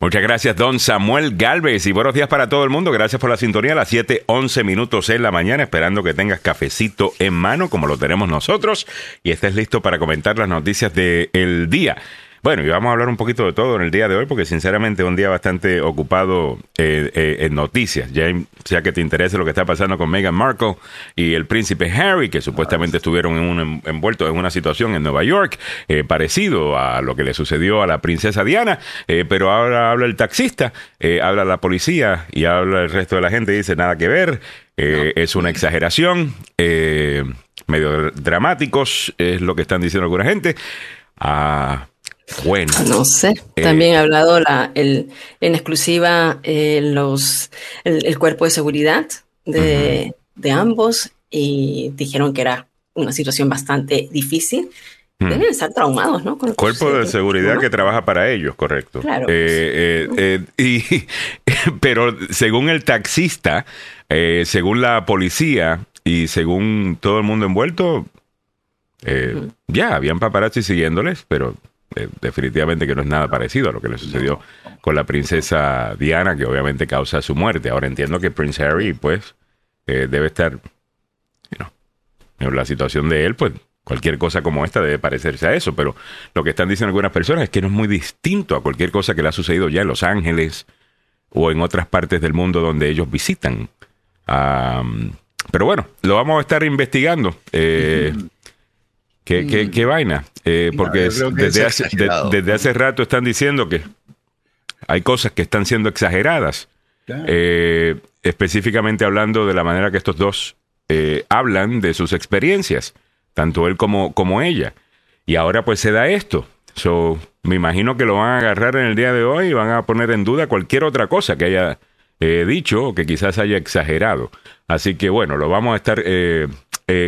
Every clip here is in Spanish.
Muchas gracias, don Samuel Galvez, y buenos días para todo el mundo. Gracias por la sintonía a las 7, 11 minutos en la mañana, esperando que tengas cafecito en mano, como lo tenemos nosotros, y estés listo para comentar las noticias del día. Bueno, y vamos a hablar un poquito de todo en el día de hoy, porque sinceramente es un día bastante ocupado eh, eh, en noticias. Ya sea que te interese lo que está pasando con Meghan Markle y el príncipe Harry, que supuestamente estuvieron en un, envueltos en una situación en Nueva York eh, parecido a lo que le sucedió a la princesa Diana, pero ahora habla el taxista, habla la policía y habla el resto de la gente y dice nada que ver, es una exageración, medio dramáticos, es lo que están diciendo alguna gente. Ah, bueno. No sé. Eh, También ha hablado la, el, en exclusiva eh, los, el, cuerpo de seguridad de, de, ambos y dijeron que era una situación bastante difícil. Deben estar traumados, ¿no? cuerpo de seguridad que trabaja para ellos, correcto. Claro. Eh, y, pero según el taxista, según la policía y según todo el mundo envuelto, ya habían paparazzi siguiéndoles, pero eh, definitivamente que no es nada parecido a lo que le sucedió con la princesa Diana, que obviamente causa su muerte. Ahora entiendo que Prince Harry, pues, eh, debe estar, en la situación de él, pues, cualquier cosa como esta debe parecerse a eso, pero lo que están diciendo algunas personas es que no es muy distinto a cualquier cosa que le ha sucedido ya en Los Ángeles o en otras partes del mundo donde ellos visitan. pero bueno, lo vamos a estar investigando. Eh, ¿Qué, qué, vaina? Eh, porque desde, hace, desde hace rato están diciendo que hay cosas que están siendo exageradas. Eh, específicamente hablando de la manera que estos dos eh, hablan de sus experiencias, tanto él como, como ella. Y ahora pues se da esto. So, me imagino que lo van a agarrar en el día de hoy y van a poner en duda cualquier otra cosa que haya dicho o que quizás haya exagerado. Así que bueno, lo vamos a estar eh,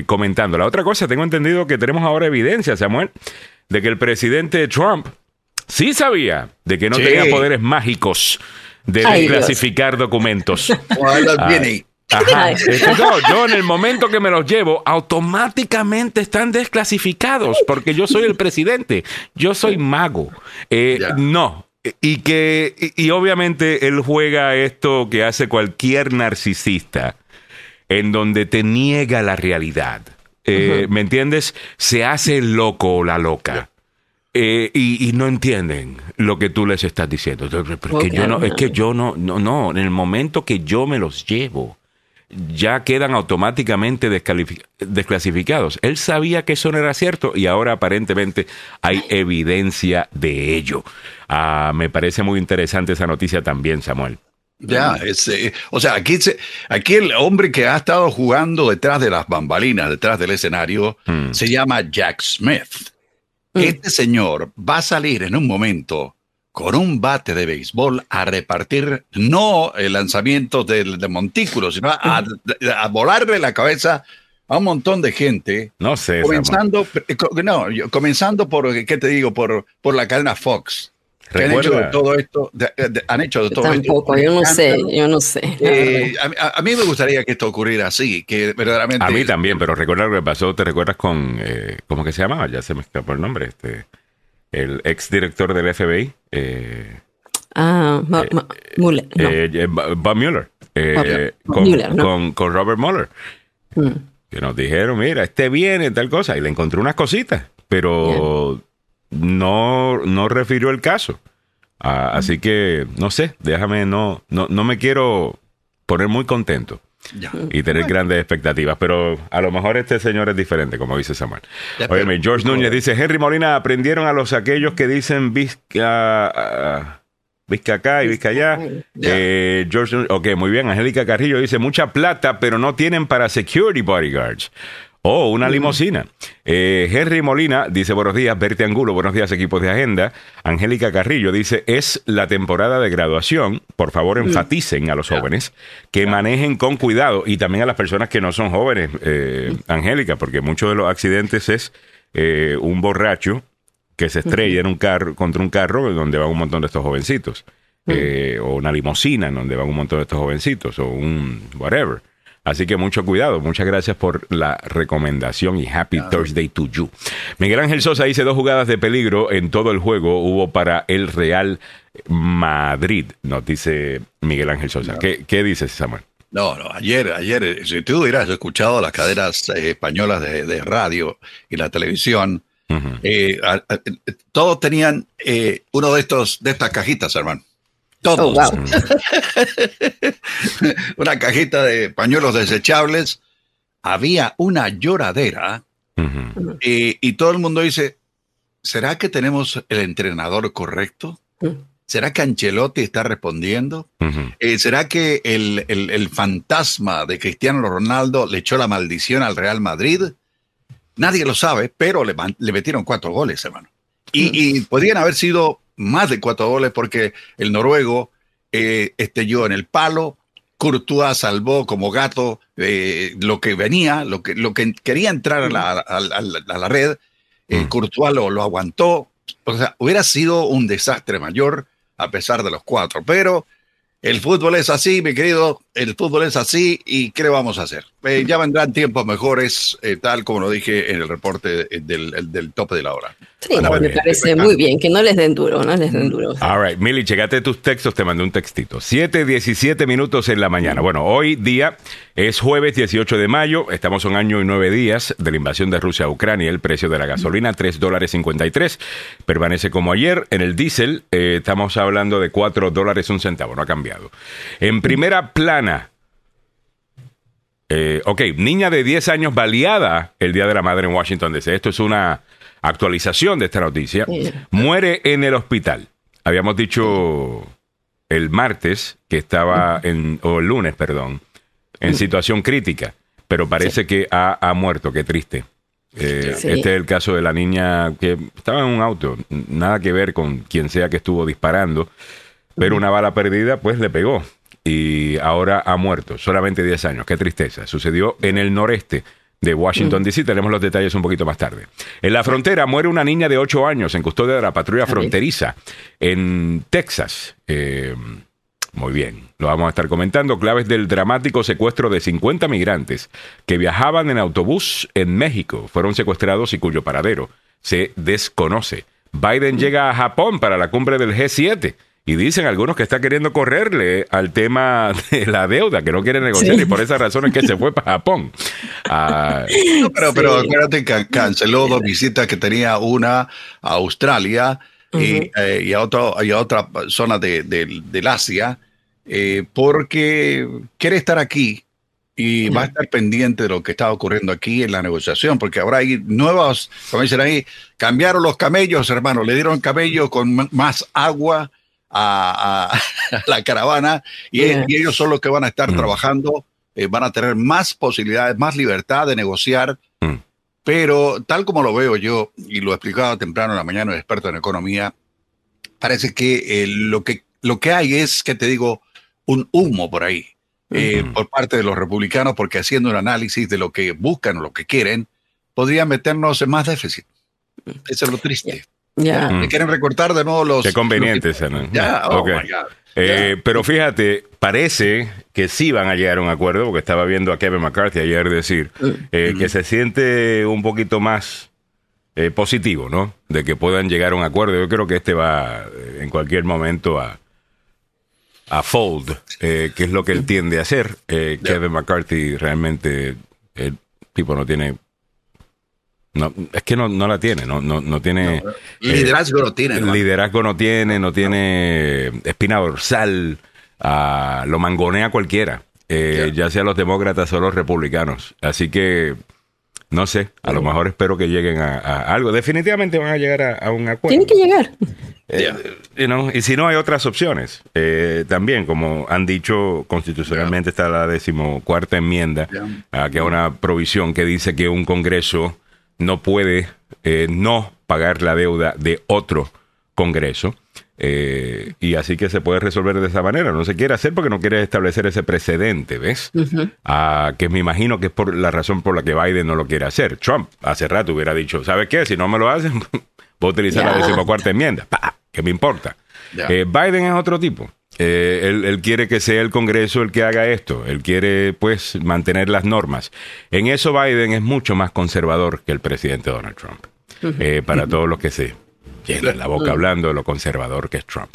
comentando. La otra cosa, tengo entendido que tenemos ahora evidencia, Samuel, de que el presidente Trump sí sabía de que no tenía poderes mágicos de desclasificar documentos. Ah, yo en el momento que me los llevo, automáticamente están desclasificados porque yo soy el presidente, yo soy mago. Eh, no, y que, y obviamente él juega esto que hace cualquier narcisista en donde te niega la realidad. Eh, ¿Me entiendes? Se hace el loco o la loca. Eh, y, no entienden lo que tú les estás diciendo. Porque yo no, es que yo no, no, no, en el momento que yo me los llevo, ya quedan automáticamente desclasificados. Él sabía que eso no era cierto y ahora aparentemente hay evidencia de ello. Ah, me parece muy interesante esa noticia también, Samuel. Ya, ese, o sea, aquí, aquí el hombre que ha estado jugando detrás de las bambalinas, detrás del escenario, hmm. se llama Jack Smith. Hmm. Este señor va a salir en un momento con un bate de béisbol a repartir no el lanzamiento de, de montículos, sino a, a, volarle la cabeza a un montón de gente. No sé. Comenzando, no, comenzando por, ¿qué te digo? Por, por la cadena Fox han hecho de todo esto, han hecho de todo Tampoco, yo no sé, yo no sé. Eh, a, mí me gustaría que esto ocurriera así, que verdaderamente. A mí también, pero recuerda lo que pasó, ¿te recuerdas con, eh, ¿cómo que se llamaba? Ya se me escapó el nombre, este, el ex director del FBI. Eh, ah, Mueller. Bob Mueller. con, con, Robert Mueller. Mm. Que nos dijeron, mira, este viene, tal cosa, y le encontré unas cositas, pero no, no refirió el caso. Ah, así que, no sé, déjame, no, no, no me quiero poner muy contento. Y tener grandes expectativas, pero a lo mejor este señor es diferente, como dice Samuel. Oye, George Núñez dice, Henry Molina, aprendieron a los aquellos que dicen Vizca, Vizca acá y Vizca allá. Eh, George, ok, muy bien. Angélica Carrillo dice, mucha plata, pero no tienen para security bodyguards. Oh, una limosina. Eh, Henry Molina dice buenos días, Berti Angulo, buenos días equipos de agenda. Angélica Carrillo dice es la temporada de graduación, por favor mm. enfaticen a los jóvenes que manejen con cuidado y también a las personas que no son jóvenes, eh, Angélica, porque muchos de los accidentes es eh, un borracho que se estrella en un carro contra un carro donde van un montón de estos jovencitos. Mm. o una limosina en donde van un montón de estos jovencitos, o un whatever. Así que mucho cuidado. Muchas gracias por la recomendación y happy Thursday to you. Miguel Ángel Sosa dice dos jugadas de peligro en todo el juego hubo para el Real Madrid, nos dice Miguel Ángel Sosa. ¿Qué, ¿Qué dices, Samuel? No, no, ayer, ayer, eh, si tú hubieras escuchado las cadenas eh, españolas de, radio y la televisión, eh, todos tenían uno de estos, de estas cajitas, hermano. Todos. Oh, una cajita de pañuelos desechables. Había una lloradera y todo el mundo dice, ¿será que tenemos el entrenador correcto? ¿Será que Ancelotti está respondiendo? Eh, ¿Será que el, fantasma de Cristiano Ronaldo le echó la maldición al Real Madrid? Nadie lo sabe, pero le, metieron cuatro goles, hermano. Y, podrían haber sido más de cuatro goles porque el noruego eh, estelló en el palo, Courtois salvó como gato eh, lo que venía, lo que, lo que quería entrar a la, red, Courtois lo, lo aguantó. O sea, hubiera sido un desastre mayor a pesar de los cuatro. Pero el fútbol es así, mi querido, el fútbol es así y ¿qué le vamos a hacer? Eh, ya vendrán tiempos mejores, eh, tal como lo dije en el reporte del, del tope de la hora. Sí, me parece muy bien, que no les den duro, no les den duro. All right, Mili, checate tus textos, te mandé un textito. 7, 17 minutos en la mañana. Bueno, hoy día es jueves 18 de mayo, estamos un año y nueve días de la invasión de Rusia a Ucrania. El precio de la gasolina, 3 dólares 53, permanece como ayer. En el diésel, eh, estamos hablando de 4 dólares un centavo, no ha cambiado. En primera plana, eh, ok, niña de 10 años baleada el Día de la Madre en Washington DC. Esto es una actualización de esta noticia, muere en el hospital. Habíamos dicho el martes que estaba en, o el lunes, perdón, en situación crítica, pero parece que ha, muerto, qué triste. Eh, este es el caso de la niña que estaba en un auto, nada que ver con quien sea que estuvo disparando, pero una bala perdida pues le pegó y ahora ha muerto, solamente 10 años, qué tristeza. Sucedió en el noreste de Washington, D.C. Tenemos los detalles un poquito más tarde. En la frontera muere una niña de 8 años en custodia de la patrulla fronteriza en Texas. Eh, muy bien, lo vamos a estar comentando. Claves del dramático secuestro de 50 migrantes que viajaban en autobús en México. Fueron secuestrados y cuyo paradero se desconoce. Biden llega a Japón para la cumbre del G7 y dicen algunos que está queriendo correrle al tema de la deuda, que no quiere negociar y por esa razón es que se fue para Japón. Ah, pero, pero acuérdate que canceló dos visitas que tenía una a Australia y, eh, a, otro, a otra zona de, del Asia, eh, porque quiere estar aquí y va a estar pendiente de lo que está ocurriendo aquí en la negociación, porque ahora hay nuevos, como dicen ahí, cambiaron los camellos, hermano, le dieron camello con más agua a, la caravana y, ellos son los que van a estar mm. trabajando, eh, van a tener más posibilidades, más libertad de negociar. Mm. Pero tal como lo veo yo, y lo explicaba temprano en la mañana el experto en economía, parece que, eh, lo que lo que hay es, que te digo, un humo por ahí, eh, por parte de los republicanos, porque haciendo un análisis de lo que buscan o lo que quieren, podrían meternos en más déficit. Eso es lo triste. Ya. Me quieren recortar de nuevo los. Qué conveniente, Ya, oh eh, Pero fíjate, parece que sí van a llegar a un acuerdo, porque estaba viendo a Kevin McCarthy ayer decir mm. eh, que se siente un poquito más eh, positivo, ¿no? De que puedan llegar a un acuerdo. Yo creo que este va en cualquier momento a, a fold, que es lo que él tiende a hacer. Kevin McCarthy realmente, el tipo no tiene no, es que no, no la tiene, no, no, no tiene. Eh, liderazgo no tiene. Liderazgo no tiene, no tiene espina dorsal, uh, lo mangonea cualquiera, eh, ya sea los demócratas o los republicanos. Así que, no sé, a lo mejor espero que lleguen a, algo. Definitivamente van a llegar a, un acuerdo. Tienen que llegar. Eh, y si no, hay otras opciones. también, como han dicho, constitucionalmente está la decimocuarta enmienda, ah, que es una provisión que dice que un Congreso no puede eh, no pagar la deuda de otro Congreso. Eh, y así que se puede resolver de esa manera. No se quiere hacer porque no quiere establecer ese precedente, ¿ves? Ah, que me imagino que es por la razón por la que Biden no lo quiere hacer. Trump hace rato hubiera dicho, ¿sabes qué? Si no me lo hacen, voy a utilizar la decimocuarta enmienda. ¿Qué me importa? Eh, Biden es otro tipo. Eh, él, quiere que sea el Congreso el que haga esto. Él quiere, pues, mantener las normas. En eso Biden es mucho más conservador que el presidente Donald Trump. Eh, para todos los que se llena la boca hablando de lo conservador que es Trump.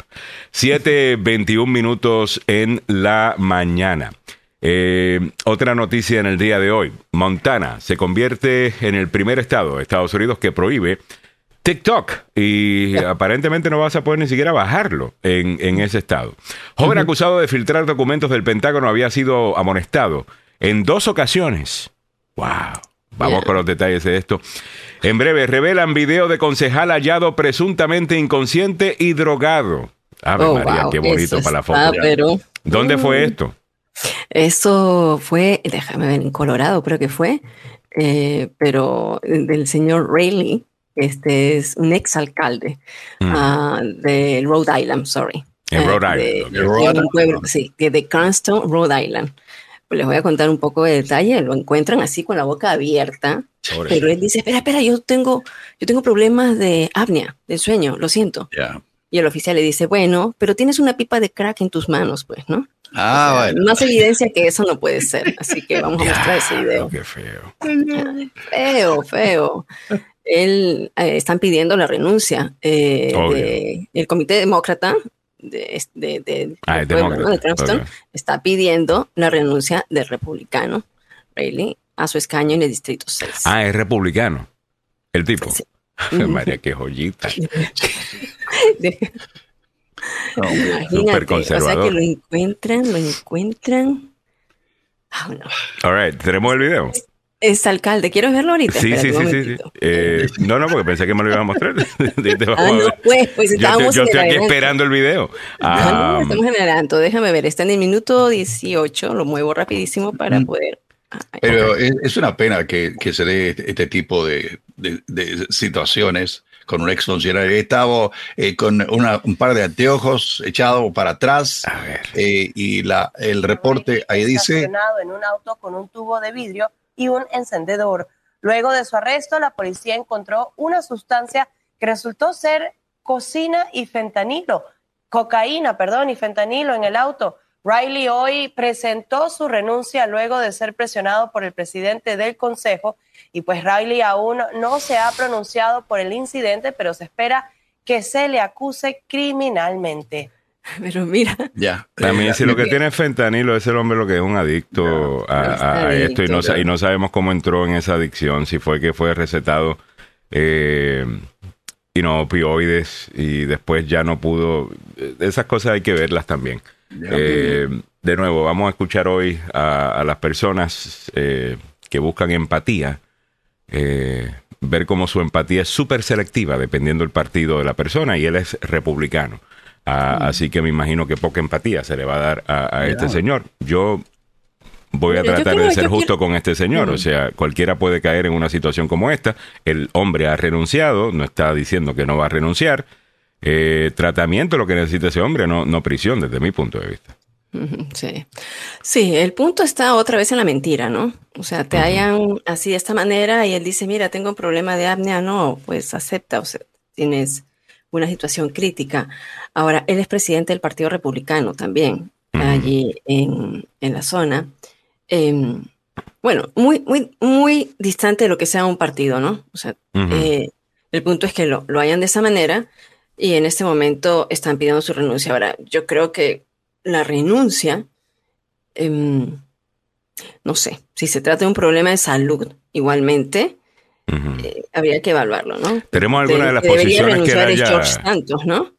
7.21 minutos en la mañana. Eh, otra noticia en el día de hoy. Montana se convierte en el primer estado de Estados Unidos que prohíbe TikTok y aparentemente no vas a poder ni siquiera bajarlo en, ese estado. Joven acusado de filtrar documentos del Pentágono había sido amonestado en dos ocasiones. ¡Wow! Vamos con los detalles de esto. En breve, revelan video de concejal hallado presuntamente inconsciente y drogado. Ave oh, María, qué bonito para la foto. Pero... ¿Dónde fue mm. esto? Eso fue, déjame ver, en Colorado creo que fue, eh, pero del señor Rayleigh, este es un exalcalde mm. ah, de Rhode Island, sorry. En Rhode Island. De, un pueblo, sí, de Cranston, Rhode Island. Pues les voy a contar un poco de detalle. Lo encuentran así con la boca abierta. Pero él dice, espera, espera, yo tengo, yo tengo problemas de apnea, de sueño, lo siento. Y el oficial le dice, bueno, pero tienes una pipa de crack en tus manos, pues, ¿no? Ah, bueno. Más evidencia que eso no puede ser. Así que vamos a mostrar ese video. Qué feo. Feo, feo él eh, están pidiendo la renuncia eh, el comité demócrata de, de, ah, está pidiendo la renuncia del republicano Rayleigh a su escaño en el distrito 6. Ah, es republicano. El tipo. María, qué joyita. Súper conservador. O sea que lo encuentran, lo encuentran. Oh, no. All right, tenemos el video. Es alcalde, ¿quieres verlo ahorita? Sí, sí, sí, sí. Eh, no, no, porque pensé que me lo iba a mostrar. ah, no, pues, pues estábamos Yo, yo estoy aquí esperando el video. Ah, no, estamos generando. Déjame ver, está en el minuto 18, lo muevo rapidísimo para poder... Pero es, una pena que, que, se dé este tipo de, de, de situaciones con un ex funcionario. He estado eh, con una, un par de anteojos echado para atrás eh, y la, el reporte ahí dice... en un auto con un tubo de vidrio y un encendedor. Luego de su arresto, la policía encontró una sustancia que resultó ser cocina y fentanilo, cocaína, perdón, y fentanilo en el auto. Riley hoy presentó su renuncia luego de ser presionado por el presidente del Consejo y pues Riley aún no se ha pronunciado por el incidente, pero se espera que se le acuse criminalmente. Pero mira. Ya. También si lo que tiene fentanilo es el hombre lo que es un adicto a, esto y no, y no sabemos cómo entró en esa adicción, si fue que fue recetado eh, y no opioides y después ya no pudo. Esas cosas hay que verlas también. Eh, de nuevo, vamos a escuchar hoy a, las personas eh, que buscan empatía. Ver cómo su empatía es súper selectiva dependiendo del partido de la persona y él es republicano. Así que me imagino que poca empatía se le va a dar a, este señor. Yo voy a tratar de ser justo con este señor. O sea, cualquiera puede caer en una situación como esta. El hombre ha renunciado, no está diciendo que no va a renunciar. Eh, tratamiento lo que necesita ese hombre, no, no prisión, desde mi punto de vista. Sí. Sí, el punto está otra vez en la mentira, ¿no? O sea, te hallan así de esta manera y él dice, mira, tengo un problema de apnea, no, pues acepta, o sea, tienes una situación crítica. Ahora, él es presidente del Partido Republicano también, allí en, la zona. Em, bueno, muy, muy, muy distante de lo que sea un partido, ¿no? O sea, eh, el punto es que lo, lo hayan de esa manera y en este momento están pidiendo su renuncia. Ahora, yo creo que la renuncia, em, no sé, si se trata de un problema de salud, igualmente, eh, habría que evaluarlo, ¿no? Tenemos alguna de, las posiciones que haya... George Santos, ¿no?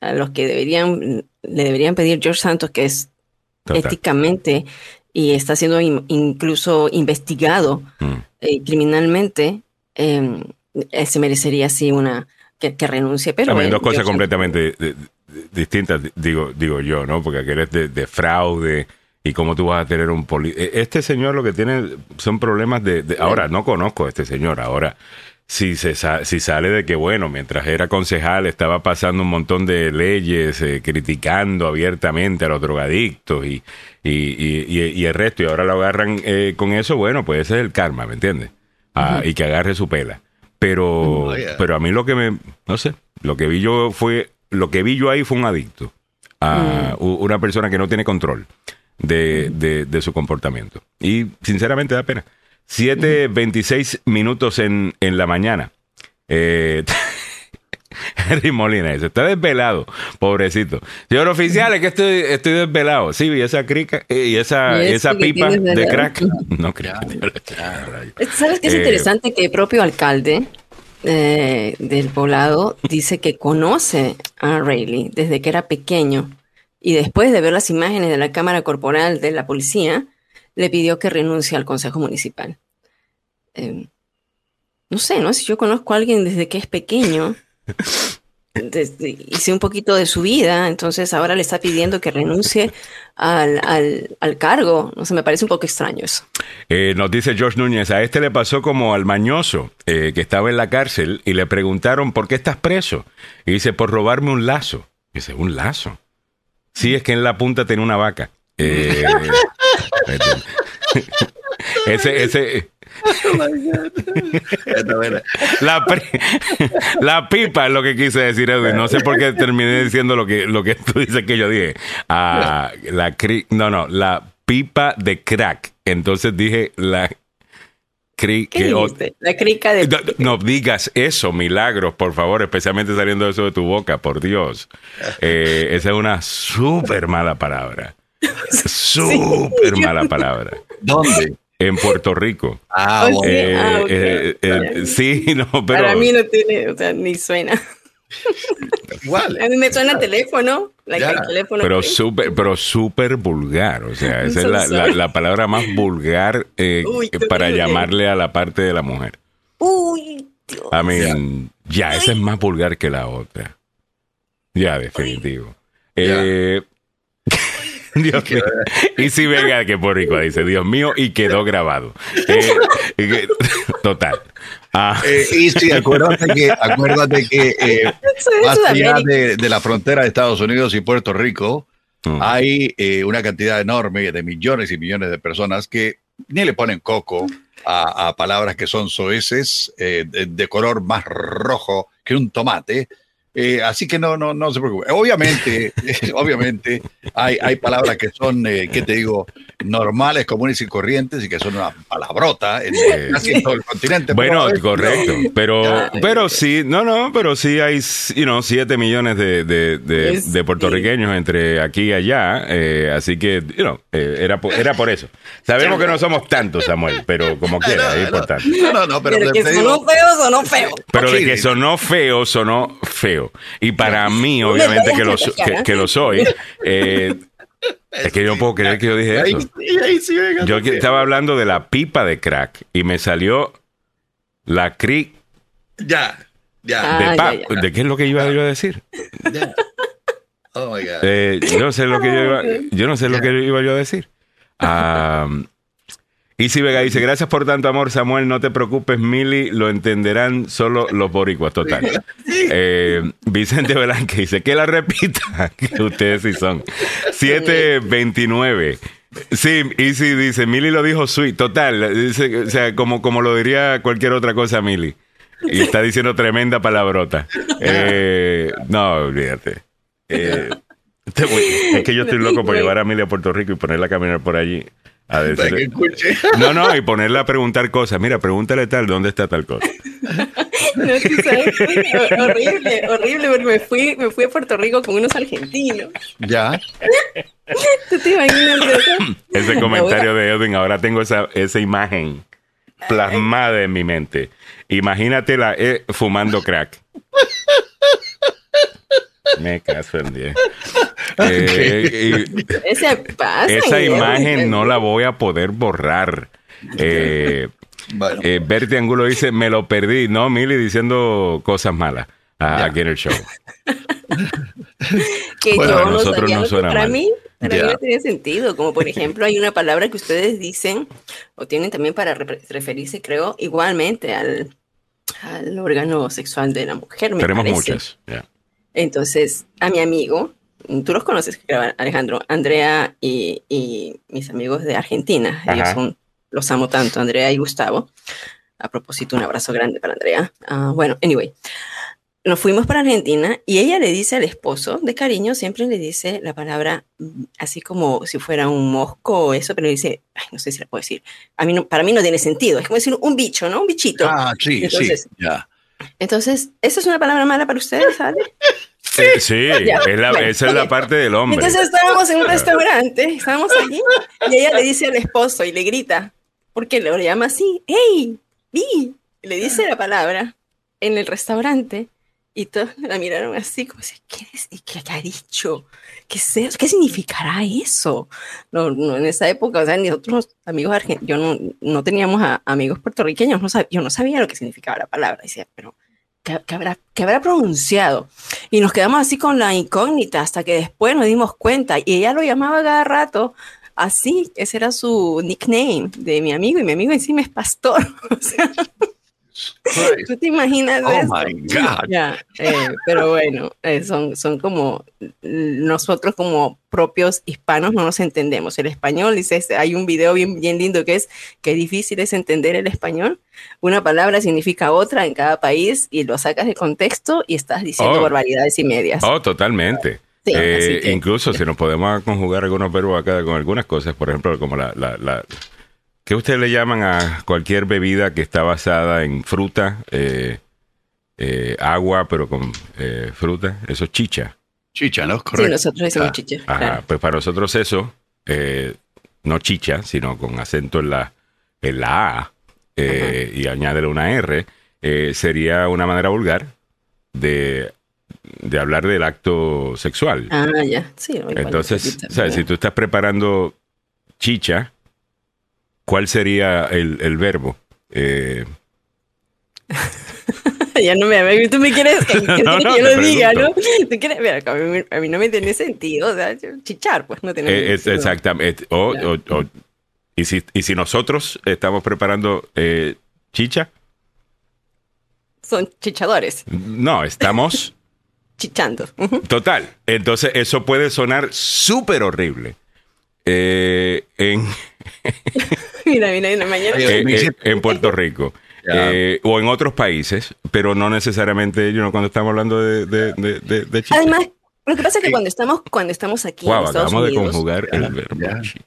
a los que deberían, le deberían pedir George Santos, que es éticamente y está siendo incluso investigado mm. eh, criminalmente, em, eh, se merecería así una que, renuncie. Pero También dos cosas completamente distintas, digo, digo yo, ¿no? Porque aquel es de fraude y cómo tú vas a tener un poli e, este señor lo que tiene son problemas de, ahora no conozco a este señor ahora si se si sale de que bueno mientras era concejal estaba pasando un montón de leyes eh, criticando abiertamente a los drogadictos y y, y, el resto y ahora lo agarran eh, con eso bueno pues ese es el karma me entiendes ah, y que agarre su pela. Pero oh, pero a mí lo que me no sé lo que vi yo fue lo que vi yo ahí fue un adicto a mm. una persona que no tiene control de, de, su comportamiento. Y sinceramente da pena. 7.26 minutos en, en la mañana. Eh, Henry Molina dice, está desvelado, pobrecito. Señor oficial, es que estoy, estoy desvelado. Sí, y esa crica, eh, y esa, Y esa pipa de crack. No creo. ¿Sabes qué es Eh, interesante? Que el propio alcalde eh, del poblado dice que conoce a Rayleigh desde que era pequeño y después de ver las imágenes de la cámara corporal de la policía, le pidió que renuncie al consejo municipal. Eh, no sé, ¿no? Si yo conozco a alguien desde que es pequeño, hice un poquito de su vida, entonces ahora le está pidiendo que renuncie al, al- al cargo. No sé, me parece un poco extraño eso. Eh, nos dice George Núñez, a este le pasó como al mañoso eh, que estaba en la cárcel y le preguntaron, ¿por qué estás preso? Y dice, por robarme un lazo. Y dice, ¿un lazo? Sí, es que en la punta tenía una vaca. Eh, ese, ese, Buena. la, pipa es lo que quise decir, Edwin. No sé por qué terminé diciendo lo que, lo que tú dices que yo dije. Ah, la cri- no, no, la pipa de crack. Entonces dije la cri- ¿Qué que dijiste? La crica de... no, no digas eso, milagros, por favor, especialmente saliendo eso de tu boca, por Dios. Eh, esa es una súper mala palabra. Súper mala palabra. ¿Dónde? En Puerto Rico. Ah, bueno. sí. Eh, ah, ok. eh, eh, sí, no, pero. Para mí no tiene, o sea, ni suena. igual. A mí me suena teléfono, like el teléfono. Pero súper, pero súper vulgar. O sea, esa es la, la- sorry. la palabra más vulgar eh, Uy, para llamarle a la parte de la mujer. Uy, Dios. I mean, ya, esa es más vulgar que la otra. Ya, definitivo. Eh, Dios mío. Y si Vega que por rico dice, Dios mío, y quedó grabado. Eh, total. Ah, Eh, y sí, acuérdate que, acuérdate que eh, más allá de, de la frontera de Estados Unidos y Puerto Rico, mm. hay una cantidad enorme de millones y millones de personas que ni le ponen coco a, a palabras que son soeces, de, de color más rojo que un tomate. Eh, así que no, no, no se preocupe. Obviamente, obviamente hay, hay palabras que son, eh, ¿qué te digo?, normales, comunes y corrientes y que son una palabrota en, Eh, casi todo el continente. Bueno, pero, correcto. Pero, pero sí, no, no, pero sí hay, you know, siete millones de, de, de, de puertorriqueños entre aquí y allá. eh, así que, you know, eh, era, por, era por eso. Sabemos que no somos tantos, Samuel, pero como quiera, es importante. No, no, no, pero, Pero que digo- sonó feo, sonó feo. Pero de que sonó feo, sonó feo. Y para mí, obviamente, que lo, que, que lo soy, eh, es que yo no puedo creer que yo dije Ahí eso. Yo estaba hablando de la pipa de crack y me salió la cri Ya, ya, Ah, de ya, pap. ya. ¿De qué es lo que iba yo a decir? ya. Oh my God. Eh, yo no sé lo que yo iba, yo no sé lo que iba yo a decir. Ah, Isi Vega dice, gracias por tanto amor, Samuel, no te preocupes, Mili, lo entenderán solo los boricuas, total. Eh, Vicente Velázquez dice, que la repita, que ustedes sí son. 729. Sí, Isi dice, Mili lo dijo sweet, total, dice, o sea, como, como lo diría cualquier otra cosa Mili. Y está diciendo tremenda palabrota. Eh, no, olvídate. Eh, te voy- es que yo estoy loco por llevar a Mili a Puerto Rico y ponerla a caminar por allí. A Para que decir, escuche. no, no, y ponerla a preguntar cosas. Mira, pregúntale tal, ¿dónde está tal cosa? No, tú sabes, fue horrible, horrible, porque me fui, me fui a Puerto Rico con unos argentinos. Ya. ¿Tú te imaginas eso? Ese Me comentario de Edwin, ahora tengo esa, esa imagen plasmada en mi mente. Imagínatela eh, fumando crack. Me caso en diez. Eh, y- ¿Qué se pasa? esa imagen no la voy a poder borrar. Eh, Bueno, eh, Bertie Angulo dice, me lo perdí. No, Mili diciendo cosas malas a- Ya. aquí en el show. que Bueno, yo a no nosotros sabía no suena para mal. mí, para mí no tenía sentido. Como por ejemplo, hay una palabra que ustedes dicen o tienen también para re- referirse, creo, igualmente al, al órgano sexual de la mujer. Me Tenemos parece. muchas. ya. Entonces, a mi amigo, tú los conoces, Alejandro, Andrea y, y mis amigos de Argentina. Ellos son, los amo tanto, Andrea y Gustavo. A propósito, un abrazo grande para Andrea. Ah, bueno, anyway, nos fuimos para Argentina y ella le dice al esposo, de cariño, siempre le dice la palabra mm, así como si fuera un mosco o eso, pero le dice, ay, no sé si la puedo decir. A mí no, para mí no tiene sentido. Es como decir un bicho, ¿no? Un bichito. ah, sí, Entonces, sí, ya. Entonces, ¿esa es una palabra mala para ustedes, ¿sale? Eh, sí, es la- esa es la parte del hombre. Entonces estábamos en un restaurante, estábamos allí, y ella le dice al esposo y le grita, porque lo llama así, ¡Hey! ¡Vi! Le dice la palabra en el restaurante, y todos la miraron así, como si, ¿qué, es- qué, qué ha dicho? ¿Qué, es eso? ¿Qué significará eso? No, no, en esa época, o sea, nosotros amigos argentinos, yo no, no teníamos a- amigos puertorriqueños, no sab- yo no sabía lo que significaba la palabra, decía, pero ¿qué, qué habrá, qué habrá pronunciado? Y nos quedamos así con la incógnita hasta que después nos dimos cuenta y ella lo llamaba cada rato así, ese era su nickname de mi amigo y mi amigo encima es pastor. O sea, ¿tú te imaginas Oh eso? my God. Ya, eh, pero bueno, eh, son, son como nosotros como propios hispanos no nos entendemos. El español, dice, este, hay un video bien, bien lindo que es que difícil es entender el español. Una palabra significa otra en cada país y lo sacas de contexto y estás diciendo Oh. barbaridades y medias. Oh, totalmente. Sí, Eh, que- incluso si nos podemos conjugar algunos verbos acá con algunas cosas, por ejemplo, como la, la, la ¿qué ustedes le llaman a cualquier bebida que está basada en fruta, eh, eh, agua, pero con eh, fruta? Eso es chicha. Chicha, ¿no? Sí, Correcto. nosotros decimos Ah, chicha. Ajá, claro. pues para nosotros eso, eh, no chicha, sino con acento en la, en la A eh, y añádele una R, eh, sería una manera vulgar de, de hablar del acto sexual. Ah, ya. Sí, igual, Entonces, ¿sabes? si tú estás preparando chicha, ¿cuál sería el, el verbo? Eh, ya no me, tú me quieres que, que No, no, yo lo diga, ¿no? Tú quieres, mira, a mí, a mí no me tiene sentido, o sea, chichar, pues no tiene eh, sentido. exactamente. O- o- o- y, si, y si nosotros estamos preparando eh, chicha, Son chichadores, no, estamos... chichando. Total. Entonces, eso puede sonar súper horrible. Eh, en, mira, mira, mira, mañana. Eh, eh, en Puerto Rico. Eh, o en otros países, pero no necesariamente you know, cuando estamos hablando de, de, de, de- de. Además, lo que pasa es que cuando estamos, cuando estamos aquí Wow, en Estados acabamos de Unidos, conjugar Ya, el verbo.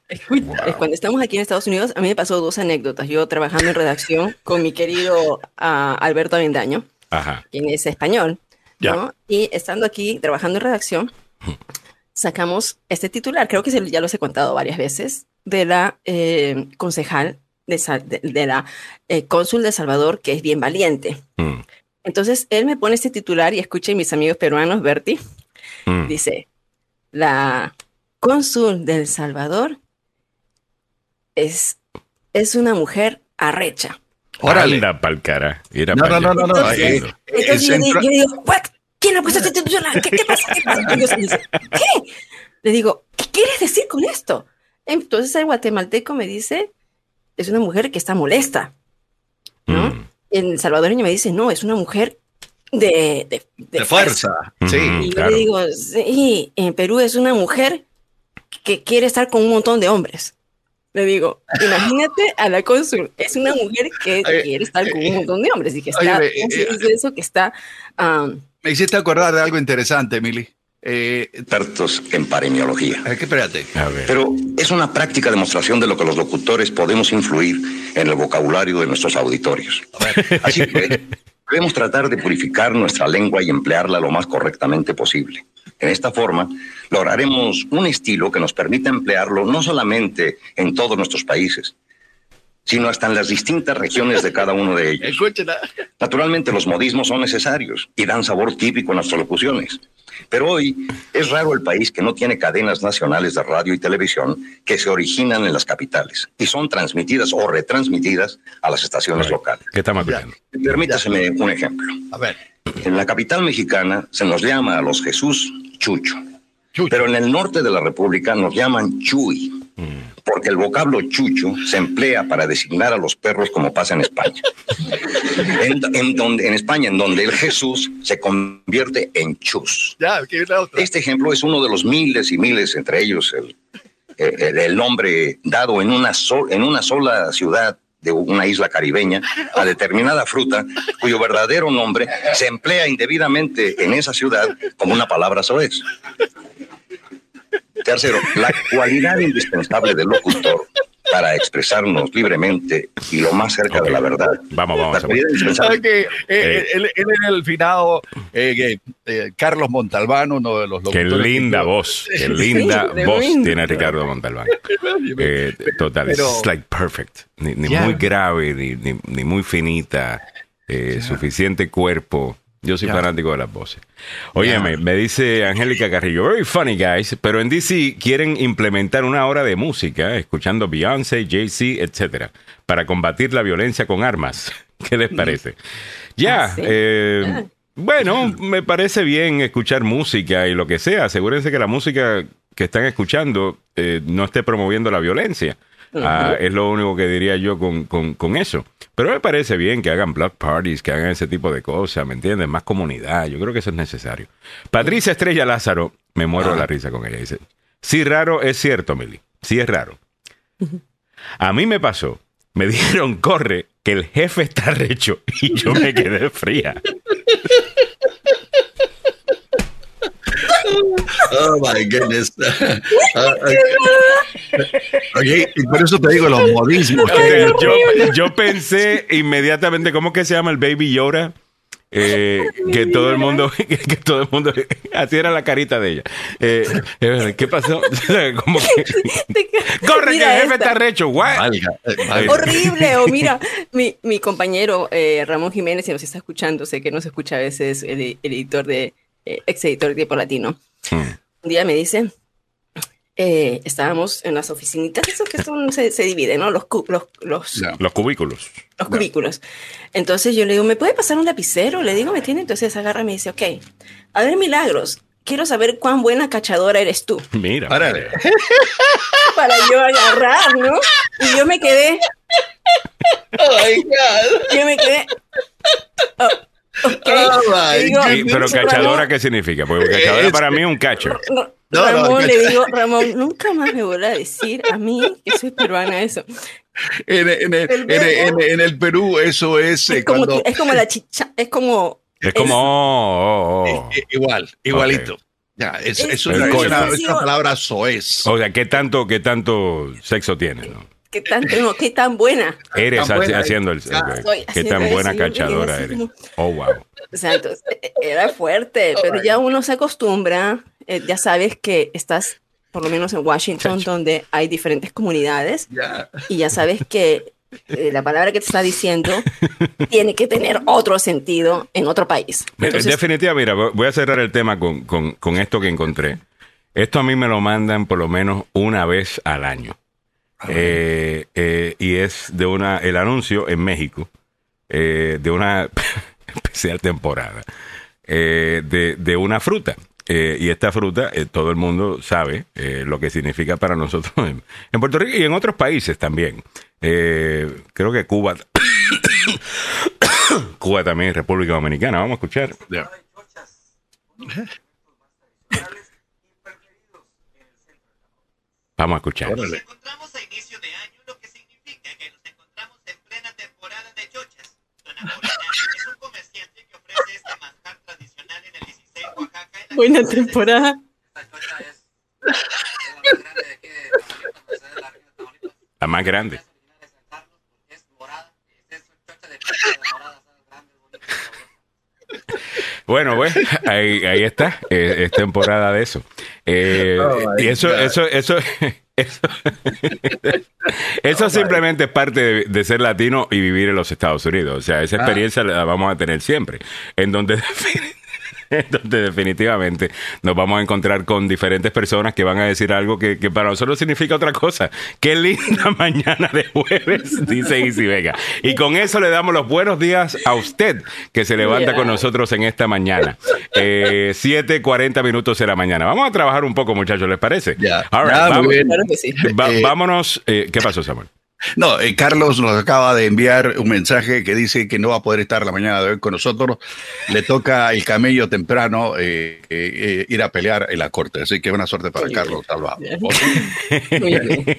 eh, Cuando estamos aquí en Estados Unidos, a mí me pasó dos anécdotas. Yo trabajando en redacción con mi querido ah, Alberto Avendaño, Ajá. quien es español. ¿no? Y estando aquí trabajando en redacción, sacamos este titular, creo que se- ya los he contado varias veces, de la eh, concejal, de, Sa- de- de la eh, cónsul de Salvador, que es bien valiente. Mm, Entonces, él me pone este titular y escuchen mis amigos peruanos, Berti, mm. dice, la cónsul de El Salvador es, es una mujer arrecha. Órale. Anda pa'l cara. No, no, no, no, no. Entonces, eh, Entonces yo, di- centro- yo digo, "What? ¿Quién puesto este titular? ¿Qué, qué pasa? ¿Qué pasa? Entonces dice, ¿qué? Le digo, ¿qué quieres decir con esto? Entonces el guatemalteco me dice, es una mujer que está molesta. ¿no? Mm. El salvadoreño me dice, no, es una mujer de, de, de de fuerza. Sí. Ujú. Y yo Claro. le digo, sí, en Perú es una mujer que quiere estar con un montón de hombres. Le digo, imagínate a la cónsul, es una mujer que Oye, quiere estar con un montón de hombres y que oye, está, ¿cómo se eh, eso? Que está, um, Me hiciste acordar de algo interesante, Mili. Eh, expertos en paremiología. eh, que espérate. A ver. Pero es una práctica demostración de lo que los locutores podemos influir en el vocabulario de nuestros auditorios. Así que debemos tratar de purificar nuestra lengua y emplearla lo más correctamente posible. En esta forma, lograremos un estilo que nos permita emplearlo no solamente en todos nuestros países, sino hasta en las distintas regiones de cada uno de ellos. Naturalmente los modismos son necesarios y dan sabor típico a nuestras locuciones. Pero hoy es raro el país que no tiene cadenas nacionales de radio y televisión que se originan en las capitales y son transmitidas o retransmitidas a las estaciones Right. locales. ¿Qué estamos? Permítaseme un ejemplo. A ver. En la capital mexicana se nos llama a los Jesús Chucho, Chucho. pero en el norte de la República nos llaman Chuy, porque el vocablo chucho se emplea para designar a los perros como pasa en España. En, en donde, en España, en donde el Jesús se convierte en chus. Ya. Este ejemplo es uno de los miles y miles, entre ellos el, el- el nombre dado en una, en una sola ciudad de una isla caribeña a determinada fruta cuyo verdadero nombre se emplea indebidamente en esa ciudad como una palabra soez. Tercero, la cualidad indispensable del locutor para expresarnos libremente y lo más cerca de la verdad. Vamos, vamos. ¿Sabes que, eh, Eh. él, él era el finado eh, eh, Carlos Montalbano, uno de los Qué locutores linda que- voz, qué linda Sí, voz tiene Ricardo Montalbán. Eh, total, Pero- es like perfect. Ni, muy grave, ni, ni, ni muy finita. eh, Suficiente cuerpo. Yo soy Ya. fanático de las voces. Óyeme, Ya. me dice Angélica Carrillo, very funny guys, pero en DC quieren implementar una hora de música escuchando Beyoncé, Jay-Z, etcétera, para combatir la violencia con armas. ¿Qué les parece? Ya, Ah, sí. eh, Ah. bueno, me parece bien escuchar música y lo que sea. Asegúrense que la música que están escuchando eh, no esté promoviendo la violencia. Ah, es lo único que diría yo con, con- con eso. Pero me parece bien que hagan block parties, que hagan ese tipo de cosas, ¿me entiendes? Más comunidad. Yo creo que eso es necesario. Patricia Estrella Lázaro, me muero de la risa con ella. Dice, sí, raro es cierto, Mili. Sí es raro. A mí me pasó. Me dijeron, corre, que el jefe está recho. Y yo me quedé fría. Oh my goodness. Ah, ok. Ok, y por eso te digo los modismos. O sea, yo, yo pensé inmediatamente, ¿cómo que se llama el Baby Yoda? Eh, que todo el mundo, que, todo el mundo, así era la carita de ella. Eh, eh, ¿Qué pasó? Como que, corre, Mira que el jefe esta. está recho? Valga, eh, valga. Horrible. O mira, mi, mi compañero eh, Ramón Jiménez, si nos está escuchando, sé que nos escucha a veces el, el editor de, ex editor de Tiempo Latino. Mm. Un día me dice, eh, estábamos en las oficinitas, eso que son, se, se dividen, ¿no? Los, cu- los, los, cubículos. los cubículos. Entonces yo le digo, ¿me puede pasar un lapicero? Le digo, ¿me tiene? Entonces agarra y me dice, ok, a ver, Milagros, quiero saber cuán buena cachadora eres tú. Mira. Párale. Para yo agarrar, ¿no? Y yo me quedé, Oh my God. yo me quedé, oh, Oh digo, Sí, pero cachadora, ¿qué significa? Porque cachadora para mí es un cacho. No, No, no, Ramón, le digo, Ramón, nunca más me vuelva a decir a mí que soy peruana eso. En, El en- en- en el Perú eso es, eh, Es como, cuando... es como la chicha, es como... Es como, oh, oh, oh. eh, igual, igualito. Ya, es, Es- es una, una- coño. es una palabra soez. O sea, ¿qué tanto, qué tanto sexo tienes? no? ¿Qué tan, no, qué tan buena? Eres Tan buena, haci- haciendo el... ya, ok. soy ¿Qué tan buena cachadora eres? como- Oh, wow. O sea, entonces, eh, era fuerte, pero ya uno se acostumbra, eh, ya sabes que estás, por lo menos en Washington, donde hay diferentes comunidades, Ya. y ya sabes que eh, la palabra que te está diciendo tiene que tener otro sentido en otro país. Entonces, Definitiva, mira, voy voy a cerrar el tema con, con- con esto que encontré. Esto a mí me lo mandan por lo menos una vez al año. Eh, eh, y es de una, el anuncio en México, eh, de una especial temporada, eh, de, de una fruta. Eh, y esta fruta, todo el mundo sabe lo que significa para nosotros en, en Puerto Rico y en otros países también. Creo que Cuba, Cuba también, República Dominicana. Vamos a escuchar. Ya. Vamos a escuchar. Órale. Nos encontramos a inicio de año, lo que significa que nos encontramos en plena temporada de chochas. Don Apolinar es un comerciante que ofrece este manjar tradicional en el 16 Oaxaca. En la buena que- temporada. Esta chocha es la más grande de aquí de Tamaulipas, pues, es de la región de Tamaulipas. La más grande. Es original de San Carlos porque es morada. Es chocha de plata de morada, ¿sabes? Grande, bonita, sabrosa. Bueno, pues ahí, ahí está. Eh, es temporada de eso. Eh, Oh, y eso, eso, eso, eso, eso simplemente es parte de, de ser latino y vivir en los Estados Unidos. O sea, esa Ah. experiencia la vamos a tener siempre. En donde, donde definitivamente nos vamos a encontrar con diferentes personas que van a decir algo que, que para nosotros significa otra cosa. Qué linda mañana de jueves, dice Isi Vega. Y con eso le damos los buenos días a usted que se levanta con nosotros en esta mañana. Eh, 7:40 minutos de la mañana. Vamos a trabajar un poco, muchachos, ¿les parece? Ya. All right, bien. Claro que sí. va- Eh, vámonos. eh, ¿Qué pasó, Samuel? No, eh, Carlos nos acaba de enviar un mensaje que dice que no va a poder estar la mañana de hoy con nosotros. Le toca el camello temprano eh, eh, eh, ir a pelear en la corte. Así que buena suerte para Carlos bien.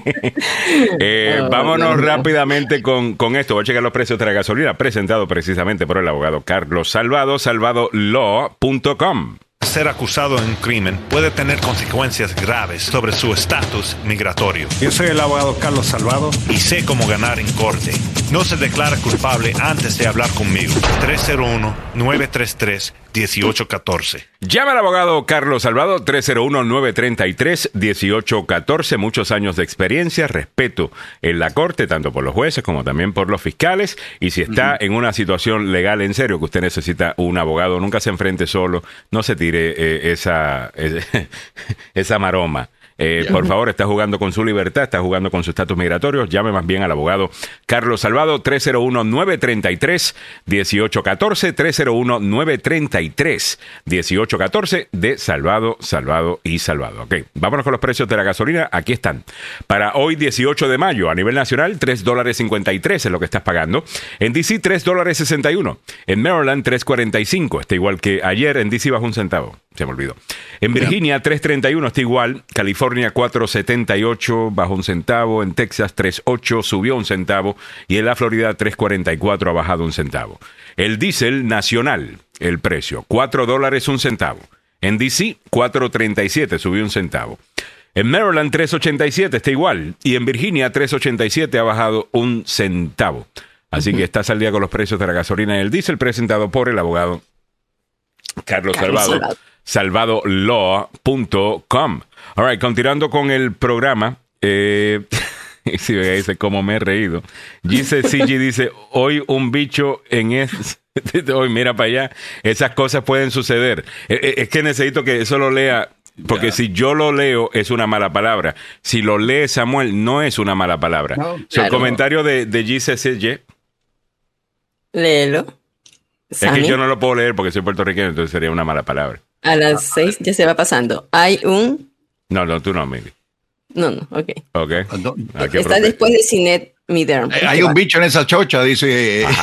Eh, Ah, vámonos rápidamente con, con esto. Voy a checar los precios de la gasolina, presentado precisamente por el abogado Carlos Salvado, salvadolaw.com. Ser acusado de un crimen puede tener consecuencias graves sobre su estatus migratorio. Yo soy el abogado Carlos Salvado y sé cómo ganar en corte. No se declara culpable antes de hablar conmigo. 301-933-1814. Llama al abogado Carlos Salvado 301-933-1814. Muchos años de experiencia, respeto en la corte, tanto por los jueces como también por los fiscales. Y si está en una situación legal en serio que usted necesita un abogado, nunca se enfrente solo, no se tire eh, esa, esa maroma. Eh, por favor, está jugando con su libertad, está jugando con su estatus migratorio. Llame más bien al abogado Carlos Salvado, 301-933-1814, 301-933-1814 de Salvado, Salvado y Salvado. Ok, vámonos con los precios de la gasolina. Aquí están. Para hoy, 18 de mayo, a nivel nacional, 3 dólares 53 es lo que estás pagando. En DC, 3 dólares 61. En Maryland, 3.45. Está igual que ayer. En DC bajo un centavo. Se me olvidó. En Virginia, 3.31 está igual. California, 4.78 bajo un centavo. En Texas, 3.8 subió un centavo. Y en la Florida, 3.44 ha bajado un centavo. El diésel nacional, el precio, 4 dólares un centavo. En DC, 4.37 subió un centavo. En Maryland, 3.87 está igual. Y en Virginia, 3.87 ha bajado un centavo. Así que estás al día con los precios de la gasolina y el diésel presentado por el abogado Carlos, Carlos Salvado. Salvado. salvadolaw.com. All right, continuando con el programa. Eh, si ve, dice, como me he reído. CG dice, hoy un bicho en es... Hoy mira para allá. Esas cosas pueden suceder. Eh, eh, Es que necesito que eso lo lea. Porque si yo lo leo es una mala palabra. Si lo lee Samuel no es una mala palabra. No, So, El comentario de, de Gise CG Léelo. es Sammy, que yo no lo puedo leer porque soy puertorriqueño, entonces sería una mala palabra. A las seis ya se va pasando. Hay un... No, no, tú no, Mili. No, no, ok. Ok. No, Hay que Está después de Cinet Miderm. Eh, Hay un bicho en esa chocha, dice.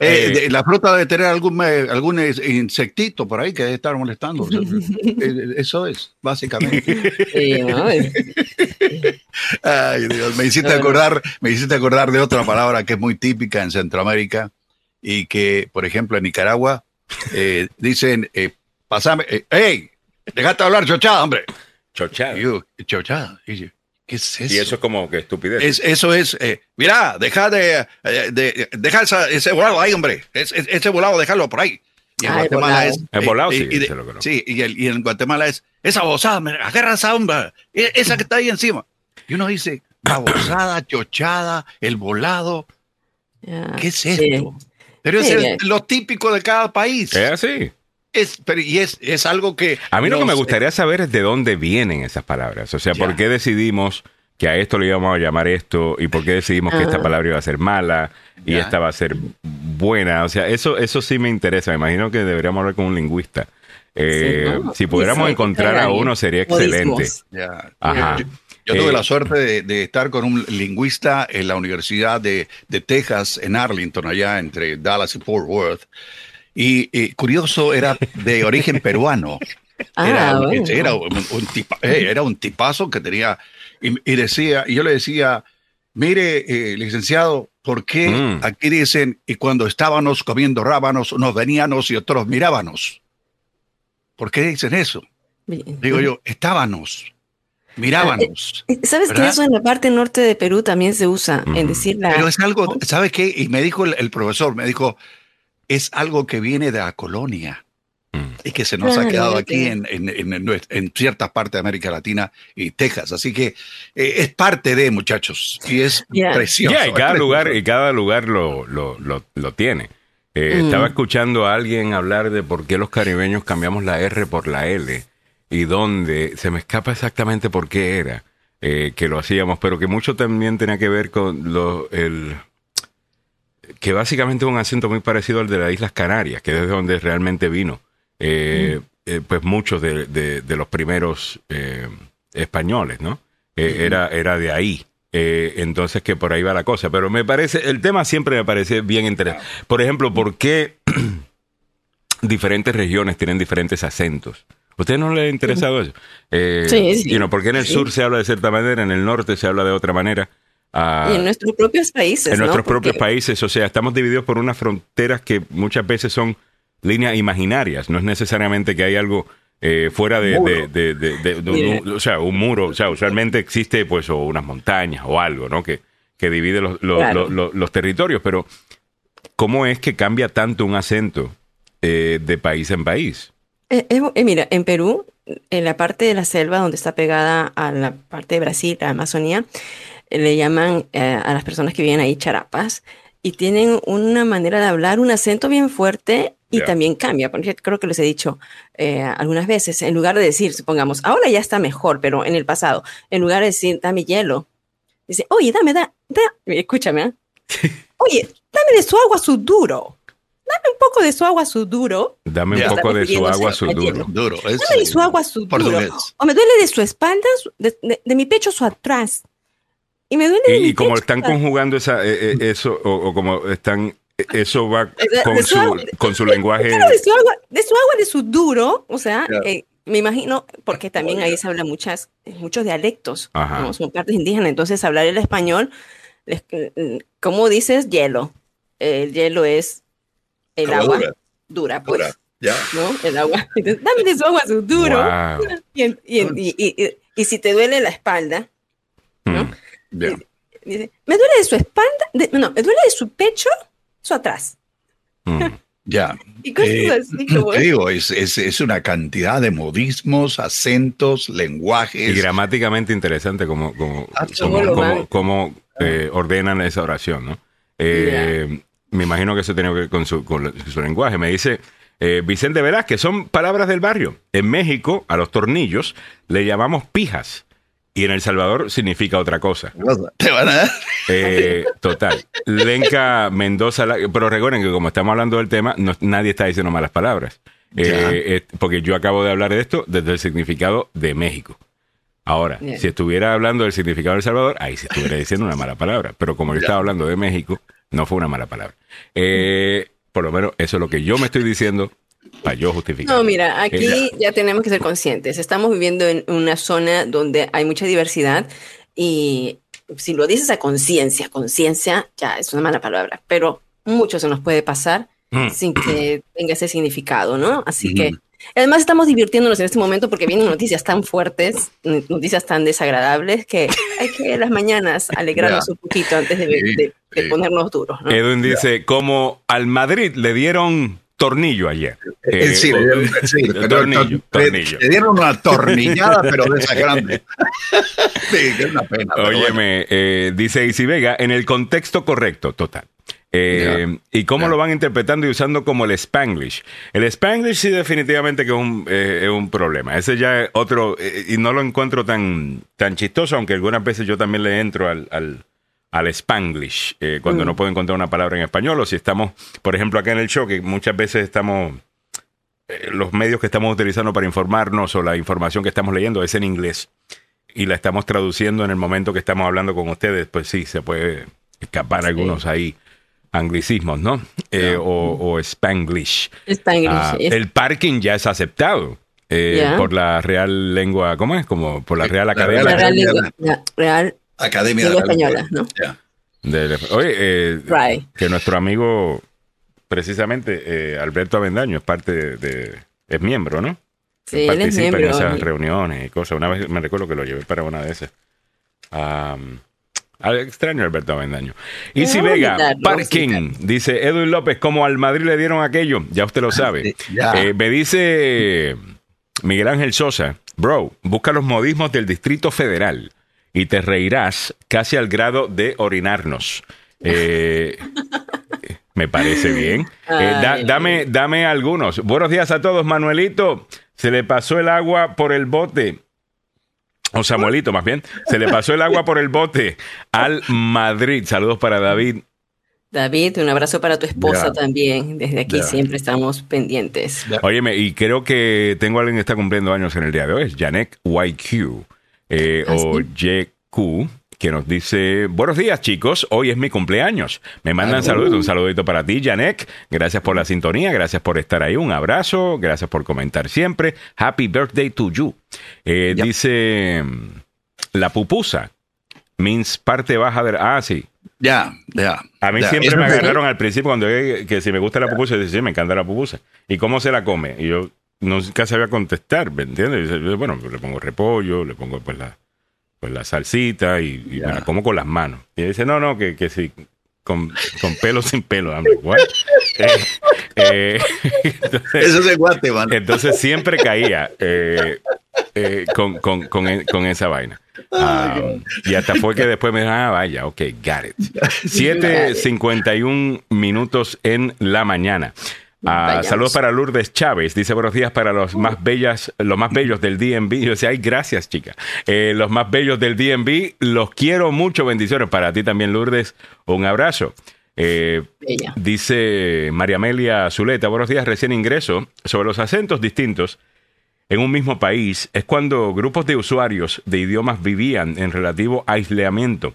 Eh, de- la fruta debe tener algún, eh, algún eh, insectito por ahí que debe estar molestando. O sea, eh, Eso es, básicamente. Sí, ¿no? Es- Ay, Dios, me hiciste No, no. acordar, me hiciste acordar de otra palabra que es muy típica en Centroamérica y que, por ejemplo, en Nicaragua eh, dicen, eh, pasame, eh, hey, déjate hablar, chochada, hombre. Chochado. Y yo, chochada. Y yo, ¿Qué es eso? Y eso es como que estupidez. Es- eso es, eh, mira, deja de, eh, de- deja esa- ese volado ahí, hombre. Es- es- ese volado, déjalo por ahí. Y en el Guatemala volado. es. El volado, sí, y de- lo conozco. sí, y, el- y en Guatemala es. Esa bozada, mira, agarra esa hombre. Esa que está ahí encima. Y uno dice, babosada, chochada, el volado. ¿Qué es esto? Es bien. el- lo típico de cada país. Es así. Es, pero, y es, es algo que. A mí lo que me gustaría saber es de dónde vienen esas palabras. O sea, Ya. ¿por qué decidimos que a esto le íbamos a llamar esto? ¿Y por qué decidimos que esta Ah. palabra iba a ser mala y Ya. esta va a ser buena? O sea, eso, eso sí me interesa. Me imagino que deberíamos hablar con un lingüista. Eh, Sí, ¿no? Si pudiéramos Sí, encontrar a uno sería excelente. Ajá. Yo, tuve Eh, la suerte de, de estar con un lingüista en la Universidad de, de Texas, en Arlington, allá entre Dallas y Fort Worth. Y, y curioso, era de origen peruano. Ah, Era, un- bueno. era un, un tipa- eh, era un tipazo que tenía. Y, y decía, y yo le decía, mire, eh, licenciado, ¿por qué Mm. aquí dicen, y cuando estábamos comiendo rábanos, nos veníamos y otros mirábamos? ¿Por qué dicen eso? Digo yo, estábamos, mirábamos. Eh, ¿Sabes que ¿verdad? eso en la parte norte de Perú también se usa? En decir la... Pero es algo, ¿sabe qué? Y me dijo el, el profesor, me dijo, es algo que viene de la colonia Mm. y que se nos ha quedado aquí en, en, en, en nues- en ciertas partes de América Latina y Texas. Así que eh, es parte de, muchachos, y es Ya. precioso. Y cada precioso. lugar, y cada lugar lo, lo, lo, lo tiene. Eh, Mm. Estaba escuchando a alguien hablar de por qué los caribeños cambiamos la R por la L y dónde, se me escapa exactamente por qué era eh, que lo hacíamos, pero que mucho también tenía que ver con lo, el que básicamente es un acento muy parecido al de las Islas Canarias, que es de donde realmente vino. eh, eh, pues muchos de, de- de los primeros españoles, ¿no? Eh, era, era de ahí. Entonces que por ahí va la cosa. Pero me parece, el tema siempre me parece bien interesante. Por ejemplo, ¿por qué diferentes regiones tienen diferentes acentos? ¿A usted no le ha interesado eso? Eh, Sí, sí. you know, ¿Por qué en el Sí. sur se habla de cierta manera, en el norte se habla de otra manera? Ah, Y en nuestros propios países, en ¿no? nuestros propios Porque- países, o sea, estamos divididos por unas fronteras que muchas veces son líneas imaginarias. No es necesariamente que hay algo eh, fuera de, Muro. de- de- de- de un, o sea, un muro. O sea, usualmente existe pues o unas montañas o algo, ¿no? Que, que divide los, los- Claro. los- los- los territorios. Pero, ¿cómo es que cambia tanto un acento eh, de país en país? Eh, eh, mira, en Perú, en la parte de la selva donde está pegada a la parte de Brasil, la Amazonía, le llaman eh, a las personas que viven ahí charapas y tienen una manera de hablar, un acento bien fuerte y también cambia, porque creo que les he dicho eh, algunas veces, en lugar de decir, supongamos, ahora ya está mejor, pero en el pasado, en lugar de decir, dame hielo, dice, oye, dame, da, da, escúchame, ¿eh? oye, dame de su agua su duro, dame un poco de su agua su duro. Dame Ya. un poco de su agua, a su hielo. duro. Duro. Es, Dame de su agua su duro. portugués. O me duele de su espalda, su- de, de- de mi pecho su atrás. Y me duele de Y, mi y como pecho están conjugando esa, eh, eh, eso, o, o como están, eh, eso va de con su su, agua- con su lenguaje. Claro, de su agua, de su agua, de su duro, o sea, eh, me imagino, porque también ahí se habla muchas, muchos dialectos, Ajá. ¿no? son partes indígenas, entonces hablar el español, les- eh, ¿cómo dices hielo? El hielo es el Agua agua dura. dura, pues, Dura. Ya. ¿no? El agua. Entonces, Dame de su agua su duro. Wow. Y, y y- y- y- y si te duele la espalda, ¿no? Mm. Ya. Dice, me duele de su espalda, de- no, me duele de su pecho, su atrás. Mm. Ya. Y cosas Eh, así como, te digo, es, es, es una cantidad de modismos, acentos, lenguajes. Y gramáticamente interesante como, como, Ah, como, ¿cómo lo como- como, eh, ordenan esa oración, ¿no? Eh, Me imagino que eso tiene que ver con su, con su lenguaje. Me dice eh, Vicente Velázquez, son palabras del barrio. En México, a los tornillos le llamamos pijas. Y en El Salvador significa otra cosa. Te van a dar. Eh, total. Lenca Mendoza, pero recuerden que como estamos hablando del tema, no- nadie está diciendo malas palabras. Eh, porque yo acabo de hablar de esto desde el significado de México. Ahora, Bien. si estuviera hablando del significado de El Salvador, ahí sí estuviera diciendo una mala palabra. Pero como yo Ya. estaba hablando de México, no fue una mala palabra. Eh, por lo menos eso es lo que yo me estoy diciendo para yo justificar. No, mira, aquí Eh, ya tenemos que ser conscientes. Estamos viviendo en una zona donde hay mucha diversidad y si lo dices a conciencia, conciencia ya es una mala palabra, pero mucho se nos puede pasar Mm. sin que tenga ese significado, ¿no? Así Ujú. que además estamos divirtiéndonos en este momento porque vienen noticias tan fuertes, noticias tan desagradables que hay que las mañanas alegrarnos Ya. un poquito antes de, de- de sí. ponernos duros, ¿no? Edwin dice, como al Madrid le dieron tornillo ayer. Eh, sí, le dieron- sí, pero tornillo, le- tornillo. Le dieron una tornillada, pero de esa grande. sí, que es una pena. bueno. Óyeme, eh, dice Isi Vega, en el contexto correcto, total. Eh, ¿Y cómo lo van interpretando y usando como el Spanglish? El Spanglish sí definitivamente que es un, eh, es un problema. Ese ya es otro, eh, y no lo encuentro tan, tan chistoso, aunque algunas veces yo también le entro al, al, al Spanglish, eh, cuando Mm. no puedo encontrar una palabra en español, o si estamos, por ejemplo, acá en el show, que muchas veces estamos, eh, los medios que estamos utilizando para informarnos o la información que estamos leyendo es en inglés y la estamos traduciendo en el momento que estamos hablando con ustedes, pues sí, se puede escapar Sí. algunos ahí anglicismos, ¿no? Eh, o, o Spanglish. Spanglish, Ah, es- el parking ya es aceptado eh, por la Real Lengua, ¿cómo es? Como por la Real Academia. la Real Real, Academia Lengua- la Real Academia de la Española. ¿no? De- oye, eh, Right. que nuestro amigo, precisamente, eh, Alberto Avendaño, es parte de, de- es miembro, ¿no? Sí, él es participa en miembro. esas reuniones y cosas. Una vez me recuerdo que lo llevé para una de esas. Al extraño Alberto Avendaño. Y si Vamos a Vega, parking, dice Edwin López, como al Madrid le dieron aquello, ya usted lo sabe. Sí, ya. Eh, me dice Miguel Ángel Sosa, bro, busca los modismos del Distrito Federal y te reirás casi al grado de orinarnos. Eh, me parece bien. Eh, da- dame, dame algunos. Buenos días a todos, Manuelito. Se le pasó el agua por el bote. O Samuelito, más bien. Se le pasó el agua por el bote al Madrid. Saludos para David. David, un abrazo para tu esposa también. Desde aquí siempre estamos pendientes. Ya. Óyeme, y creo que tengo a alguien que está cumpliendo años en el día de hoy. Es Janek YQ eh, Ah, o. YQ, que nos dice: Buenos días, chicos. Hoy es mi cumpleaños. Me mandan Ah, saludos. uh. Un saludito para ti, Janek. Gracias por la sintonía. Gracias por estar ahí. Un abrazo. Gracias por comentar siempre. Happy birthday to you. Eh. Dice: La pupusa means parte baja de. Ah, sí. Ya, ya. A mí siempre me agarraron al principio cuando vi que si me gusta la pupusa, yo decía, sí, me encanta la pupusa. ¿Y cómo se la come? Y yo nunca sabía contestar, ¿me entiendes? Bueno, le pongo repollo, le pongo pues la, pues la salsita y, y me la como con las manos. Y dice, no, no, que, que sí, con, con pelo sin pelo. "What?" Eh, eh, entonces, Eso es en Guatemala. entonces siempre caía eh, eh, con, con, con, e- con esa vaina. Ah, y hasta fue que después me dijo, ah, vaya, ok, got it. 7.51 minutos en la mañana. Ah, Vayamos. saludos para Lourdes Chávez. Dice buenos días para los más bellas, los más bellos del DMV. Yo decía, ay, gracias, chica. Eh, los más bellos del DMV, los quiero mucho. Bendiciones para ti también, Lourdes. Un abrazo. Eh. Dice María Amelia Zuleta, buenos días, recién ingreso sobre los acentos distintos en un mismo país. Es cuando grupos de usuarios de idiomas vivían en relativo aislamiento,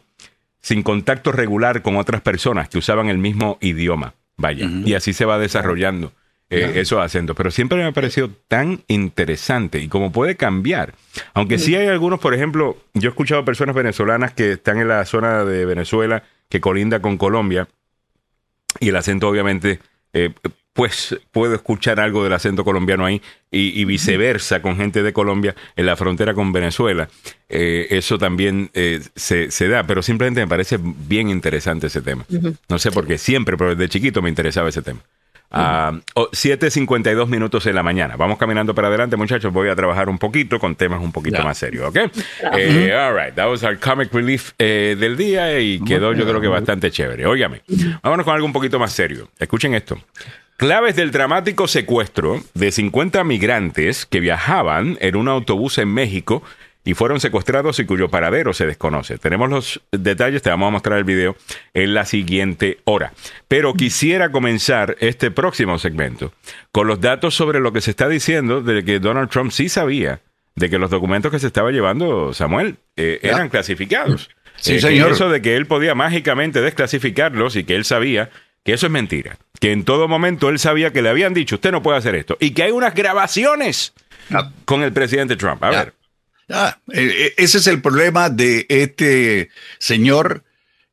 sin contacto regular con otras personas que usaban el mismo idioma. Vaya, y así se va desarrollando eh, esos acentos. Pero siempre me ha parecido tan interesante y como puede cambiar. Aunque sí hay algunos, por ejemplo, yo he escuchado personas venezolanas que están en la zona de Venezuela que colinda con Colombia y el acento obviamente, eh, pues puedo escuchar algo del acento colombiano ahí y, y viceversa con gente de Colombia en la frontera con Venezuela. Eh, eso también eh, se, se da, pero simplemente me parece bien interesante ese tema. No sé por qué, siempre, pero desde chiquito me interesaba ese tema. Ah, oh, 7.52 minutos en la mañana. Vamos caminando para adelante, muchachos. Voy a trabajar un poquito con temas un poquito más serios, ¿ok? Eh, all right, that was our comic relief eh, del día y quedó yo creo que bastante chévere. Óigame, vámonos con algo un poquito más serio. Escuchen esto. Claves del dramático secuestro de 50 migrantes que viajaban en un autobús en México y fueron secuestrados y cuyo paradero se desconoce. Tenemos los detalles, te vamos a mostrar el video en la siguiente hora. Pero quisiera comenzar este próximo segmento con los datos sobre lo que se está diciendo de que Donald Trump sí sabía de que los documentos que se estaba llevando Samuel eh, eran clasificados. Sí, Eh, señor. Eso de que él podía mágicamente desclasificarlos y que él sabía que eso es mentira. Que en todo momento él sabía que le habían dicho, usted no puede hacer esto. Y que hay unas grabaciones Ya. con el presidente Trump. A Ya. ver. Ah, eh, eh, ese es el problema de este señor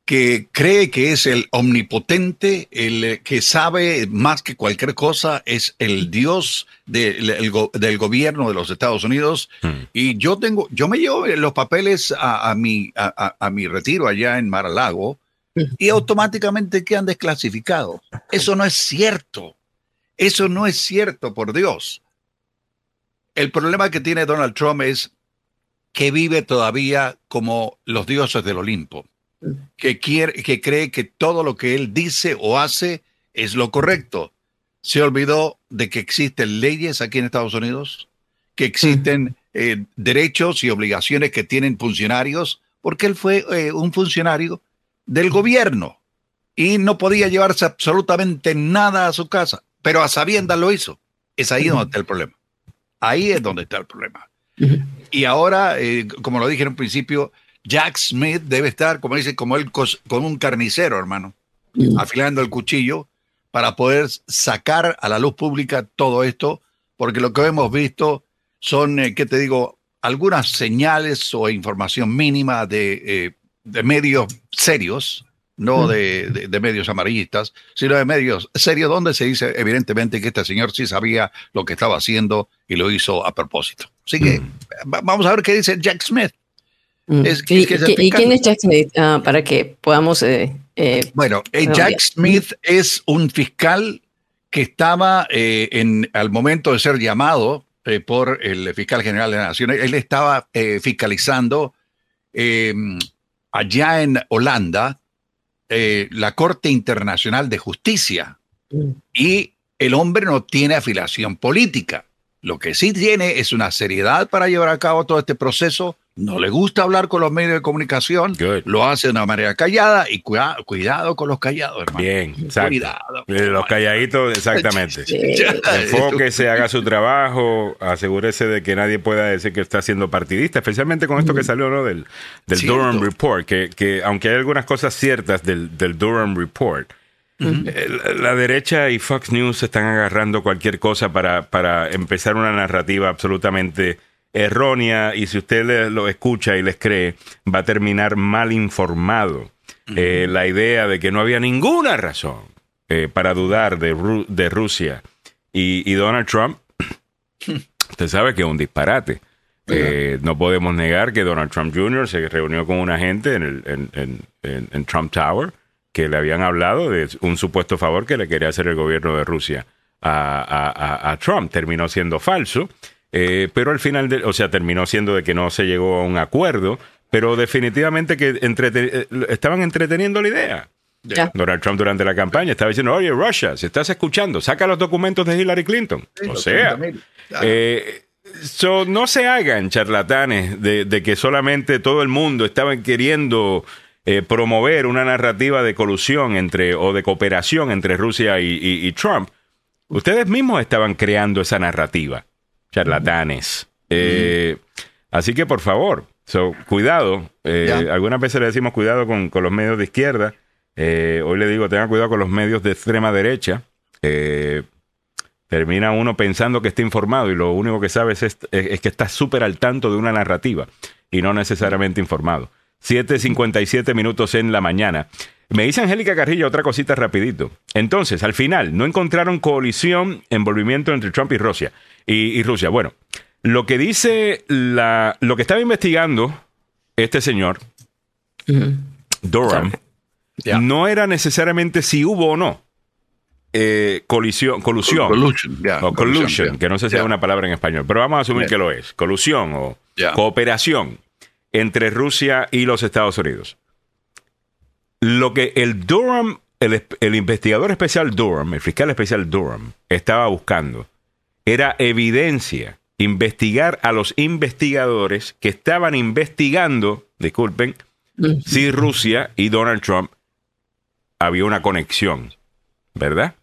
que cree que es el omnipotente, el eh, que sabe más que cualquier cosa, es el Dios del, el go- del gobierno de los Estados Unidos. Hmm. Y yo tengo, yo me llevo los papeles a, a mi, a, a- a mi retiro allá en Mar a Lago y automáticamente quedan desclasificados. Eso no es cierto. Eso no es cierto, por Dios. El problema que tiene Donald Trump es que vive todavía como los dioses del Olimpo, que, quiere, que cree que todo lo que él dice o hace es lo correcto. Se olvidó de que existen leyes aquí en Estados Unidos, que existen eh, derechos y obligaciones que tienen funcionarios, porque él fue eh, un funcionario del gobierno y no podía llevarse absolutamente nada a su casa, pero a sabiendas lo hizo. Es ahí donde está el problema. Ahí es donde está el problema. Y ahora, eh, como lo dije en un principio, Jack Smith debe estar, como dice, como él, como un carnicero, hermano, afilando el cuchillo para poder sacar a la luz pública todo esto, porque lo que hemos visto son, eh, ¿qué te digo? Algunas señales o información mínima de, eh, de medios serios, no de, de- de medios amarillistas, sino de medios serios, donde se dice evidentemente que este señor sí sabía lo que estaba haciendo y lo hizo a propósito. Así que va- vamos a ver qué dice Jack Smith. Mm. Es- ¿Y, es que es el y- y fiscal. quién es Jack Smith? Ah, para que podamos... eh, eh, Bueno, eh, Jack. Smith es un fiscal que estaba eh, en, al momento de ser llamado eh, por el fiscal general de la Nación. Él estaba eh, fiscalizando eh, allá en Holanda eh, la Corte Internacional de Justicia mm, y el hombre no tiene afiliación política. Lo que sí tiene es una seriedad para llevar a cabo todo este proceso. No le gusta hablar con los medios de comunicación, Good. lo hace de una manera callada y cuida- cuidado con los callados, hermano. Bien, exacto. Cuidado. Eh, Los calladitos, exactamente. Enfóquese, haga su trabajo, asegúrese de que nadie pueda decir que está siendo partidista, especialmente con esto que salió ¿no? del. Durham Report, que, que aunque hay algunas cosas ciertas del, del Durham Report, eh, la, la derecha y Fox News están agarrando cualquier cosa para, para empezar una narrativa absolutamente errónea y si usted le- lo escucha y les cree, va a terminar mal informado. eh, la idea de que no había ninguna razón eh, para dudar de, Ru- de Rusia y, y Donald Trump, usted sabe que es un disparate. Eh, no podemos negar que Donald Trump Jr. se reunió con una gente en, el, en- en- en Trump Tower que le habían hablado de un supuesto favor que le quería hacer el gobierno de Rusia a, a- a- a Trump. Terminó siendo falso, eh, pero al final, de- o sea, terminó siendo de que no se llegó a un acuerdo, pero definitivamente que eh, estaban entreteniendo la idea. Donald Trump durante la campaña estaba diciendo, oye, Russia, si estás escuchando, saca los documentos de Hillary Clinton. Sí, o sea, 30.000. eh, so, no se hagan charlatanes de, de que solamente todo el mundo estaba queriendo eh, promover una narrativa de colusión entre o de cooperación entre Rusia y, y- y Trump. Ustedes mismos estaban creando esa narrativa, charlatanes. Eh, así que por favor, so, cuidado. Eh, algunas veces le decimos cuidado con, con los medios de izquierda. Eh, hoy le digo, tengan cuidado con los medios de extrema derecha. Termina uno pensando que está informado y lo único que sabe es, es- es que está súper al tanto de una narrativa y no necesariamente informado. 7.57 minutos en la mañana. Me dice Angélica Carrillo otra cosita rapidito. Entonces, al final, no encontraron coalición, envolvimiento entre Trump y Rusia. Y, y Rusia. Bueno, lo que dice la, lo que estaba investigando este señor, Durham, Ya. no era necesariamente si hubo o no eh, colisión, colusión. Collusion, o que no sé si es una palabra en español, pero vamos a asumir que lo es. Colusión o cooperación entre Rusia y los Estados Unidos. Lo que el Durham, el, investigador especial Durham, el fiscal especial Durham, estaba buscando era evidencia, investigar a los investigadores que estaban investigando, disculpen, si Rusia y Donald Trump había una conexión, ¿verdad?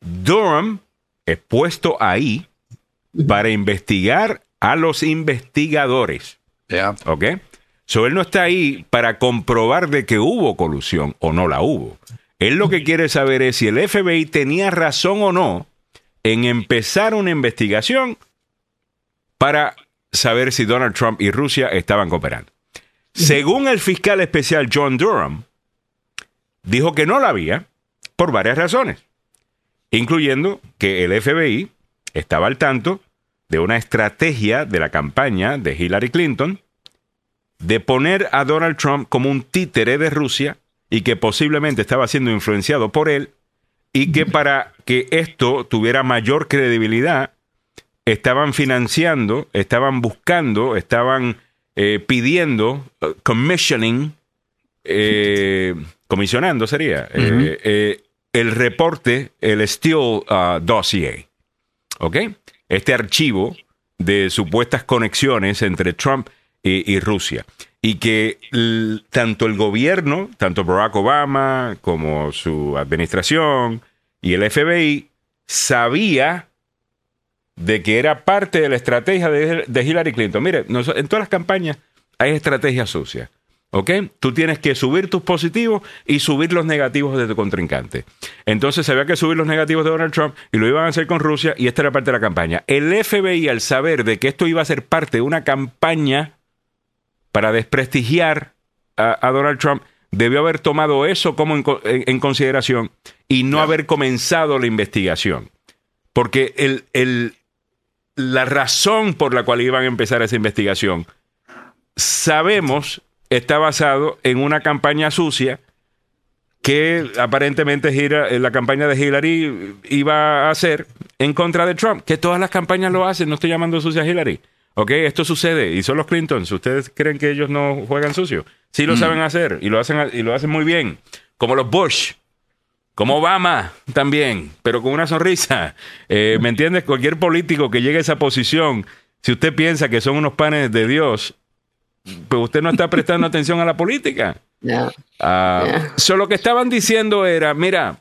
Durham es puesto ahí para investigar a los investigadores, Ya. ¿ok? So él no está ahí para comprobar de que hubo colusión o no la hubo. Él lo que quiere saber es si el FBI tenía razón o no en empezar una investigación para saber si Donald Trump y Rusia estaban cooperando. Según el fiscal especial John Durham, dijo que no la había por varias razones, incluyendo que el FBI estaba al tanto de una estrategia de la campaña de Hillary Clinton de poner a Donald Trump como un títere de Rusia y que posiblemente estaba siendo influenciado por él y que para que esto tuviera mayor credibilidad estaban financiando, estaban buscando, estaban eh, pidiendo, eh, commissioning, eh, comisionando sería, eh, eh, el reporte, el Steele uh, Dossier. ¿Ok? Este archivo de supuestas conexiones entre Trump y, Rusia. Y que tanto el gobierno, tanto Barack Obama como su administración y el FBI sabía de que era parte de la estrategia de, Hillary Clinton. Mire, en todas las campañas hay estrategias sucias. ¿Ok? Tú tienes que subir tus positivos y subir los negativos de tu contrincante. Entonces había que subir los negativos de Donald Trump y lo iban a hacer con Rusia y esta era parte de la campaña. El FBI, al saber de que esto iba a ser parte de una campaña para desprestigiar a, a Donald Trump, debió haber tomado eso como en, en- en consideración y no haber comenzado la investigación. Porque el, el- la razón por la cual iban a empezar esa investigación, sabemos, está basado en una campaña sucia que aparentemente gira, eh, la campaña de Hillary iba a hacer en contra de Trump, que todas las campañas lo hacen, no estoy llamando sucia a Hillary. Ok, esto sucede y son los Clintons. ¿Ustedes creen que ellos no juegan sucio? Sí lo saben hacer y lo hacen y lo hacen muy bien, como los Bush, como Obama también, pero con una sonrisa. Eh, ¿Me entiendes? Cualquier político que llegue a esa posición, si usted piensa que son unos panes de Dios, pues usted no está prestando atención a la política. Ya. Ah, Yeah. so lo que estaban diciendo era, mira,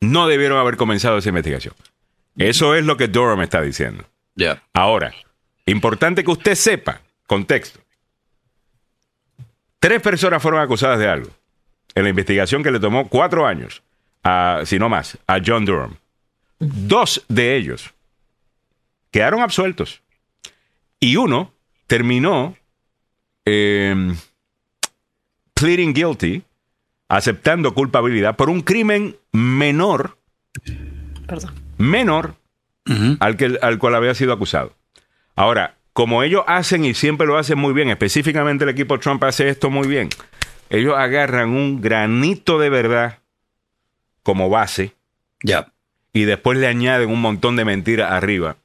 no debieron haber comenzado esa investigación. Eso es lo que Durham está diciendo. Ya. Ahora, importante que usted sepa, contexto. Tres personas fueron acusadas de algo en la investigación que le tomó cuatro años, a, si no más, a John Durham. Dos de ellos quedaron absueltos y uno terminó eh, pleading guilty, aceptando culpabilidad por un crimen menor, Perdón. menor al, que, al cual había sido acusado. Ahora, como ellos hacen y siempre lo hacen muy bien, específicamente el equipo Trump hace esto muy bien, ellos agarran un granito de verdad como base Ya. y después le añaden un montón de mentiras arriba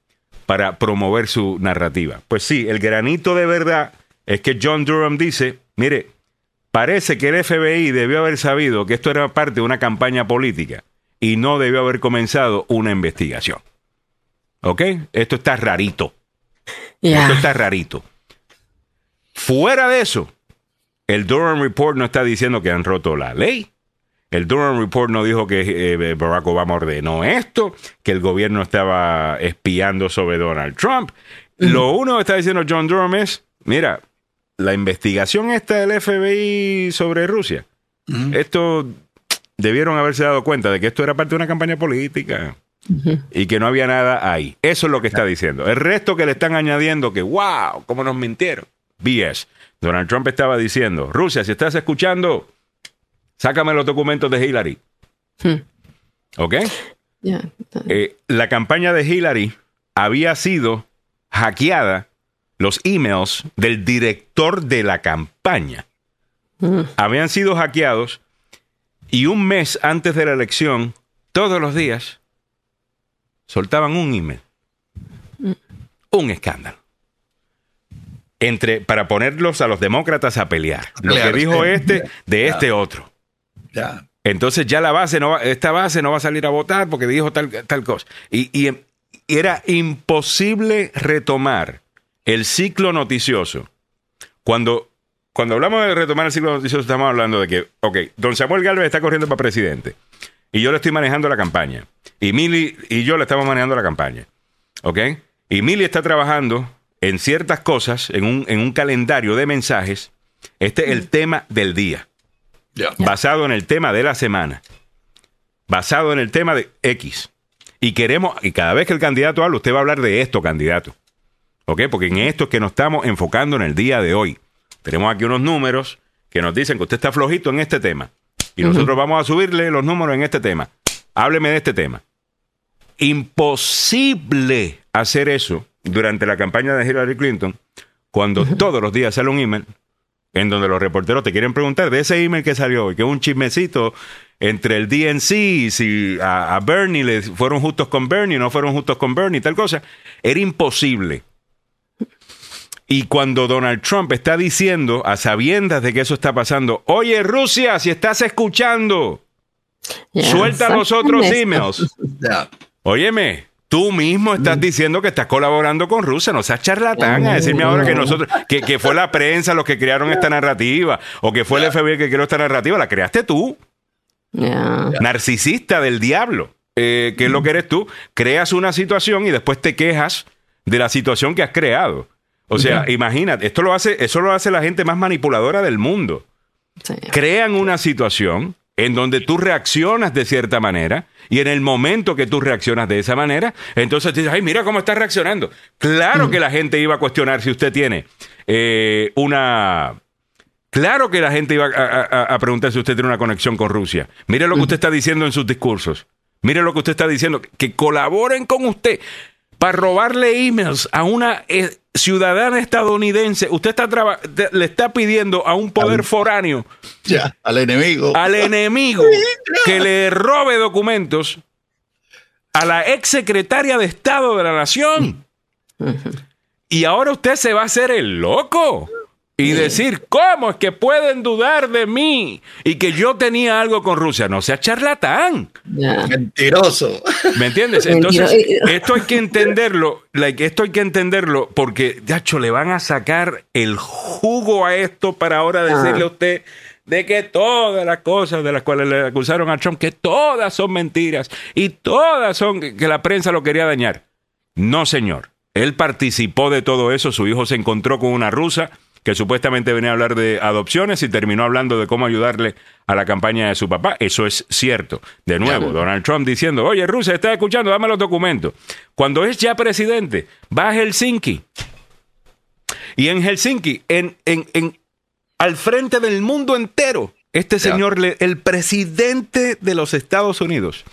para promover su narrativa. Pues sí, el granito de verdad es que John Durham dice, mire, parece que el FBI debió haber sabido que esto era parte de una campaña política y no debió haber comenzado una investigación. ¿Ok? Esto está rarito. Esto está rarito. Fuera de eso, el Durham Report no está diciendo que han roto la ley. El Durham Report no dijo que eh, Barack Obama ordenó esto, que el gobierno estaba espiando sobre Donald Trump. Lo único que está diciendo John Durham es, mira, la investigación esta del FBI sobre Rusia, esto debieron haberse dado cuenta de que esto era parte de una campaña política y que no había nada ahí. Eso es lo que está diciendo. El resto que le están añadiendo que, wow, cómo nos mintieron. BS. Donald Trump estaba diciendo, Rusia, si estás escuchando, sácame los documentos de Hillary. Hmm. ¿Ok? Eh, la campaña de Hillary había sido hackeada los emails del director de la campaña. Habían sido hackeados y un mes antes de la elección, todos los días, soltaban un email. Un escándalo. Entre, para ponerlos a los demócratas a pelear. Lo que dijo este de este otro. Ya. Entonces ya la base no va, esta base no va a salir a votar porque dijo tal, tal cosa. Y, y era imposible retomar el ciclo noticioso. Cuando, cuando hablamos de retomar el ciclo noticioso, estamos hablando de que, ok, don Samuel Galvez está corriendo para presidente. Y yo le estoy manejando la campaña. Y Mili y yo le estamos manejando la campaña. ¿Ok? Y Mili está trabajando en ciertas cosas, en un, en un calendario de mensajes. Este es el tema del día Basado en el tema de la semana, basado en el tema de X. Y queremos, y cada vez que el candidato habla, usted va a hablar de esto, candidato. ¿Ok? Porque en esto es que nos estamos enfocando en el día de hoy. Tenemos aquí unos números que nos dicen que usted está flojito en este tema. Y nosotros vamos a subirle los números en este tema. Hábleme de este tema. Imposible hacer eso durante la campaña de Hillary Clinton cuando todos los días sale un email en donde los reporteros te quieren preguntar de ese email que salió hoy, que es un chismecito entre el DNC, si a, a Bernie le fueron justos con Bernie, no fueron justos con Bernie, tal cosa. Era imposible. Y cuando Donald Trump está diciendo, a sabiendas de que eso está pasando, oye Rusia, si estás escuchando, suelta los otros esto. emails. Óyeme, tú mismo estás diciendo que estás colaborando con Rusia, no seas charlatán a decirme ahora que nosotros, que, que fue la prensa los que crearon esta narrativa, o que fue el FBI que creó esta narrativa, la creaste tú, narcisista del diablo, eh, que es lo que eres tú, creas una situación y después te quejas de la situación que has creado. O sea, imagínate, esto lo hace, eso lo hace la gente más manipuladora del mundo. Sí. crean una situación en donde tú reaccionas de cierta manera y en el momento que tú reaccionas de esa manera, entonces dices, ay, mira cómo está reaccionando. Claro que la gente iba a cuestionar si usted tiene eh, una... Claro que la gente iba a, a- a preguntar si usted tiene una conexión con Rusia. Mire lo que usted está diciendo en sus discursos. Mire lo que usted está diciendo. Que colaboren con usted para robarle emails a una eh, ciudadana estadounidense. Usted está le está pidiendo a un poder foráneo Ya. Al enemigo. al enemigo que le robe documentos a la ex secretaria de Estado de la Nación. Y ahora usted se va a hacer el loco y decir, ¿cómo es que pueden dudar de mí y que yo tenía algo con Rusia? No sea charlatán. Mentiroso. ¿Me entiendes? Entonces, esto hay que entenderlo, like, esto hay que entenderlo porque, yacho, le van a sacar el jugo a esto para ahora decirle a usted de que todas las cosas de las cuales le acusaron a Trump, que todas son mentiras y todas son que la prensa lo quería dañar. No, señor. Él participó de todo eso, su hijo se encontró con una rusa que supuestamente venía a hablar de adopciones y terminó hablando de cómo ayudarle a la campaña de su papá. Eso es cierto. De nuevo, Donald Trump diciendo, oye, Rusia, ¿estás escuchando? Dame los documentos. Cuando es ya presidente, va a Helsinki. Y en Helsinki, en, en, en, al frente del mundo entero. Este señor, el presidente de los Estados Unidos,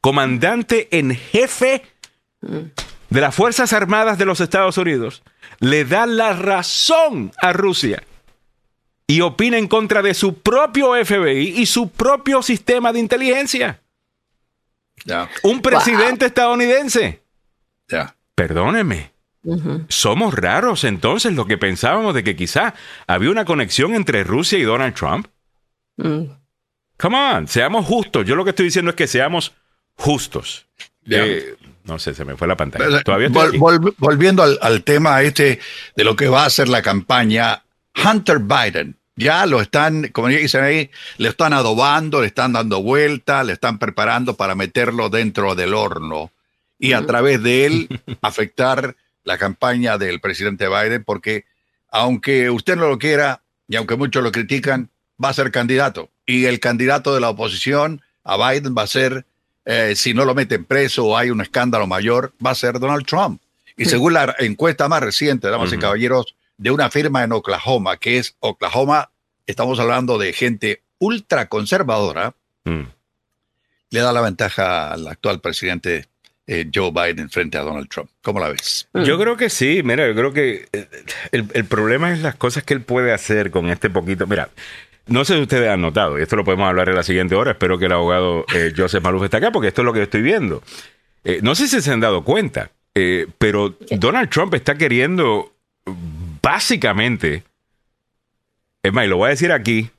comandante en jefe de las Fuerzas Armadas de los Estados Unidos, le da la razón a Rusia y opina en contra de su propio FBI y su propio sistema de inteligencia. Un presidente estadounidense. Perdóneme. Somos raros entonces lo que pensábamos de que quizá había una conexión entre Rusia y Donald Trump. Mm. Come on, seamos justos. Yo lo que estoy diciendo es que seamos justos. Eh, no sé, se me fue la pantalla. Pero, Todavía estoy vol- aquí. vol- volviendo al, al tema este de lo que va a ser la campaña, Hunter Biden, ya lo están, como dicen ahí, le están adobando, le están dando vuelta, le están preparando para meterlo dentro del horno y a través de él afectar la campaña del presidente Biden, porque aunque usted no lo quiera y aunque muchos lo critican, va a ser candidato. Y el candidato de la oposición a Biden va a ser eh, si no lo meten preso o hay un escándalo mayor, va a ser Donald Trump. Y según la encuesta más reciente, damas y caballeros, de una firma en Oklahoma, que es Oklahoma, estamos hablando de gente ultra conservadora, Mm. le da la ventaja al actual presidente eh, Joe Biden frente a Donald Trump. ¿Cómo la ves? Yo creo que sí, mira, yo creo que eh, el, el problema es las cosas que él puede hacer con este poquito. Mira, no sé si ustedes han notado, y esto lo podemos hablar en la siguiente hora, espero que el abogado eh, Joseph Maluf esté acá, porque esto es lo que estoy viendo. Eh, no sé si se han dado cuenta, eh, pero Donald Trump está queriendo básicamente, es más, y lo voy a decir aquí,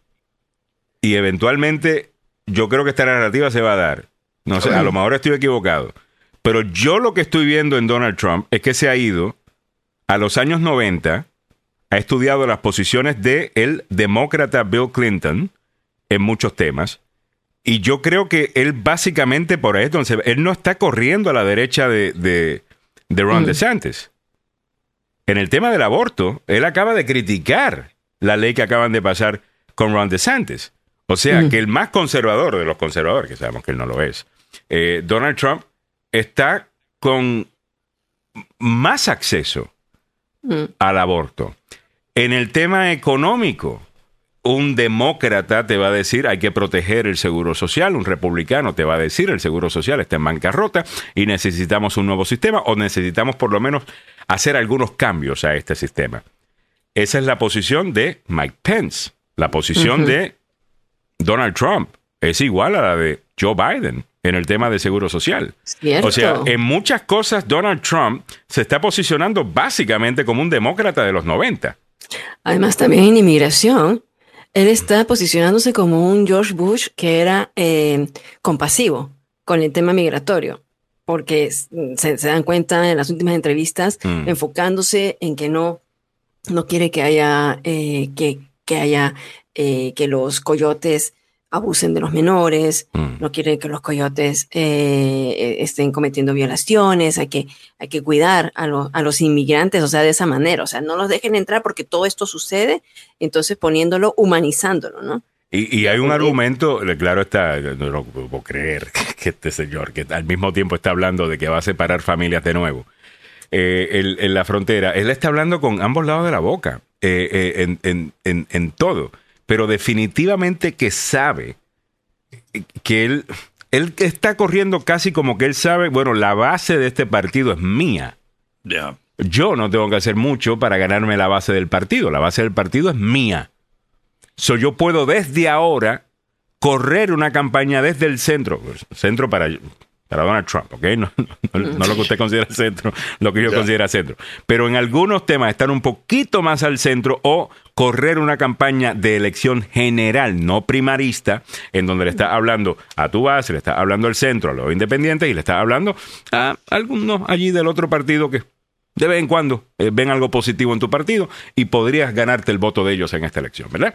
y eventualmente yo creo que esta narrativa se va a dar. No sé, a lo mejor estoy equivocado. Pero yo lo que estoy viendo en Donald Trump es que se ha ido a los años 90, ha estudiado las posiciones de el demócrata Bill Clinton en muchos temas. Y yo creo que él básicamente por ahí, entonces, él no está corriendo a la derecha de, de, de Ron DeSantis. En el tema del aborto, él acaba de criticar la ley que acaban de pasar con Ron DeSantis. O sea, que el más conservador de los conservadores, que sabemos que él no lo es, eh, Donald Trump, está con más acceso Mm. al aborto. En el tema económico, un demócrata te va a decir hay que proteger el seguro social, un republicano te va a decir el seguro social está en bancarrota y necesitamos un nuevo sistema o necesitamos por lo menos hacer algunos cambios a este sistema. Esa es la posición de Mike Pence. La posición de Donald Trump es igual a la de Joe Biden en el tema de seguro social. Cierto. O sea, en muchas cosas Donald Trump se está posicionando básicamente como un demócrata de los 90. Además, también en inmigración, él está posicionándose como un George Bush que era eh, compasivo con el tema migratorio, porque se dan cuenta en las últimas entrevistas, Mm. enfocándose en que no, no quiere que haya, eh, que, que haya, eh, que los coyotes abusen de los menores, Mm. no quiere que los coyotes eh, estén cometiendo violaciones, hay que, hay que cuidar a, lo- a los inmigrantes, o sea, de esa manera, o sea, no los dejen entrar porque todo esto sucede, entonces poniéndolo, humanizándolo, ¿no? Y, y hay un argumento, eh, claro está, no lo puedo creer que este señor, que al mismo tiempo está hablando de que va a separar familias de nuevo eh, en, en la frontera, él está hablando con ambos lados de la boca, eh, eh, en, en- en- en todo, pero definitivamente que sabe que él, él está corriendo casi como que él sabe, bueno, la base de este partido es mía. Yo no tengo que hacer mucho para ganarme la base del partido. La base del partido es mía. So, yo puedo desde ahora correr una campaña desde el centro, centro para, para Donald Trump, ¿ok? No, no- no lo que usted considera centro, lo que yo Ya. considero centro. Pero en algunos temas estar un poquito más al centro o correr una campaña de elección general, no primarista, en donde le está hablando a tu base, le está hablando al centro, a los independientes y le está hablando a algunos allí del otro partido que de vez en cuando eh, ven algo positivo en tu partido y podrías ganarte el voto de ellos en esta elección, ¿verdad?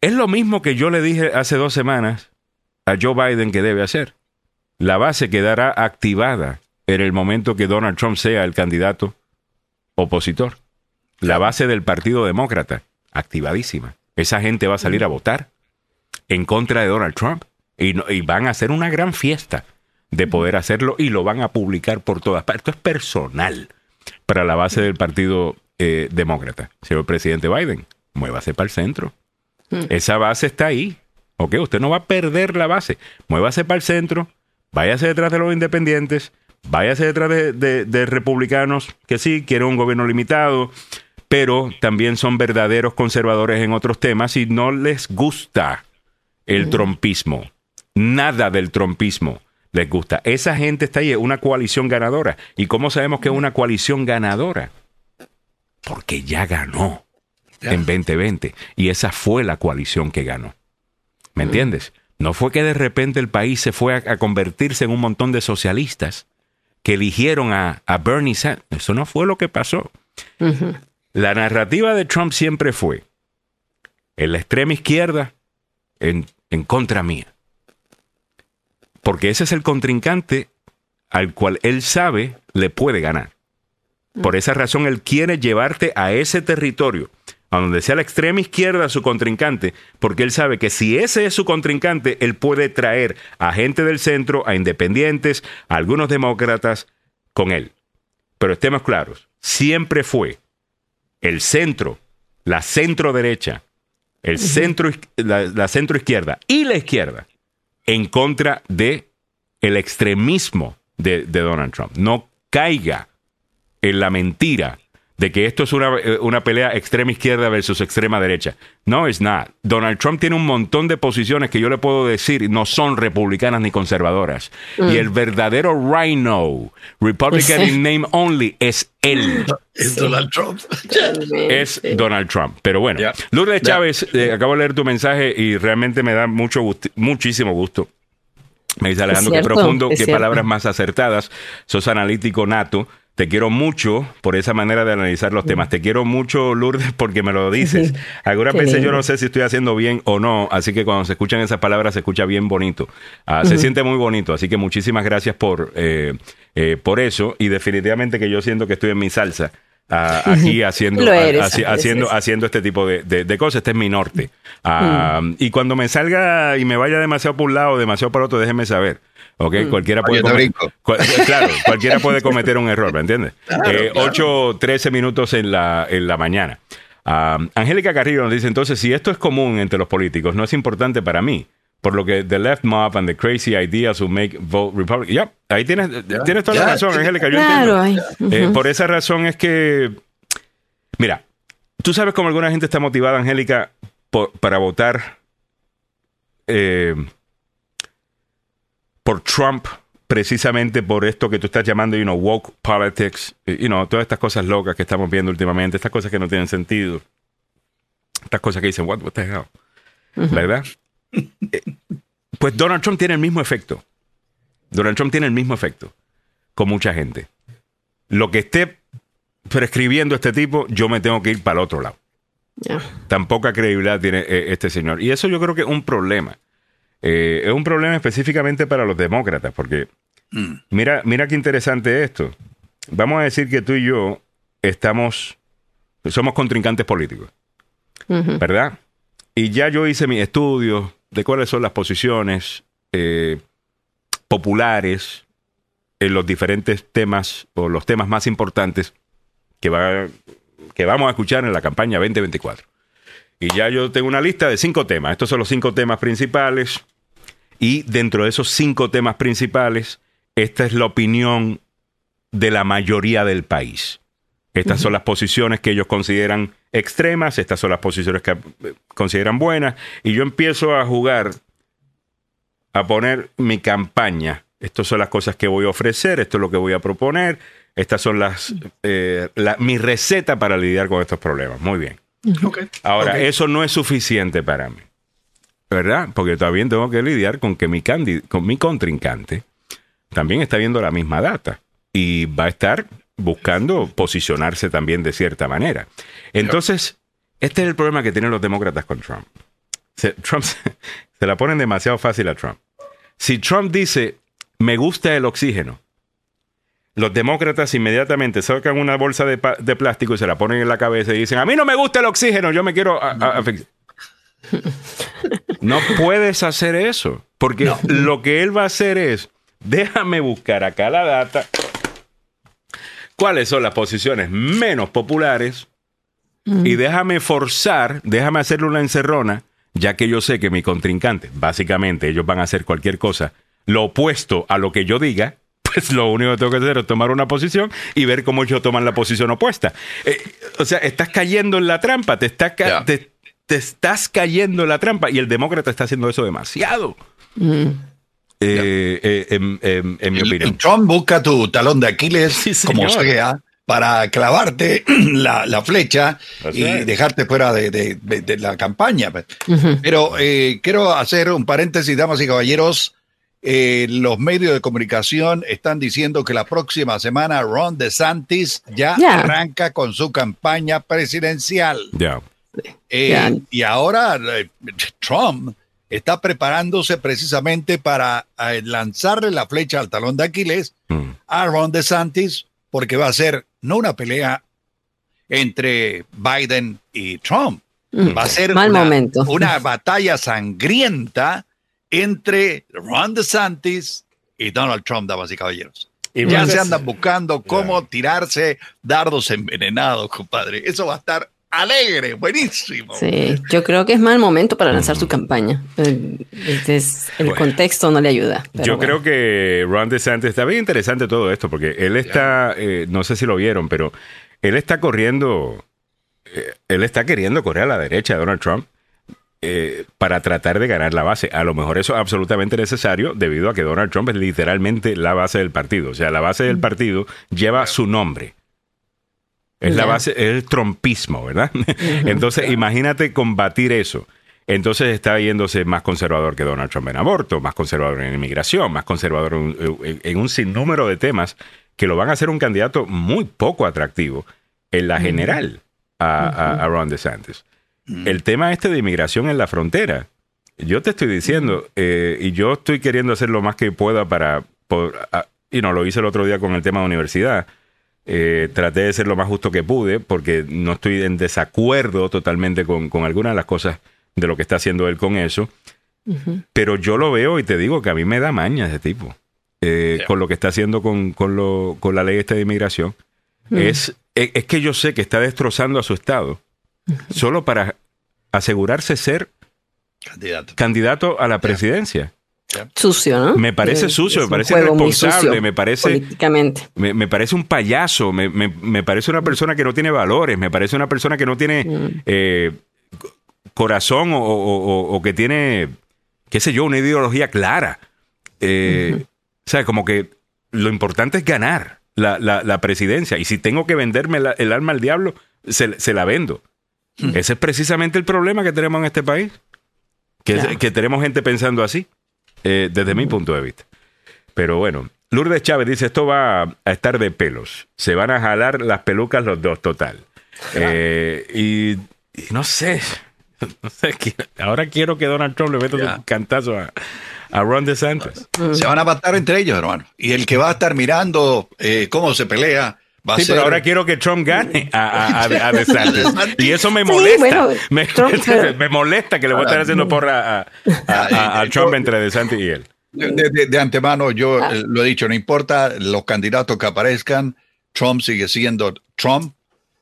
Es lo mismo que yo le dije hace dos semanas a Joe Biden que debe hacer. La base quedará activada en el momento que Donald Trump sea el candidato opositor. La base del Partido Demócrata, activadísima. Esa gente va a salir a votar en contra de Donald Trump y, no- y van a hacer una gran fiesta de poder hacerlo y lo van a publicar por todas partes. Esto es personal para la base del Partido eh, Demócrata, señor presidente Biden. muévase para el centro. Esa base está ahí. ¿Ok? Usted no va a perder la base. Muévase para el centro, váyase detrás de los independientes, váyase detrás de, de- de republicanos que sí quieren un gobierno limitado, pero también son verdaderos conservadores en otros temas y no les gusta el trompismo. Nada del trompismo les gusta. Esa gente está ahí, es una coalición ganadora. ¿Y cómo sabemos que es una coalición ganadora? Porque ya ganó en 2020 y esa fue la coalición que ganó. ¿Me entiendes? No fue que de repente el país se fue a, a convertirse en un montón de socialistas que eligieron a, a Bernie Sanders. Eso no fue lo que pasó. La narrativa de Trump siempre fue en la extrema izquierda en, en contra mía. Porque ese es el contrincante al cual él sabe le puede ganar. Por esa razón él quiere llevarte a ese territorio, a donde sea la extrema izquierda su contrincante, porque él sabe que si ese es su contrincante, él puede traer a gente del centro, a independientes, a algunos demócratas con él. Pero estemos claros, siempre fue el centro, la centro derecha, el centro, la, la centro izquierda y la izquierda en contra de el extremismo de, de Donald Trump. No caiga en la mentira de que esto es una, eh, una pelea extrema izquierda versus extrema derecha. No, es nada. Donald Trump tiene un montón de posiciones que yo le puedo decir no son republicanas ni conservadoras. Y el verdadero rhino, Republican in name only, es él. Es Donald Trump. Es Donald Trump. Pero bueno. Lourdes. Chávez, eh, acabo de leer tu mensaje y realmente me da mucho gusti- muchísimo gusto. Me dice Alejandro, qué profundo, qué palabras más acertadas. Sos analítico nato. Te quiero mucho por esa manera de analizar los temas. Te quiero mucho, Lourdes, porque me lo dices. Algunas Qué veces yo no sé si estoy haciendo bien o no, así que cuando se escuchan esas palabras se escucha bien bonito. Ah, Se siente muy bonito, así que muchísimas gracias por, eh, eh, por eso y definitivamente que yo siento que estoy en mi salsa. ah, aquí haciendo, eres, haciendo, haciendo este tipo de, de- de cosas. Este es mi norte. Ah, Y cuando me salga y me vaya demasiado por un lado o demasiado por otro, déjenme saber. ¿Ok? Cualquiera puede Oye, te comet- brinco. cual- claro, cualquiera puede cometer un error, ¿me entiendes? Eh, 8, 13 minutos en la, en la mañana. Ah, Angélica Carrillo nos dice, entonces, si esto es común entre los políticos, no es importante para mí. Por lo que the left mob and the crazy ideas will make vote Republican. Ya, ahí tienes, tienes toda la razón. Angélica. Yo Claro, entiendo. ay, Eh, por esa razón es que, mira, tú sabes cómo alguna gente está motivada, Angélica, por- para votar eh, por Trump precisamente por esto que tú estás llamando, you know, woke politics, you know, todas estas cosas locas que estamos viendo últimamente, estas cosas que no tienen sentido, estas cosas que dicen, what, what the hell, ¿verdad? Eh, pues Donald Trump tiene el mismo efecto. Donald Trump tiene el mismo efecto con mucha gente. Lo que esté prescribiendo este tipo, yo me tengo que ir para el otro lado. Ya. Tan poca credibilidad tiene eh, este señor. Y eso yo creo que es un problema. Eh, es un problema específicamente para los demócratas, porque mira, mira qué interesante esto. Vamos a decir que tú y yo estamos, somos contrincantes políticos. ¿verdad? Y ya yo hice mis estudios de cuáles son las posiciones eh, populares en los diferentes temas o los temas más importantes que, va, que vamos a escuchar en la campaña 2024. Y ya yo tengo una lista de cinco temas. Estos son los cinco temas principales. Y dentro de esos cinco temas principales, esta es la opinión de la mayoría del país. Estas son las posiciones que ellos consideran extremas, estas son las posiciones que eh, consideran buenas. Y yo empiezo a jugar, a poner mi campaña. Estas son las cosas que voy a ofrecer, esto es lo que voy a proponer, estas son las eh, la- mi receta para lidiar con estos problemas. Muy bien. Ahora, eso no es suficiente para mí, ¿verdad? Porque también tengo que lidiar con que mi, candi- con mi contrincante también está viendo la misma data y va a estar buscando posicionarse también de cierta manera. Entonces, este es el problema que tienen los demócratas con Trump. Se, Trump se, la ponen demasiado fácil a Trump. Si Trump dice, me gusta el oxígeno, los demócratas inmediatamente sacan una bolsa de, plástico y se la ponen en la cabeza y dicen, a mí no me gusta el oxígeno, yo me quiero... a- a- asfixiar". no puedes hacer eso, porque lo que él va a hacer es, déjame buscar acá la data, cuáles son las posiciones menos populares y déjame forzar, déjame hacerle una encerrona, ya que yo sé que mi contrincante, básicamente ellos van a hacer cualquier cosa, lo opuesto a lo que yo diga, pues lo único que tengo que hacer es tomar una posición y ver cómo ellos toman la posición opuesta. Eh, o sea, estás cayendo en la trampa, te estás, ca- Ya. te, te estás cayendo en la trampa y el demócrata está haciendo eso demasiado. Eh, eh, en, en- en mi opinión. Trump busca tu talón de Aquiles, Sí, como sea, para clavarte la, la flecha y dejarte fuera de, de- de- de la campaña. Pero eh, quiero hacer un paréntesis, damas y caballeros. Eh, los medios de comunicación están diciendo que la próxima semana Ron DeSantis ya Ya. arranca con su campaña presidencial. Ya. Eh. Y ahora eh, Trump está preparándose precisamente para eh, lanzarle la flecha al talón de Aquiles Mm. a Ron DeSantis, porque va a ser no una pelea entre Biden y Trump, va a ser Mm. Mal una, momento. una batalla sangrienta entre Ron DeSantis y Donald Trump, damas y caballeros. Y ya se andan buscando cómo tirarse dardos envenenados, compadre. Eso va a estar alegre, buenísimo. Sí, yo creo que es mal momento para lanzar su campaña. Eh, este es- el Bueno. contexto no le ayuda. pero Yo bueno. creo que Ron DeSantis está bien interesante todo esto, porque él está, eh, no sé si lo vieron, pero él está corriendo, eh, él está queriendo correr a la derecha de Donald Trump eh, para tratar de ganar la base. A lo mejor eso es absolutamente necesario debido a que Donald Trump es literalmente la base del partido. O sea, la base del partido lleva su nombre. Es la base, es el trompismo, ¿verdad? Entonces, imagínate combatir eso. Entonces está yéndose más conservador que Donald Trump en aborto, más conservador en inmigración, más conservador en, en- en un sinnúmero de temas que lo van a hacer un candidato muy poco atractivo en la general a, a- a Ron DeSantis. El tema este de inmigración en la frontera, yo te estoy diciendo, eh, y yo estoy queriendo hacer lo más que pueda para, por, a- y no, lo hice el otro día con el tema de universidad, eh, traté de ser lo más justo que pude porque no estoy en desacuerdo totalmente con, con algunas de las cosas de lo que está haciendo él con eso. Pero yo lo veo y te digo que a mí me da maña ese tipo. eh. Con lo que está haciendo con, con, lo, con la ley esta de inmigración. Es, es, es que yo sé que está destrozando a su estado solo para asegurarse ser Candidato. candidato a la presidencia. Sucio, ¿no? Me parece Eh, sucio, me parece irresponsable, me parece- Políticamente. Me, me parece un payaso, me, me- me parece una persona que no tiene valores, me parece una persona que no tiene eh, co- corazón o, o- o- o que tiene, qué sé yo, una ideología clara. Eh, O sea, como que lo importante es ganar la, la- la presidencia y si tengo que venderme la- el alma al diablo, se, se la vendo. Ese es precisamente el problema que tenemos en este país, que, Claro. que tenemos gente pensando así, eh, desde mi punto de vista. Pero bueno, Lourdes Chávez dice, esto va a estar de pelos. Se van a jalar las pelucas los dos, total. Eh, y, y no sé, no sé, ahora quiero que Donald Trump le meta Ya. un cantazo a, a Ron DeSantis. Se van a matar entre ellos, hermano. Y el que va a estar mirando eh, cómo se pelea va a Sí, ser. pero ahora quiero que Trump gane a, a, a- a DeSantis. Y eso me Sí, molesta. bueno, me, Trump, pero- me molesta que le voy a estar haciendo porra a, a- a- a Trump entre DeSantis y él. De, de- de antemano, yo eh, lo he dicho, no importa los candidatos que aparezcan, Trump sigue siendo Trump.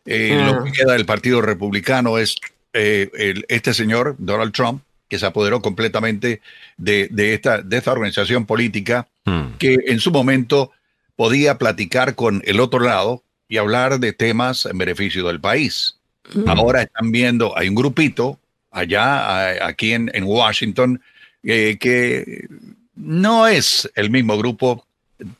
Eh, Ah. Lo que queda del Partido Republicano es eh, el- este señor, Donald Trump, que se apoderó completamente de, de esta, de esta organización política Hmm. que en su momento podía platicar con el otro lado y hablar de temas en beneficio del país. Ahora están viendo, hay un grupito allá, a- aquí en, en Washington, eh, que no es el mismo grupo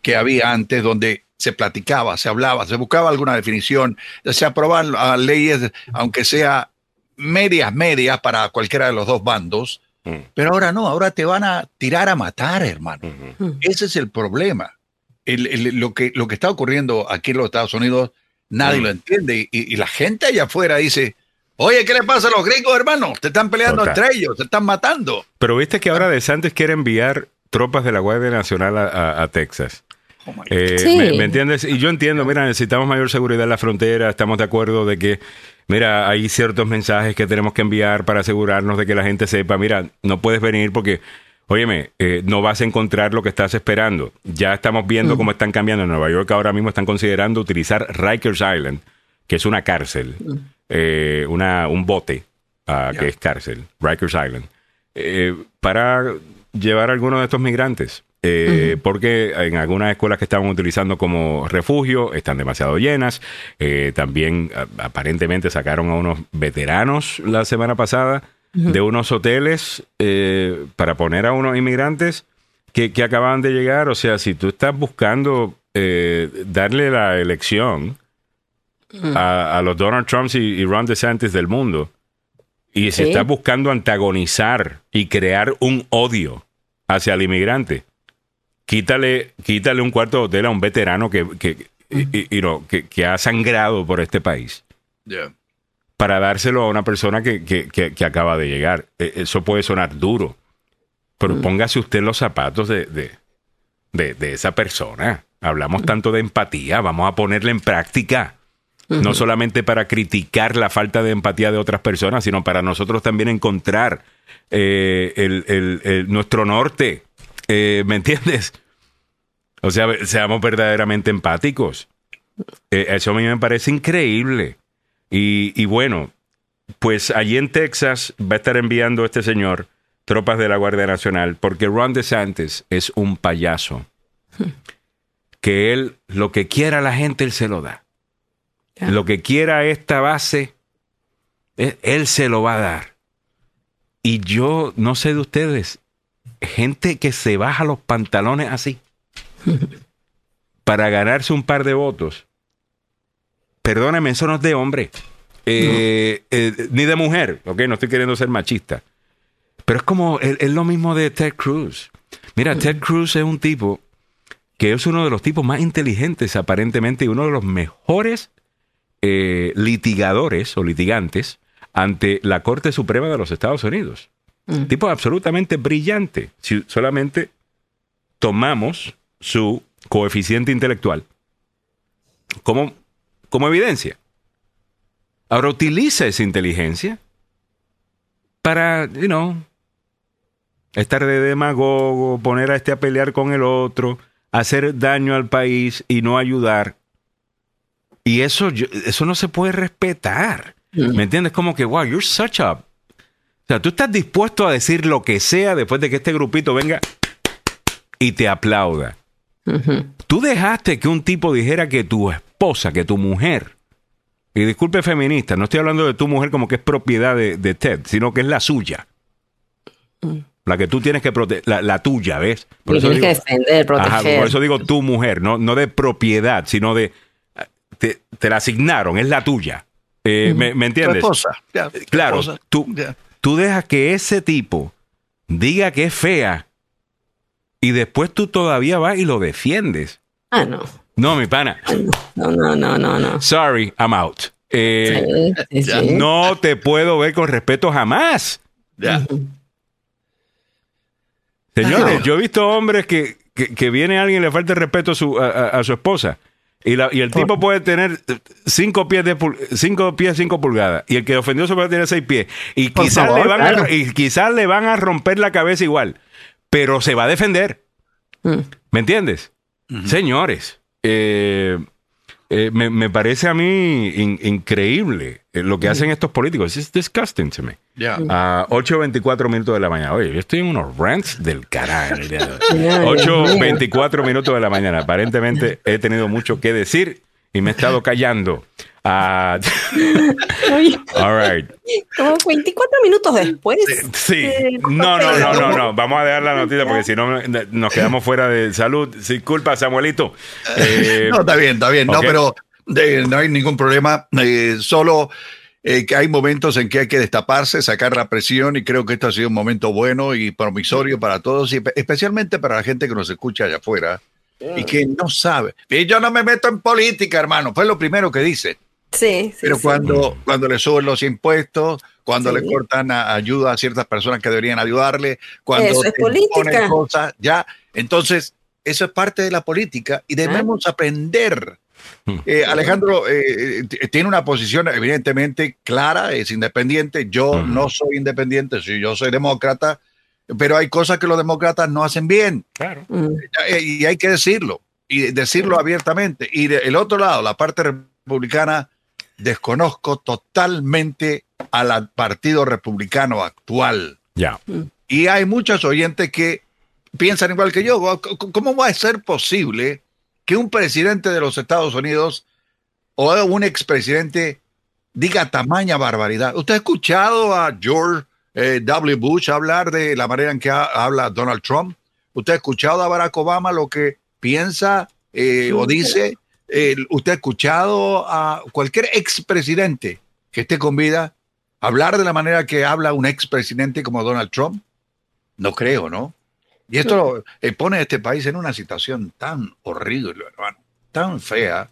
que había antes, donde se platicaba, se hablaba, se buscaba alguna definición, se aprobaban leyes, aunque sea medias, medias para cualquiera de los dos bandos, Mm. pero ahora no, ahora te van a tirar a matar, hermano. Ese es el problema. El- el- lo, que, lo que está ocurriendo aquí en los Estados Unidos, nadie lo entiende. Y, y la gente allá afuera dice, oye, ¿qué le pasa a los gringos, hermano? Se están peleando Total. entre ellos, se están matando. Pero viste que ahora DeSantis quiere enviar tropas de la Guardia Nacional a, a- a Texas. Oh. Eh, Sí. me, me entiendes? Y yo entiendo, mira, necesitamos mayor seguridad en la frontera, estamos de acuerdo de que, mira, hay ciertos mensajes que tenemos que enviar para asegurarnos de que la gente sepa, mira, no puedes venir porque, óyeme, eh, no vas a encontrar lo que estás esperando. Ya estamos viendo cómo están cambiando. En Nueva York ahora mismo están considerando utilizar Rikers Island, que es una cárcel, eh, una, un bote ah, que es cárcel, Rikers Island, eh, para llevar a algunos de estos migrantes. Eh, Porque en algunas escuelas que estaban utilizando como refugio están demasiado llenas. Eh, también a- aparentemente sacaron a unos veteranos la semana pasada de unos hoteles eh, para poner a unos inmigrantes que, que acaban de llegar. O sea, si tú estás buscando eh, darle la elección a, a los Donald Trumps y, y Ron DeSantis del mundo, y si Sí. estás buscando antagonizar y crear un odio hacia el inmigrante, quítale, quítale un cuarto de hotel a un veterano que, que, y- y- y no, que, que ha sangrado por este país Yeah. Para dárselo a una persona que, que- que- que acaba de llegar. Eh, Eso puede sonar duro, pero póngase usted los zapatos de, de, de- de esa persona. Hablamos tanto de empatía, vamos a ponerla en práctica. No solamente para criticar la falta de empatía de otras personas, sino para nosotros también encontrar eh, el- el- el- nuestro norte. Eh, ¿Me entiendes? O sea, seamos verdaderamente empáticos. Eh, eso a mí me parece increíble. Y, y bueno, pues allí en Texas va a estar enviando este señor tropas de la Guardia Nacional porque Ron DeSantis es un payaso. Que él, lo que quiera la gente, él se lo da. Lo que quiera esta base, él, él se lo va a dar. Y yo no sé de ustedes, gente que se baja los pantalones así para ganarse un par de votos. Perdóneme, eso no es de hombre. Eh, eh, ni de mujer, ok, no estoy queriendo ser machista. Pero es como, es, es lo mismo de Ted Cruz. Mira, Ted Cruz es un tipo que es uno de los tipos más inteligentes aparentemente y uno de los mejores eh, litigadores o litigantes ante la Corte Suprema de los Estados Unidos. Tipo absolutamente brillante. Si solamente tomamos su coeficiente intelectual como, como evidencia. Ahora utiliza esa inteligencia para, you know, estar de demagogo, poner a este a pelear con el otro, hacer daño al país y no ayudar. Y eso, eso no se puede respetar. ¿Me entiendes? Como que, wow, you're such a... O sea, tú estás dispuesto a decir lo que sea después de que este grupito venga y te aplauda. Tú dejaste que un tipo dijera que tu esposa, que tu mujer, y disculpe feminista, no estoy hablando de tu mujer como que es propiedad de, de Ted, sino que es la suya. La que tú tienes que proteger, la, la tuya, ¿ves? Y tienes que defender, Ajá, proteger. por eso digo tu mujer, no, no de propiedad, sino de... Te, te la asignaron, es la tuya. Eh, ¿me, me Tu entiendes? esposa. tu Claro, esposa. tú, tú dejas que ese tipo diga que es fea y después tú todavía vas y lo defiendes. Ah, no. No, mi pana. No, no, no, no, no. Sorry, I'm out. Eh, Sí, sí, sí. No te puedo ver con respeto jamás. Ya. Señores, yo he visto hombres que, que, que viene alguien y le falta el respeto a su, a, su esposa. Y, la- y el tipo puede tener cinco pies, de pul- cinco pies, cinco pulgadas. Y el que ofendió se puede tener seis pies. Y quizás, favor, le van claro. a, y quizás le van a romper la cabeza igual. Pero se va a defender. Mm. ¿Me entiendes? Señores, eh, eh, me, me parece a mí in- increíble eh, lo que hacen estos políticos. Es disgusting to me. Ya. A 8.24 minutos de la mañana. Oye, yo estoy en unos rants del carajo. el día de hoy. Ay, Dios mío. 8.24 minutos de la mañana. Aparentemente he tenido mucho que decir y me he estado callando. Ah, all right. como 24 minutos después. Sí. No, no, no, no, no. Vamos a dejar la noticia porque si no nos quedamos fuera de salud. Disculpa, Samuelito. Eh, No, está bien, está bien. No, pero no hay ningún problema. Eh, solo eh, que hay momentos en que hay que destaparse, sacar la presión y creo que esto ha sido un momento bueno y promisorio para todos y espe- especialmente para la gente que nos escucha allá afuera y que no sabe. Y yo no me meto en política, hermano. Fue lo primero que dice. Sí, sí. Pero sí. cuando, cuando le suben los impuestos, cuando Sí. le cortan a- ayuda a ciertas personas que deberían ayudarle, cuando Eso es política. cosas, ya, entonces eso es parte de la política y debemos aprender. Eh, Alejandro eh, eh, tiene una posición evidentemente clara, es independiente. Yo Ujú. no soy independiente, yo soy demócrata, pero hay cosas que los demócratas no hacen bien claro. Mm. y hay que decirlo y decirlo abiertamente. Y del otro lado, la parte republicana, desconozco totalmente al partido republicano actual. Ya. Y hay muchos oyentes que piensan igual que yo. ¿Cómo va a ser posible que un presidente de los Estados Unidos o un expresidente diga tamaña barbaridad? ¿Usted ha escuchado a George eh, W. Bush hablar de la manera en que ha- habla Donald Trump? ¿Usted ha escuchado a Barack Obama lo que piensa eh, o dice? Eh, ¿Usted ha escuchado a cualquier expresidente que esté con vida hablar de la manera que habla un expresidente como Donald Trump? No creo, ¿no? Y esto eh, pone a este país en una situación tan horrible, hermano, tan fea,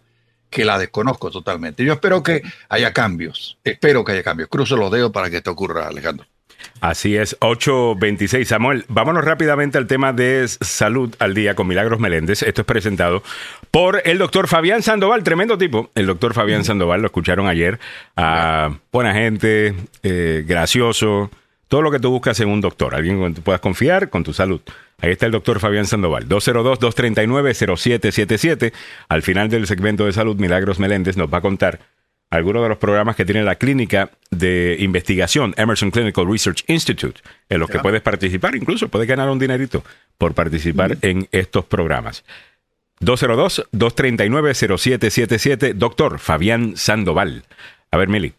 que la desconozco totalmente. Yo espero que haya cambios, espero que haya cambios. Cruzo los dedos para que esto ocurra, Alejandro. Así es, 8.26. Samuel, vámonos rápidamente al tema de salud al día con Milagros Meléndez. Esto es presentado por el doctor Fabián Sandoval, tremendo tipo. El doctor Fabián Sandoval, lo escucharon ayer. Ah, buena gente, eh, gracioso, todo lo que tú buscas en un doctor. Alguien con quien tú puedas confiar con tu salud. Ahí está el doctor Fabián Sandoval. 202-239-0777. Al final del segmento de salud, Milagros Meléndez nos va a contar algunos de los programas que tiene la clínica de investigación Emerson Clinical Research Institute, en los que puedes participar, incluso puedes ganar un dinerito por participar en estos programas. 202-239-0777, doctor Fabián Sandoval. A ver, Mili.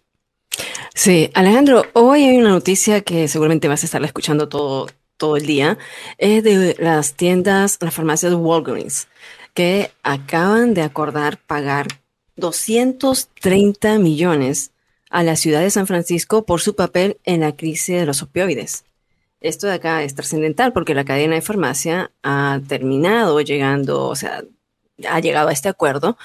Sí, Alejandro, hoy hay una noticia que seguramente vas a estar escuchando todo, todo el día. Es de las tiendas, las farmacias Walgreens, que acaban de acordar pagar 230 millones a la ciudad de San Francisco por su papel en la crisis de los opioides. Esto de acá es trascendental porque la cadena de farmacia ha terminado llegando, o sea, ha llegado a este acuerdo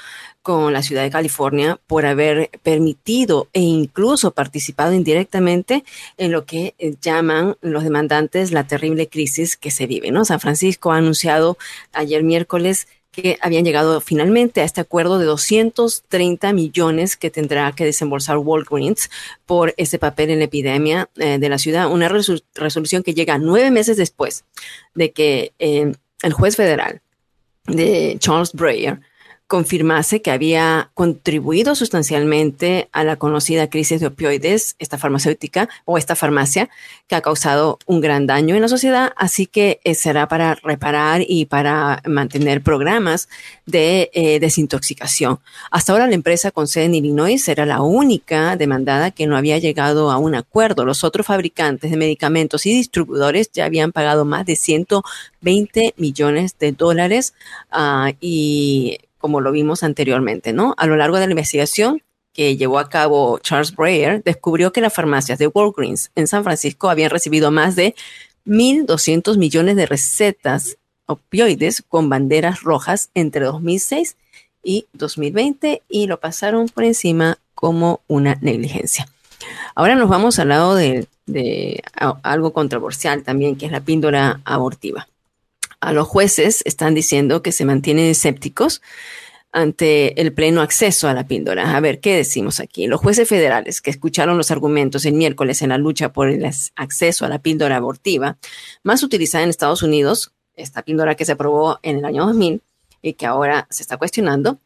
con la ciudad de California por haber permitido e incluso participado indirectamente en lo que llaman los demandantes la terrible crisis que se vive. ¿no? San Francisco ha anunciado ayer miércoles que habían llegado finalmente a este acuerdo de 230 millones que tendrá que desembolsar Walgreens por ese papel en la epidemia eh, de la ciudad. Una resol- resolución que llega nueve meses después de que eh, el juez federal de Charles Breyer confirmase que había contribuido sustancialmente a la conocida crisis de opioides, esta farmacéutica o esta farmacia que ha causado un gran daño en la sociedad, así que eh, será para reparar y para mantener programas de eh, desintoxicación. Hasta ahora la empresa con sede en Illinois era la única demandada que no había llegado a un acuerdo. Los otros fabricantes de medicamentos y distribuidores ya habían pagado más de 120 millones de dólares ah, y como lo vimos anteriormente, ¿no? A lo largo de la investigación que llevó a cabo Charles Breyer, descubrió que las farmacias de Walgreens en San Francisco habían recibido más de 1.200 millones de recetas opioides con banderas rojas entre 2006 y 2020 y lo pasaron por encima como una negligencia. Ahora nos vamos al lado de, algo controversial también, que es la píldora abortiva. A los jueces están diciendo que se mantienen escépticos ante el pleno acceso a la píldora. A ver, ¿qué decimos aquí? Los jueces federales que escucharon los argumentos el miércoles en la lucha por el acceso a la píldora abortiva, más utilizada en Estados Unidos, esta píldora que se aprobó en el año 2000 y que ahora se está cuestionando,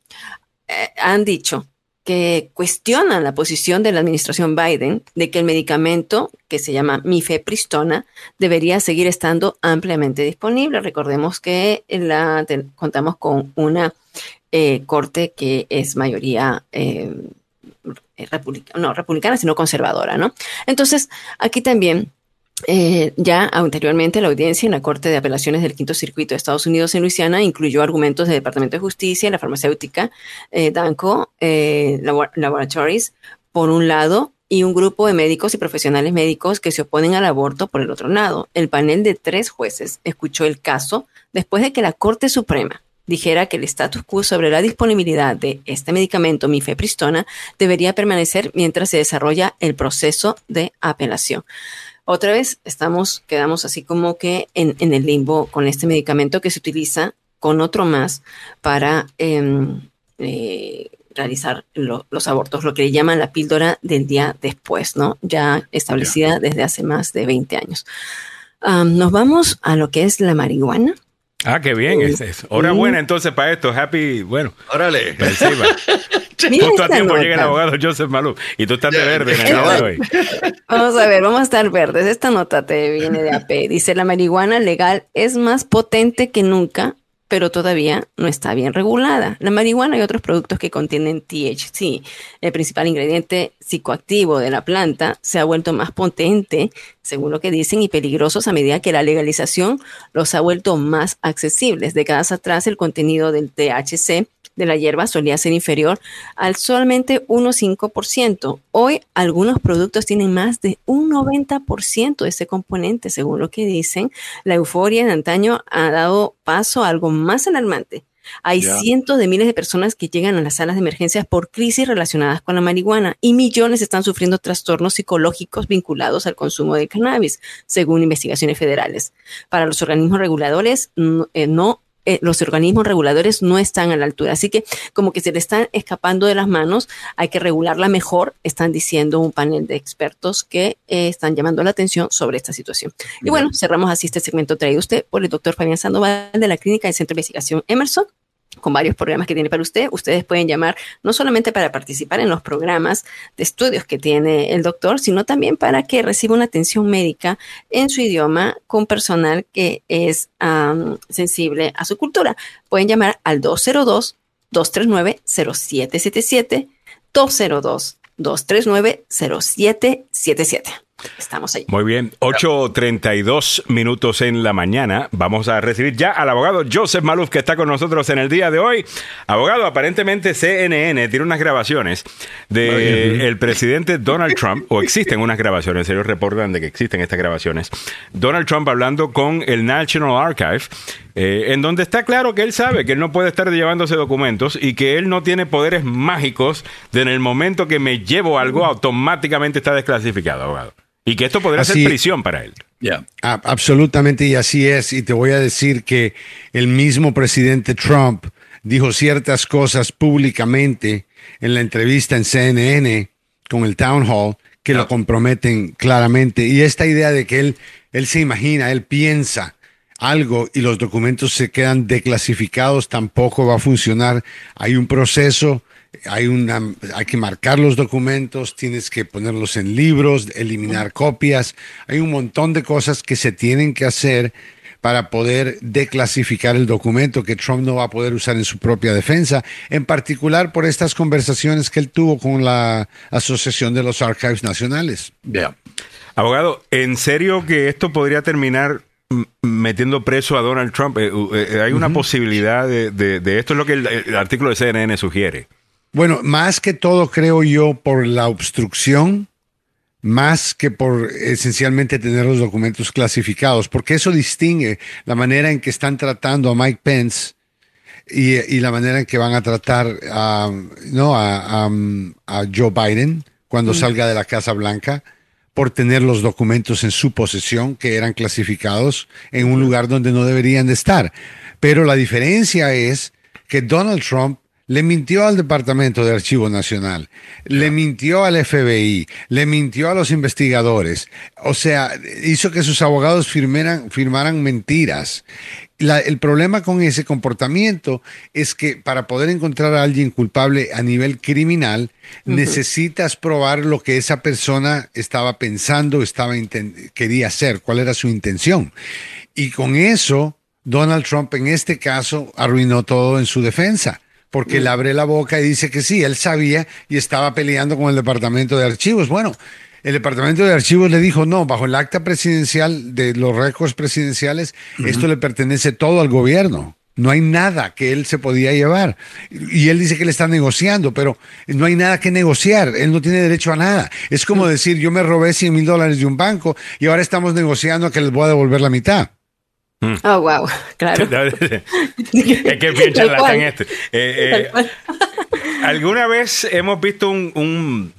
eh, han dicho que cuestionan la posición de la administración Biden de que el medicamento que se llama mifepristona debería seguir estando ampliamente disponible. Recordemos que la, contamos con una eh, corte que es mayoría eh, republicana, no republicana, sino conservadora, ¿no? Entonces, aquí también eh, ya anteriormente la audiencia en la Corte de Apelaciones del Quinto Circuito de Estados Unidos en Luisiana incluyó argumentos del Departamento de Justicia, la farmacéutica eh, Danco eh, Labor- Laboratories, por un lado, y un grupo de médicos y profesionales médicos que se oponen al aborto por el otro lado. El panel de tres jueces escuchó el caso después de que la Corte Suprema dijera que el status quo sobre la disponibilidad de este medicamento mifepristona debería permanecer mientras se desarrolla el proceso de apelación. Otra vez estamos, quedamos así como que en, en el limbo con este medicamento que se utiliza con otro más para em, eh, realizar lo- los abortos, lo que le llaman la píldora del día después, ¿no? Ya establecida desde hace más de 20 años. Nos vamos a lo que es la marihuana. Ah, qué bien. Es, es. Hora buena entonces para esto. Happy, bueno. Órale. Justo a tiempo llega el nota. abogado Joseph Malou y tú estás de verde en el hoy. Vamos a ver, vamos a estar verdes. Esta nota te viene de AP. Dice, la marihuana legal es más potente que nunca, pero todavía no está bien regulada. La marihuana y otros productos que contienen THC, el principal ingrediente psicoactivo de la planta, se ha vuelto más potente, según lo que dicen, y peligrosos a medida que la legalización los ha vuelto más accesibles. Décadas atrás, el contenido del THC de la hierba solía ser inferior al solamente 1,5%. Hoy algunos productos tienen más de un 90% de ese componente, según lo que dicen. La euforia de antaño ha dado paso a algo más alarmante. Hay cientos de miles de personas que llegan a las salas de emergencias por crisis relacionadas con la marihuana y millones están sufriendo trastornos psicológicos vinculados al consumo de cannabis, según investigaciones federales. Para los organismos reguladores, no, eh, no eh, los organismos reguladores no están a la altura. Así que como que se le están escapando de las manos, hay que regularla mejor, están diciendo un panel de expertos que eh, están llamando la atención sobre esta situación. Y bueno, cerramos así este segmento traído usted por el doctor Fabián Sandoval de la Clínica del Centro de Investigación Emerson con varios programas que tiene para usted. Ustedes pueden llamar no solamente para participar en los programas de estudios que tiene el doctor, sino también para que reciba una atención médica en su idioma con personal que es sensible a su cultura. Pueden llamar al 202-239-0777, 202-239-0777. Estamos ahí. Muy bien, 8.32 minutos en la mañana. Vamos a recibir ya al abogado Joseph Maluf que está con nosotros en el día de hoy. Abogado, aparentemente CNN tiene unas grabaciones de el presidente Donald Trump, o existen unas grabaciones, ellos reportan de que existen estas grabaciones. Donald Trump hablando con el National Archive, eh, en donde está claro que él sabe que él no puede estar llevándose documentos y que él no tiene poderes mágicos de en el momento que me llevo algo automáticamente está desclasificado, abogado. Y que esto podría Así- ser prisión para él. Ya. A- absolutamente, y así es. Y te voy a decir que el mismo presidente Trump dijo ciertas cosas públicamente en la entrevista en CNN con el Town Hall que lo comprometen claramente. Y esta idea de que él, él se imagina, él piensa algo y los documentos se quedan declasificados tampoco va a funcionar. Hay un proceso, hay una, hay que marcar los documentos, tienes que ponerlos en libros, eliminar copias. Hay un montón de cosas que se tienen que hacer para poder declasificar el documento que Trump no va a poder usar en su propia defensa, en particular por estas conversaciones que él tuvo con la Asociación de los Archives Nacionales. Ya. Abogado, ¿en serio que esto podría terminar metiendo preso a Donald Trump? Eh, eh, ¿Hay una posibilidad de, de- de esto? Es lo que el, el artículo de CNN sugiere. Bueno, más que todo creo yo por la obstrucción, más que por esencialmente tener los documentos clasificados, porque eso distingue la manera en que están tratando a Mike Pence y, y la manera en que van a tratar a, no, a, a- a Joe Biden cuando salga de la Casa Blanca por tener los documentos en su posesión que eran clasificados en un lugar donde no deberían de estar. Pero la diferencia es que Donald Trump le mintió al Departamento de Archivo Nacional, le mintió al FBI, le mintió a los investigadores. O sea, hizo que sus abogados firmaran, firmaran mentiras. La- el problema con ese comportamiento es que para poder encontrar a alguien culpable a nivel criminal, necesitas probar lo que esa persona estaba pensando, estaba quería hacer, cuál era su intención. Y con eso, Donald Trump en este caso arruinó todo en su defensa, porque le abre la boca y dice que sí, él sabía y estaba peleando con el Departamento de Archivos. Bueno, el Departamento de Archivos le dijo, no, bajo el acta presidencial de los récords presidenciales, esto le pertenece todo al gobierno. No hay nada que él se podía llevar. Y él dice que él está negociando, pero no hay nada que negociar. Él no tiene derecho a nada. Es como decir, yo me robé 100 mil dólares de un banco y ahora estamos negociando que les voy a devolver la mitad. Oh, wow, claro. es que bien charlatán este. Eh, eh. ¿Alguna vez hemos visto un, un-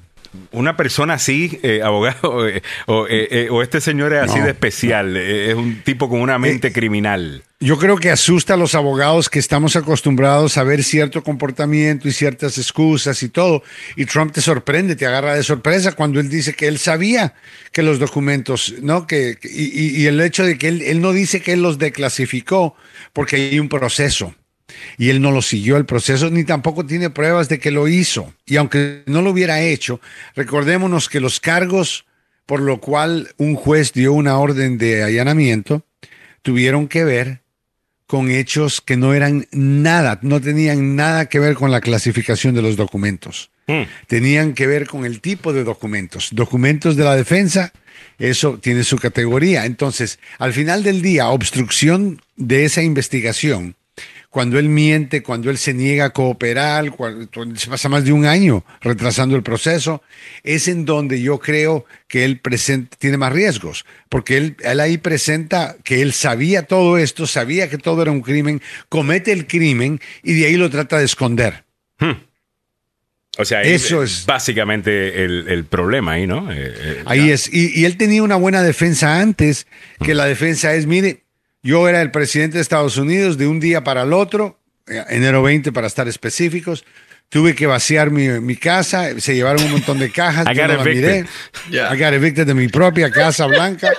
una persona así, eh, abogado, eh, o, eh, eh, o este señor es así No, de especial, eh, es un tipo con una mente criminal. Yo creo que asusta a los abogados que estamos acostumbrados a ver cierto comportamiento y ciertas excusas y todo. Y Trump te sorprende, te agarra de sorpresa cuando él dice que él sabía que los documentos, ¿no? Que, y- y el hecho de que él, él no dice que él los declasificó porque hay un proceso. Y él no lo siguió el proceso, ni tampoco tiene pruebas de que lo hizo. Y aunque no lo hubiera hecho, recordémonos que los cargos por lo cual un juez dio una orden de allanamiento tuvieron que ver con hechos que no eran nada, no tenían nada que ver con la clasificación de los documentos. Tenían que ver con el tipo de documentos. Documentos de la defensa, eso tiene su categoría. Entonces, al final del día, obstrucción de esa investigación, cuando él miente, cuando él se niega a cooperar, cuando, se pasa más de un año retrasando el proceso, es en donde yo creo que él presenta, tiene más riesgos, porque él, él ahí presenta que él sabía todo esto, sabía que todo era un crimen, comete el crimen y de ahí lo trata de esconder. O sea, Eso es- básicamente el, el problema ahí, ¿no? Eh, eh, Ahí es. Y, y él tenía una buena defensa antes, que la defensa es, mire, yo era el presidente de Estados Unidos de un día para el otro, eh, enero 20 para estar específicos, tuve que vaciar mi, mi casa, se llevaron un montón de cajas, I yo got no la evicted. miré, Yeah. I got evicted de mi propia casa blanca.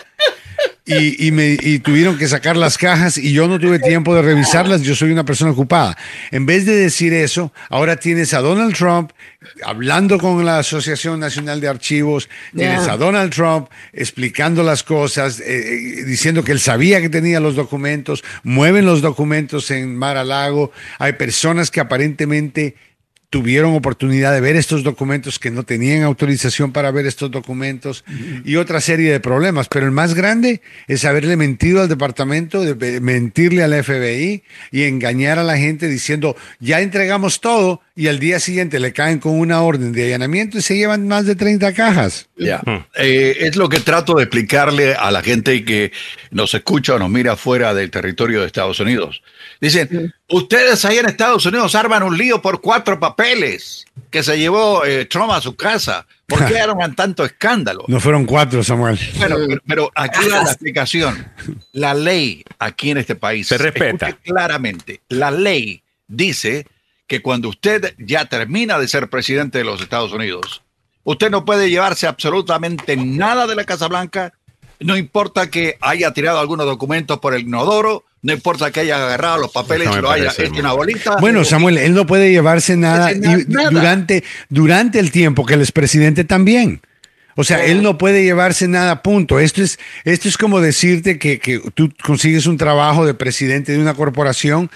Y, y me, y tuvieron que sacar las cajas y yo no tuve tiempo de revisarlas, yo soy una persona ocupada. En vez de decir eso, ahora tienes a Donald Trump hablando con la Asociación Nacional de Archivos, tienes a Donald Trump explicando las cosas, eh, eh, diciendo que él sabía que tenía los documentos, mueven los documentos en Mar a Lago, hay personas que aparentemente tuvieron oportunidad de ver estos documentos que no tenían autorización para ver estos documentos y otra serie de problemas. Pero el más grande es haberle mentido al departamento, de de mentirle al FBI y engañar a la gente diciendo ya entregamos todo y al día siguiente le caen con una orden de allanamiento y se llevan más de 30 cajas. Ya. Eh, es lo que trato de explicarle a la gente que nos escucha o nos mira fuera del territorio de Estados Unidos. Dicen, ustedes ahí en Estados Unidos arman un lío por cuatro papeles que se llevó eh, Trump a su casa. ¿Por qué arman tanto escándalo? No fueron cuatro, Samuel. Bueno, pero, pero aquí va la explicación. La ley aquí en este país Se respeta. claramente. La ley dice que cuando usted ya termina de ser presidente de los Estados Unidos, usted no puede llevarse absolutamente nada de la Casa Blanca. No importa que haya tirado algunos documentos por el inodoro, no importa que haya agarrado los papeles No y lo haya hecho una bolita. Bueno, Samuel, él no puede llevarse nada. durante, durante el tiempo que él es presidente también. O sea, él no puede llevarse nada, punto. Esto es, esto es como decirte que, que tú consigues un trabajo de presidente de una corporación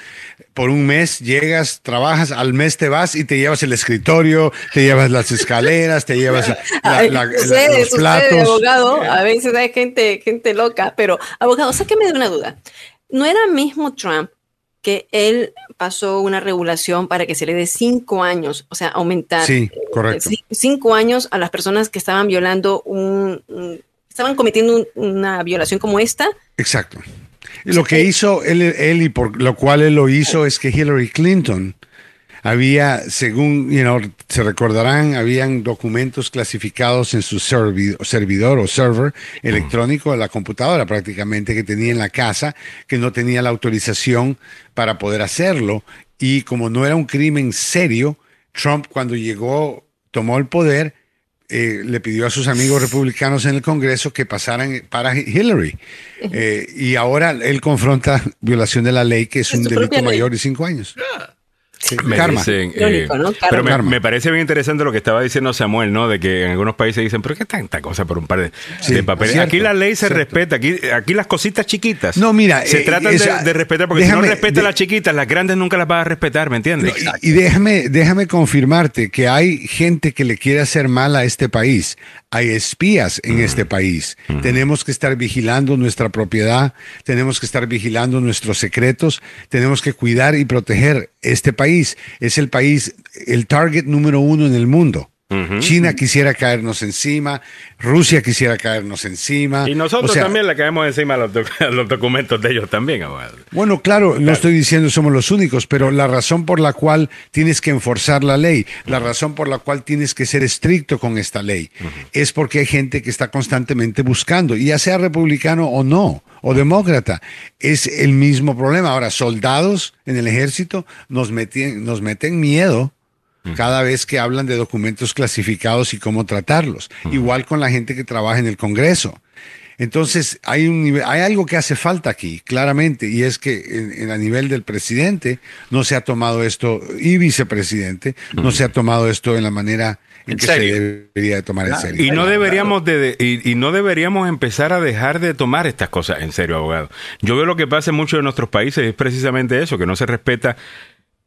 por un mes, llegas, trabajas, al mes te vas y te llevas el escritorio, te llevas las escaleras, te llevas la- los platos. abogado, a veces hay gente, gente loca, pero abogado, sáqueme de una duda. ¿No era mismo Trump que él pasó una regulación para que se le dé cinco años, o sea, aumentar Sí, eh, correcto. ci- cinco años a las personas que estaban violando un, un- estaban cometiendo un- una violación como esta? Exacto. Y lo que hizo él, él y por lo cual él lo hizo es que Hillary Clinton había, según you know, se recordarán, habían documentos clasificados en su servi- servidor o server electrónico de la computadora prácticamente que tenía en la casa, que no tenía la autorización para poder hacerlo. Y como no era un crimen serio, Trump cuando llegó, tomó el poder, eh, le pidió a sus amigos republicanos en el Congreso que pasaran para Hillary. Eh, y ahora él confronta violación de la ley, que es Es un delito mayor de cinco años. Sí, Me karma. dicen, Irónico, ¿no? Karma. Pero me, Karma. me parece bien interesante lo que estaba diciendo Samuel, ¿no? De que en algunos países dicen, pero qué tanta cosa por un par de, Sí, de papeles. cierto, aquí la ley se cierto. respeta, aquí, aquí las cositas chiquitas. No, mira, Se eh, tratan de, de respetar, porque si no respetas de- las chiquitas, las grandes nunca las vas a respetar, ¿me entiendes? Y, y déjame, déjame confirmarte que hay gente que le quiere hacer mal a este país. Hay espías en este país. Tenemos que estar vigilando nuestra propiedad, tenemos que estar vigilando nuestros secretos, tenemos que cuidar y proteger este país. Es el país, el target número uno en el mundo. China quisiera caernos encima, Rusia quisiera caernos encima. Y nosotros O sea, también le caemos encima a los, doc- a los documentos de ellos también, abogado. Bueno, claro, no estoy diciendo somos los únicos, pero la razón por la cual tienes que enforzar la ley, la razón por la cual tienes que ser estricto con esta ley, es porque hay gente que está constantemente buscando, y ya sea republicano o no, o demócrata, es el mismo problema. Ahora, soldados en el ejército nos meten, nos meten miedo cada vez que hablan de documentos clasificados y cómo tratarlos. Igual con la gente que trabaja en el Congreso. Entonces, hay, un nivel- hay algo que hace falta aquí, claramente, y es que en, en a nivel del presidente no se ha tomado esto, y vicepresidente, no se ha tomado esto en la manera en, ¿En que serio? se debería de tomar en serio. Y no deberíamos de, de- y, y no deberíamos empezar a dejar de tomar estas cosas en serio, abogado. Yo veo lo que pasa en muchos de nuestros países es precisamente eso, que no se respeta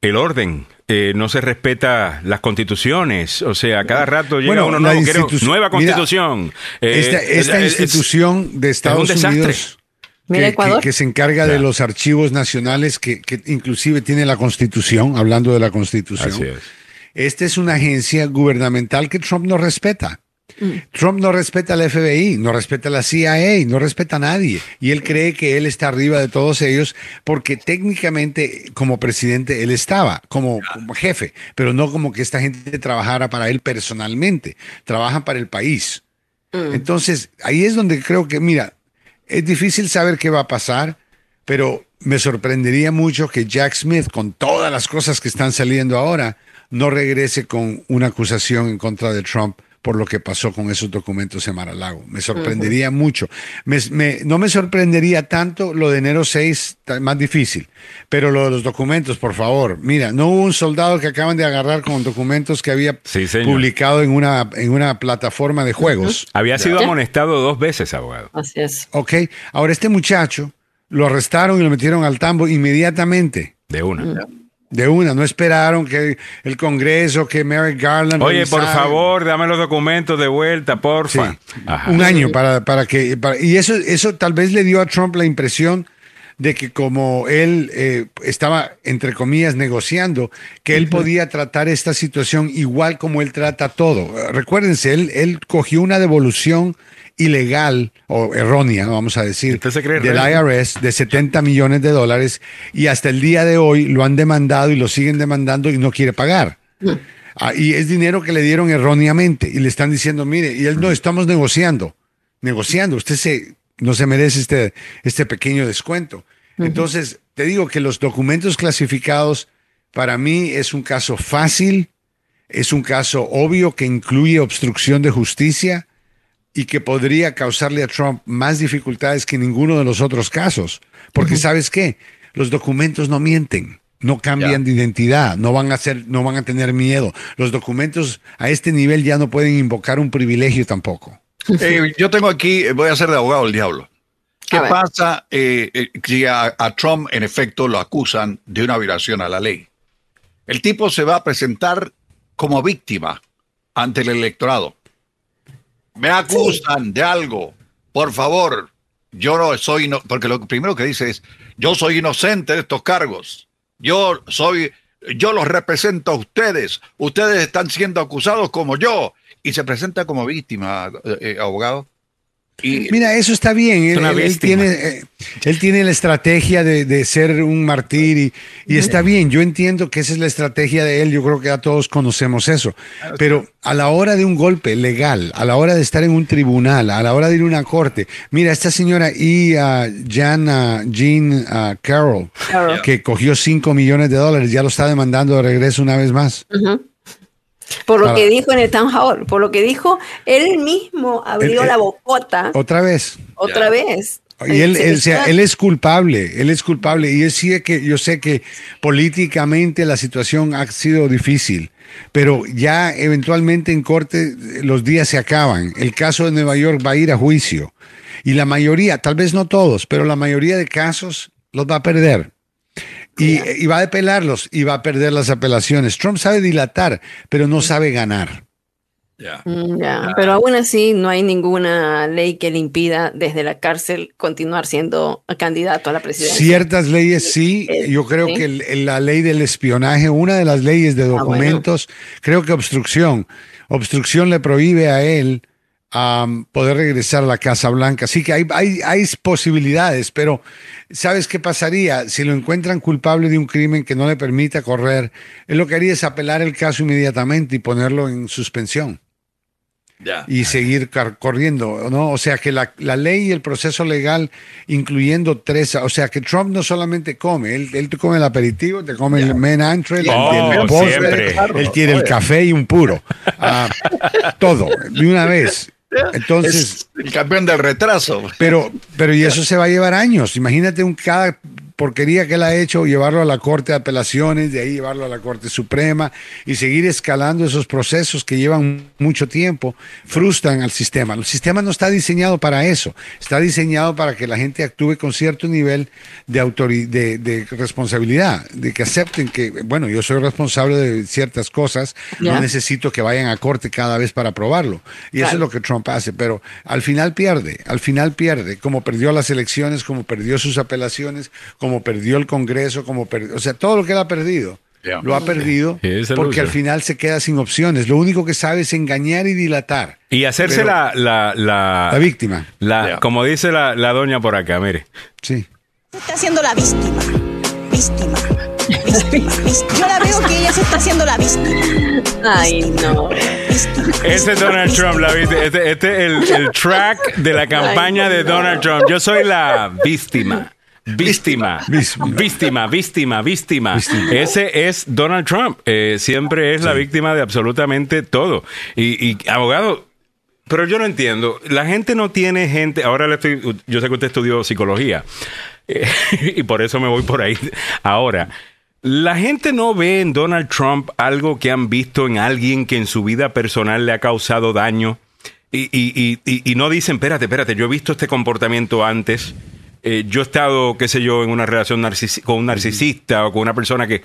el orden, no se respeta las constituciones, o sea, cada rato llega Bueno, uno la nuevo, nueva mira, constitución. Eh, esta esta es- es- institución de Estados. Unidos que, Ecuador. que- que se encarga de los archivos nacionales, que, que inclusive tiene la constitución, hablando de la constitución. Así es. Esta es una agencia gubernamental que Trump no respeta. Trump no respeta al FBI, no respeta a la CIA, no respeta a nadie. Y él cree que él está arriba de todos ellos porque técnicamente como presidente él estaba, como, como jefe, pero no como que esta gente trabajara para él personalmente, trabajan para el país. Entonces, ahí es donde creo que, mira, es difícil saber qué va a pasar, pero me sorprendería mucho que Jack Smith, con todas las cosas que están saliendo ahora, no regrese con una acusación en contra de Trump por lo que pasó con esos documentos en Mar-a-Lago. Me sorprendería mucho. Me- me- no me sorprendería tanto lo de enero 6, ta- más difícil, pero lo de los documentos, por favor. Mira, no hubo un soldado que acaban de agarrar con documentos que había Sí, publicado en una, en una plataforma de juegos. Había sido Ya. amonestado dos veces, abogado. Así es. Ok, ahora este muchacho lo arrestaron y lo metieron al tambo inmediatamente. De una. De una, no esperaron que el Congreso, que Merrick Garland. Oye, por favor, dame los documentos de vuelta, porfa. Sí. Un año para, para que. para- y eso, eso tal vez le dio a Trump la impresión de que como él eh, estaba, entre comillas, negociando, que él podía tratar esta situación igual como él trata todo. Recuérdense, él, él cogió una devolución ilegal o errónea, vamos a decir, ¿Usted se cree del? IRS de 70 millones de dólares y hasta el día de hoy lo han demandado y lo siguen demandando y no quiere pagar. Ah, y es dinero que le dieron erróneamente y le están diciendo, mire, y él no, estamos negociando, negociando, usted se, no se merece este, este pequeño descuento. Entonces, te digo que los documentos clasificados para mí es un caso fácil, es un caso obvio que incluye obstrucción de justicia y que podría causarle a Trump más dificultades que ninguno de los otros casos. Porque sabes qué, los documentos no mienten, no cambian de identidad, no van a ser, no van a tener miedo. Los documentos a este nivel ya no pueden invocar un privilegio tampoco. Eh, yo tengo aquí, voy a ser de abogado del diablo. ¿Qué A pasa eh, eh, si a, a Trump en efecto lo acusan de una violación a la ley? El tipo se va a presentar como víctima ante el electorado. Me acusan de algo. Por favor, yo no soy, porque lo primero que dice es, yo soy inocente de estos cargos. Yo soy, yo los represento a ustedes. Ustedes están siendo acusados como yo. Y se presenta como víctima, eh, eh, abogado. Y Mira, eso está bien. Él, tiene, eh, él tiene la estrategia de, de ser un martir y, y está bien. Yo entiendo que esa es la estrategia de él. Yo creo que ya todos conocemos eso. Pero a la hora de un golpe legal, a la hora de estar en un tribunal, a la hora de ir a una corte, mira, esta señora y ah, Jan, Jean ah, Carroll, Carroll. que cogió 5 millones de dólares, ya lo está demandando de regreso una vez más. Por lo Para- que dijo en el town hall, por lo que dijo, él mismo abrió Eh, eh, la bocota Otra vez. otra vez. Y él, él, sea, él es culpable, él es culpable. Y yo sé que, yo sé que políticamente la situación ha sido difícil, pero ya eventualmente en corte los días se acaban. El caso de Nueva York va a ir a juicio. Y la mayoría, tal vez no todos, pero la mayoría de casos los va a perder. Y, y va a apelarlos y va a perder las apelaciones. Trump sabe dilatar, pero no sabe ganar. Ya. Mm, pero aún así no hay ninguna ley que le impida desde la cárcel continuar siendo candidato a la presidencia. Ciertas leyes sí, Eh, yo creo sí. que el- el- la ley del espionaje, una de las leyes de Ah, bueno. documentos, creo que obstrucción, obstrucción le prohíbe a él am, poder regresar a la Casa Blanca. Así que hay, hay, hay posibilidades, pero ¿sabes qué pasaría si lo encuentran culpable de un crimen que no le permita correr? Él lo que haría es apelar el caso inmediatamente y ponerlo en suspensión y seguir corriendo, ¿no? O sea que la, la ley y el proceso legal, incluyendo tres, o sea que Trump no solamente come, él, él te come el aperitivo, te come el main entree, el- Oh, el postre, él quiere el café y un puro, Ah, todo, de una vez. Entonces, Es el campeón del retraso. pero, pero y eso se va a llevar años. Imagínate un cada porquería que él ha hecho, llevarlo a la Corte de Apelaciones, de ahí llevarlo a la Corte Suprema y seguir escalando esos procesos que llevan mucho tiempo, frustran al sistema. El sistema no está diseñado para eso, está diseñado para que la gente actúe con cierto nivel de, de, de responsabilidad, de que acepten que, bueno, yo soy responsable de ciertas cosas, no necesito que vayan a corte cada vez para probarlo. Y eso es lo que Trump hace, pero al final pierde, al final pierde, como perdió las elecciones, como perdió sus apelaciones, como perdió el Congreso, como perdió, o sea, todo lo que él ha perdido. Lo ha perdido porque al final se queda sin opciones. Lo único que sabe es engañar y dilatar. Y hacerse Pero- la, la, la, La víctima. la- como dice la, la doña por acá, mire. Sí. Se está haciendo la víctima. Víctima. Víctima. Víctima. Yo la veo que ella se está haciendo la víctima. Ay, no. Víctima. Este es Donald Trump, la. Este, este es el, el track de la campaña de Donald Trump. Yo soy la víctima. Víctima, Víctima. víctima, víctima, víctima. Ese es Donald Trump. Eh, siempre es la víctima de absolutamente todo. Y, y, abogado, pero yo no entiendo. La gente no tiene gente. Ahora le estoy. Yo sé que usted estudió psicología. eh, y por eso me voy por ahí. Ahora, la gente no ve en Donald Trump algo que han visto en alguien que en su vida personal le ha causado daño. Y- y- y no dicen, espérate, espérate, yo he visto este comportamiento antes. Eh, yo he estado, qué sé yo, en una relación con un narcisista o con una persona que,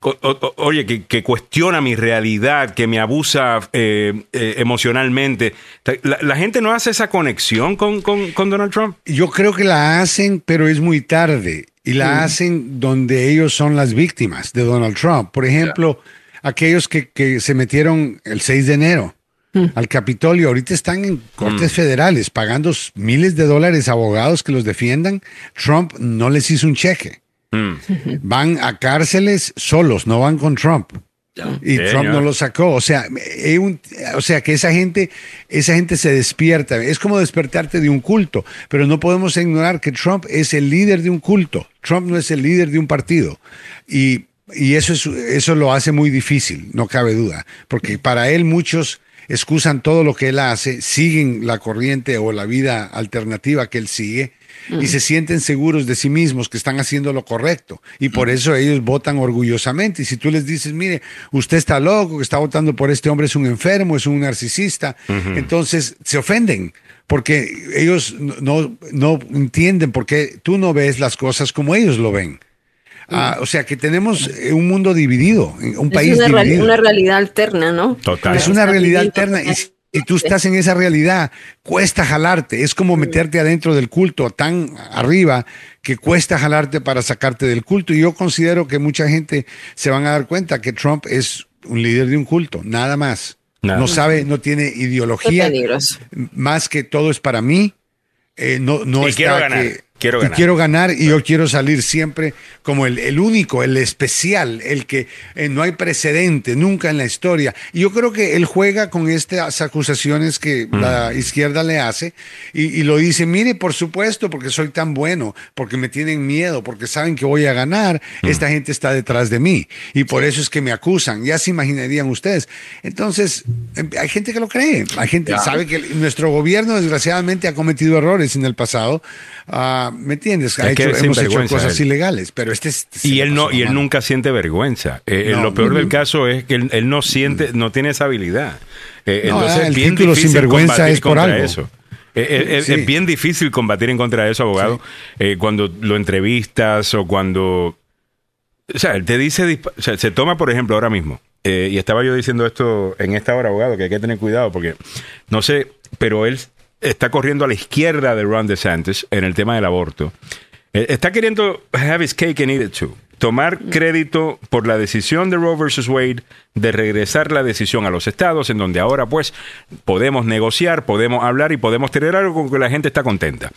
o- o- oye, que, que cuestiona mi realidad, que me abusa eh, eh, emocionalmente. La, la gente no hace esa conexión con, con- con Donald Trump. Yo creo que la hacen, pero es muy tarde. Y la hacen donde ellos son las víctimas de Donald Trump. Por ejemplo, aquellos que, que se metieron el 6 de enero al Capitolio, ahorita están en cortes federales pagando miles de dólares a abogados que los defiendan. Trump no les hizo un cheque. Van a cárceles solos, no van con Trump. Y Señor. Trump no lo sacó. O sea, eh, un- o sea, que esa gente, esa gente se despierta. Es como despertarte de un culto. Pero no podemos ignorar que Trump es el líder de un culto. Trump no es el líder de un partido. Y, y eso, es, eso lo hace muy difícil, no cabe duda. Porque para él muchos excusan todo lo que él hace, siguen la corriente o la vida alternativa que él sigue y se sienten seguros de sí mismos que están haciendo lo correcto. Y por eso ellos votan orgullosamente. Y si tú les dices, mire, usted está loco, que está votando por este hombre, es un enfermo, es un narcisista, entonces se ofenden. Porque ellos no, no, no entienden por qué tú no ves las cosas como ellos lo ven. Ah, o sea que tenemos eh, un mundo dividido, un país es una, real- dividido. una realidad alterna, ¿no? Total. Es una realidad alterna y si tú estás en esa realidad, cuesta jalarte. Es como meterte adentro del culto tan arriba que cuesta jalarte para sacarte del culto. Y yo considero que mucha gente se van a dar cuenta que Trump es un líder de un culto, nada más. Nada. No sabe, no tiene Qué ideología, peligroso. más que todo es para mí. Eh, no, no Y está quiero ganar, que- quiero ganar. quiero ganar y yo quiero salir siempre como el, el único, el especial, el que eh, no hay precedente nunca en la historia. Y yo creo que él juega con estas acusaciones que Mm. la izquierda le hace y, y lo dice, mire, por supuesto, porque soy tan bueno, porque me tienen miedo, porque saben que voy a ganar, Mm. esta gente está detrás de mí y por eso es que me acusan. Ya se imaginarían ustedes. Entonces, em, hay gente que lo cree, hay gente que sabe que nuestro gobierno desgraciadamente ha cometido errores en el pasado. Ah, ¿Me entiendes? Ha hecho- hemos hecho cosas él. ilegales, pero este es... Y él no, y él mano. nunca siente vergüenza. Eh, No. Lo peor del caso es que él, él no siente, no tiene esa habilidad. Eh, No, entonces es el bien título difícil sinvergüenza combatir es por contra algo. eso. Eh, eh, es, Sí. es bien difícil combatir en contra de eso, abogado, eh, cuando lo entrevistas o cuando... O sea, él te dice, o sea, se toma, por ejemplo, ahora mismo, eh, y estaba yo diciendo esto en esta hora, abogado, que hay que tener cuidado porque no sé, pero él está corriendo a la izquierda de Ron DeSantis en el tema del aborto. Eh, Está queriendo have his cake and eat it too. Tomar crédito por la decisión de Roe versus Wade de regresar la decisión a los estados, en donde ahora pues podemos negociar, podemos hablar y podemos tener algo con que la gente está contenta.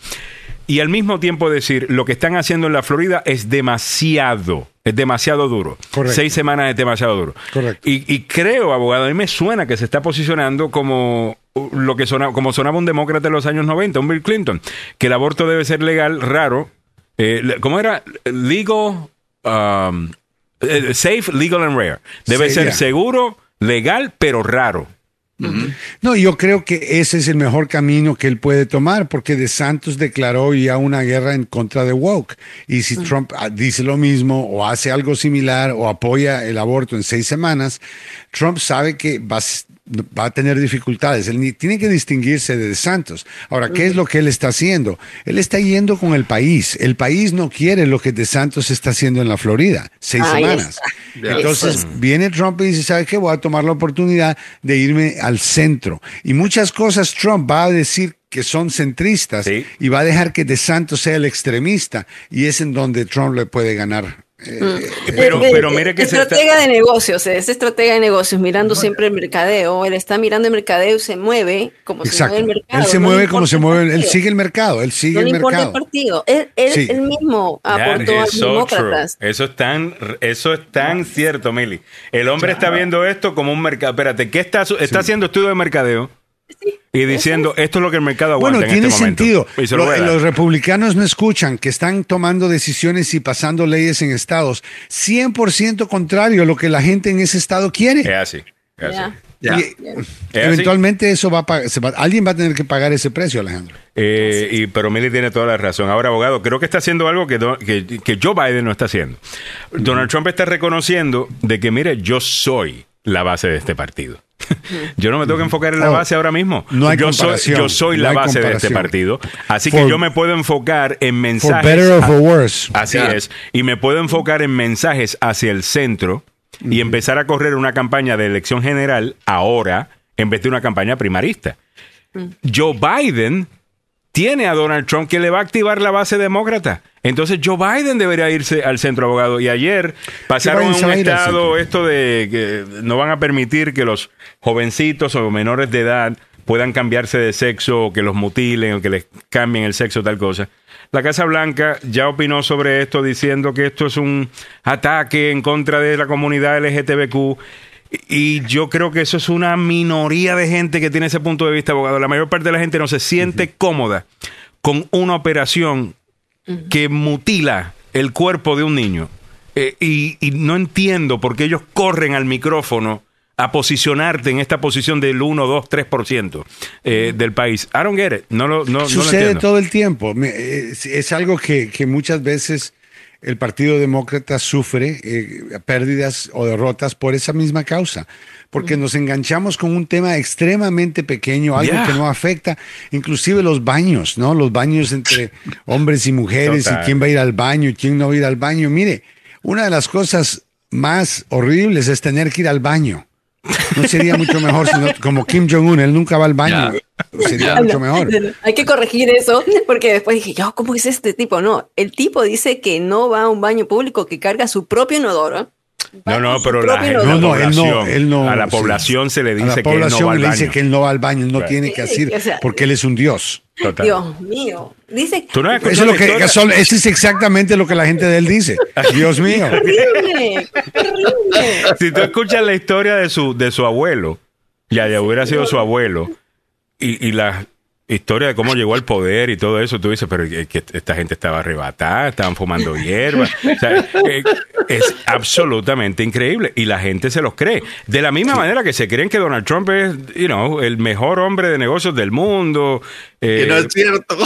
Y al mismo tiempo decir, lo que están haciendo en la Florida es demasiado, es demasiado duro. Correcto. Seis semanas es demasiado duro. Correcto. Y, y creo, abogado, a mí me suena que se está posicionando como lo que sonaba, como sonaba un demócrata en los años 90, un Bill Clinton, que el aborto debe ser legal, raro. Eh, ¿Cómo era? Legal, um, eh, safe, legal and rare. Debe Sí, ser ya. seguro, legal, pero raro. No, yo creo que ese es el mejor camino que él puede tomar, porque De Santos declaró ya una guerra en contra de woke. Y si Trump ah, dice lo mismo o hace algo similar o apoya el aborto en seis semanas, Trump sabe que va, a s- va a tener dificultades. Él ni- tiene que distinguirse de De Santos. Ahora, ¿qué es lo que él está haciendo? Él está yendo con el país. El país no quiere lo que De Santos está haciendo en la Florida, seis Ahí semanas. está. Entonces viene Trump y dice, ¿sabe qué? Voy a tomar la oportunidad de irme al centro. Y muchas cosas Trump va a decir que son centristas Sí. y va a dejar que DeSantis sea el extremista y es en donde Trump le puede ganar. Eh, Pero- Eh, pero eh, mire que se estratega está- de negocios, es estratega de negocios, mirando siempre el mercadeo. Él está mirando el mercadeo y se mueve como se mueve el mercado. Él se no mueve como se el mueve, él sigue el mercado, él sigue No el le importa el mercado. partido. Él, él, Sí. él mismo aportó a los so demócratas. true. Eso es tan, eso es tan cierto, Mili. El hombre está viendo esto como un mercado. Espérate, ¿qué está, está haciendo estudio de mercadeo? Y diciendo, esto es lo que el mercado aguanta Bueno, en tiene este sentido. Lo Lo- los republicanos no escuchan que están tomando decisiones y pasando leyes en estados 100% contrario a lo que la gente en ese estado quiere. Es así. es así. Y, eventualmente eso va a, se va- alguien va a tener que pagar ese precio, Alejandro. Eh, y, pero Mili tiene toda la razón. Ahora, abogado, creo que está haciendo algo que, que, que Joe Biden no está haciendo. Donald Trump está reconociendo de que, mire, yo soy la base de este partido. yo no me tengo que enfocar en la Oh, base ahora mismo. no hay yo, soy, yo soy No la base de este partido. Así For- que yo me puedo enfocar en For mensajes. better or for worse. Así es. Y me puedo enfocar en mensajes hacia el centro y empezar a correr una campaña de elección general ahora en vez de una campaña primarista. Joe Biden tiene a Donald Trump que le va a activar la base demócrata. Entonces Joe Biden debería irse al centro abogado. Y ayer pasaron a un estado esto de que no van a permitir que los jovencitos o menores de edad puedan cambiarse de sexo o que los mutilen o que les cambien el sexo tal cosa. La Casa Blanca ya opinó sobre esto diciendo que esto es un ataque en contra de la comunidad LGTBQ. Y yo creo que eso es una minoría de gente que tiene ese punto de vista, abogado. La mayor parte de la gente no se siente cómoda con una operación que mutila el cuerpo de un niño. Eh, y, y no entiendo por qué ellos corren al micrófono a posicionarte en esta posición del 1, 2, 3% eh, del país. I don't get it. No lo, no, no lo Sucede entiendo. todo el tiempo. Es, es algo que, que muchas veces el Partido Demócrata sufre eh, pérdidas o derrotas por esa misma causa. Porque nos enganchamos con un tema extremadamente pequeño, algo Yeah. que no afecta, inclusive los baños, ¿no? Los baños entre hombres y mujeres Total. y quién va a ir al baño y quién no va a ir al baño. Mire, una de las cosas más horribles es tener que ir al baño. No sería mucho mejor si no- como Kim Jong-un, él nunca va al baño. Sería mucho mejor. Hay que corregir eso, porque después dije, yo, ¿cómo es este tipo? No, el tipo dice que no va a un baño público, que carga su propio inodoro. No, no, pero la, gente- No, la no, él no, población, él no. a la sí. población se le A la dice que él no va al le dice baño. que él no va al baño, él no Right. tiene que Sí, decir, o sea, porque él es un dios. Total. Dios mío. Dice, ¿Tú no has Eso es escuchado lo la que, eso, es exactamente lo que la gente de él dice. Dios mío. si tú escuchas la historia de su, de su abuelo, ya, ya hubiera sido su abuelo, y, y la historia de cómo llegó al poder y todo eso, tú dices, pero que esta gente estaba arrebatada, estaban fumando hierba. O sea, eh, es absolutamente increíble. Y la gente se los cree. De la misma manera que se creen que Donald Trump es, you know, el mejor hombre de negocios del mundo. eh, Que no es cierto.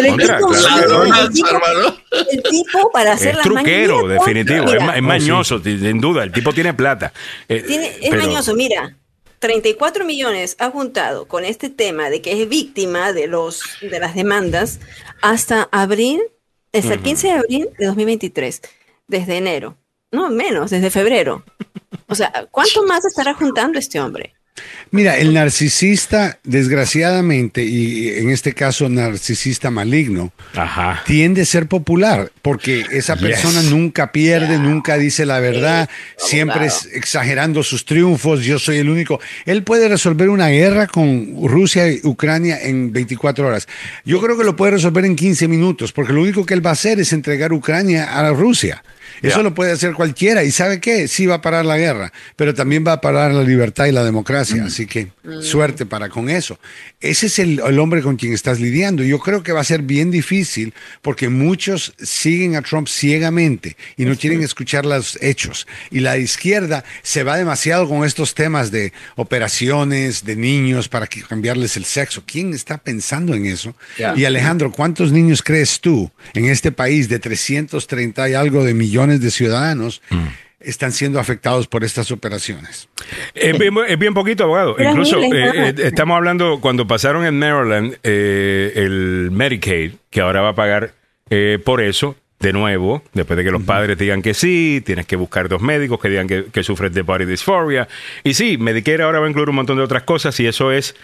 El Contra, tipo, claro el tipo- hermano. el tipo para hacer es las truquero, definitivo. mira, es, ma- es mañoso, sin duda. El tipo tiene plata. Eh, Tiene- es pero- mañoso, mira. 34 millones ha juntado con este tema de que es víctima de los de las demandas hasta abril, hasta el 15 de abril de 2023, desde enero. No, menos, desde febrero. O sea, ¿cuánto más estará juntando este hombre? Mira, el narcisista, desgraciadamente, y en este caso narcisista maligno, Ajá. tiende a ser popular, porque esa persona nunca pierde, nunca dice la verdad, siempre es exagerando sus triunfos, yo soy el único. Él puede resolver una guerra con Rusia y Ucrania en 24 horas. Yo creo que lo puede resolver en 15 minutos, porque lo único que él va a hacer es entregar Ucrania a Rusia. Eso lo puede hacer cualquiera. ¿Y sabe qué? Sí va a parar la guerra, pero también va a parar la libertad y la democracia. Así que suerte para con eso. Ese es el, el hombre con quien estás lidiando. Yo creo que va a ser bien difícil porque muchos siguen a Trump ciegamente y no quieren escuchar los hechos. Y la izquierda se va demasiado con estos temas de operaciones de niños para cambiarles el sexo. ¿Quién está pensando en eso? Y Alejandro, ¿cuántos niños crees tú en este país de 330 y algo de millones de ciudadanos están siendo afectados por estas operaciones? Es bien, es bien poquito, abogado. Pero Incluso miles, eh, eh, estamos hablando cuando pasaron en Maryland eh, el Medicaid, que ahora va a pagar eh, por eso. De nuevo, después de que los padres digan que sí, tienes que buscar dos médicos que digan que, que sufres de body dysphoria. Y sí, Medicare ahora va a incluir un montón de otras cosas y eso es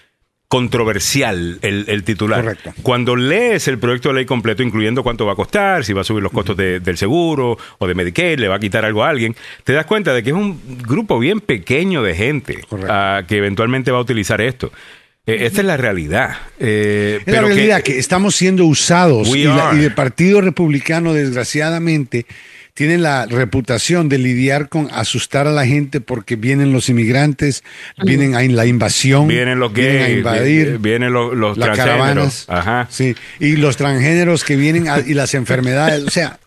controversial el, el titular. Correcto. Cuando lees el proyecto de ley completo, incluyendo cuánto va a costar, si va a subir los costos de- del seguro o de Medicaid, le va a quitar algo a alguien, te das cuenta de que es un grupo bien pequeño de gente ah, que eventualmente va a utilizar esto. Eh, esta es la realidad. Eh, Es la pero realidad que, estamos siendo usados y, la- y el Partido Republicano, desgraciadamente, tiene la reputación de lidiar con asustar a la gente porque vienen los inmigrantes, vienen a la invasión, vienen los vienen a gays, invadir. vi- vienen los, los las transgéneros. caravanas, Ajá. sí, y los transgéneros que vienen a- y las enfermedades, o sea,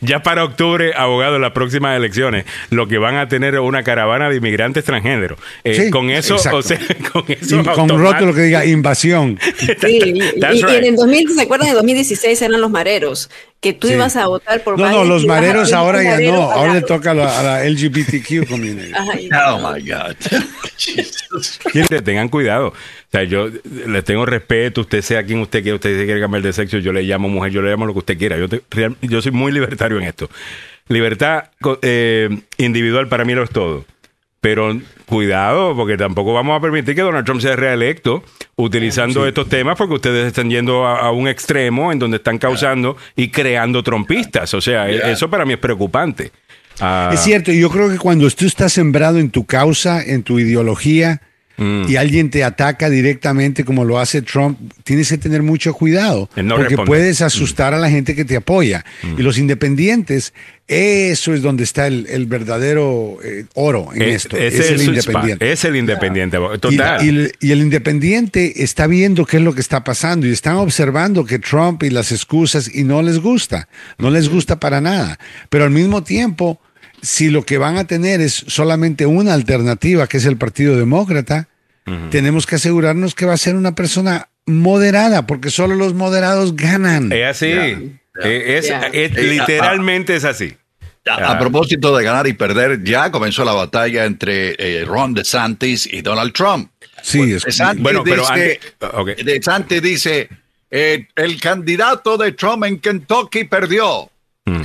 Ya para octubre, abogado, en las próximas elecciones, lo que van a tener es una caravana de inmigrantes transgéneros. Eh, Sí, con eso, exacto. o sea, con eso. y con rótulo que diga invasión. Sí, y, en el 2000, ¿se acuerdan? En 2016 eran los mareros, que tú Sí. ibas a votar por No, no, Biden los ibas a mareros ahora ya no, ahora le toca a la, a la LGBTQ community. Oh my God. Quiere- Tengan cuidado. O sea, yo le tengo respeto, usted sea quien usted quiera, usted se quiere cambiar de sexo, yo le llamo mujer, yo le llamo lo que usted quiera. Yo, te- real- yo soy muy libertario en esto. Libertad eh, individual para mí lo es todo. Pero cuidado, porque tampoco vamos a permitir que Donald Trump sea reelecto utilizando estos temas, porque ustedes están yendo a, a un extremo en donde están causando y creando trompistas. O sea, e- eso para mí es preocupante. Ah, Es cierto, y yo creo que cuando tú estás sembrado en tu causa, en tu ideología, Mm. y alguien te ataca directamente como lo hace Trump, tienes que tener mucho cuidado, no porque. Mm. puedes asustar a la gente que te apoya. Y los independientes, eso es donde está el, el verdadero eh, oro en eh, esto. es es el independiente. Es el independiente. Total. y el independiente está viendo qué es lo que está pasando y están observando que Trump y las excusas y no les gusta, no les gusta para nada. Pero al mismo tiempo, si lo que van a tener es solamente una alternativa, que es el Partido Demócrata, tenemos que asegurarnos que va a ser una persona moderada, porque solo los moderados ganan. Es así. Eh, Es, Ya. es- Eh, literalmente es así. A, a propósito de ganar y perder, ya comenzó la batalla entre eh, Ron DeSantis y Donald Trump. Sí, es- DeSantis Bueno, pero dice, antes- ok. DeSantis dice, eh, el candidato de Trump en Kentucky perdió.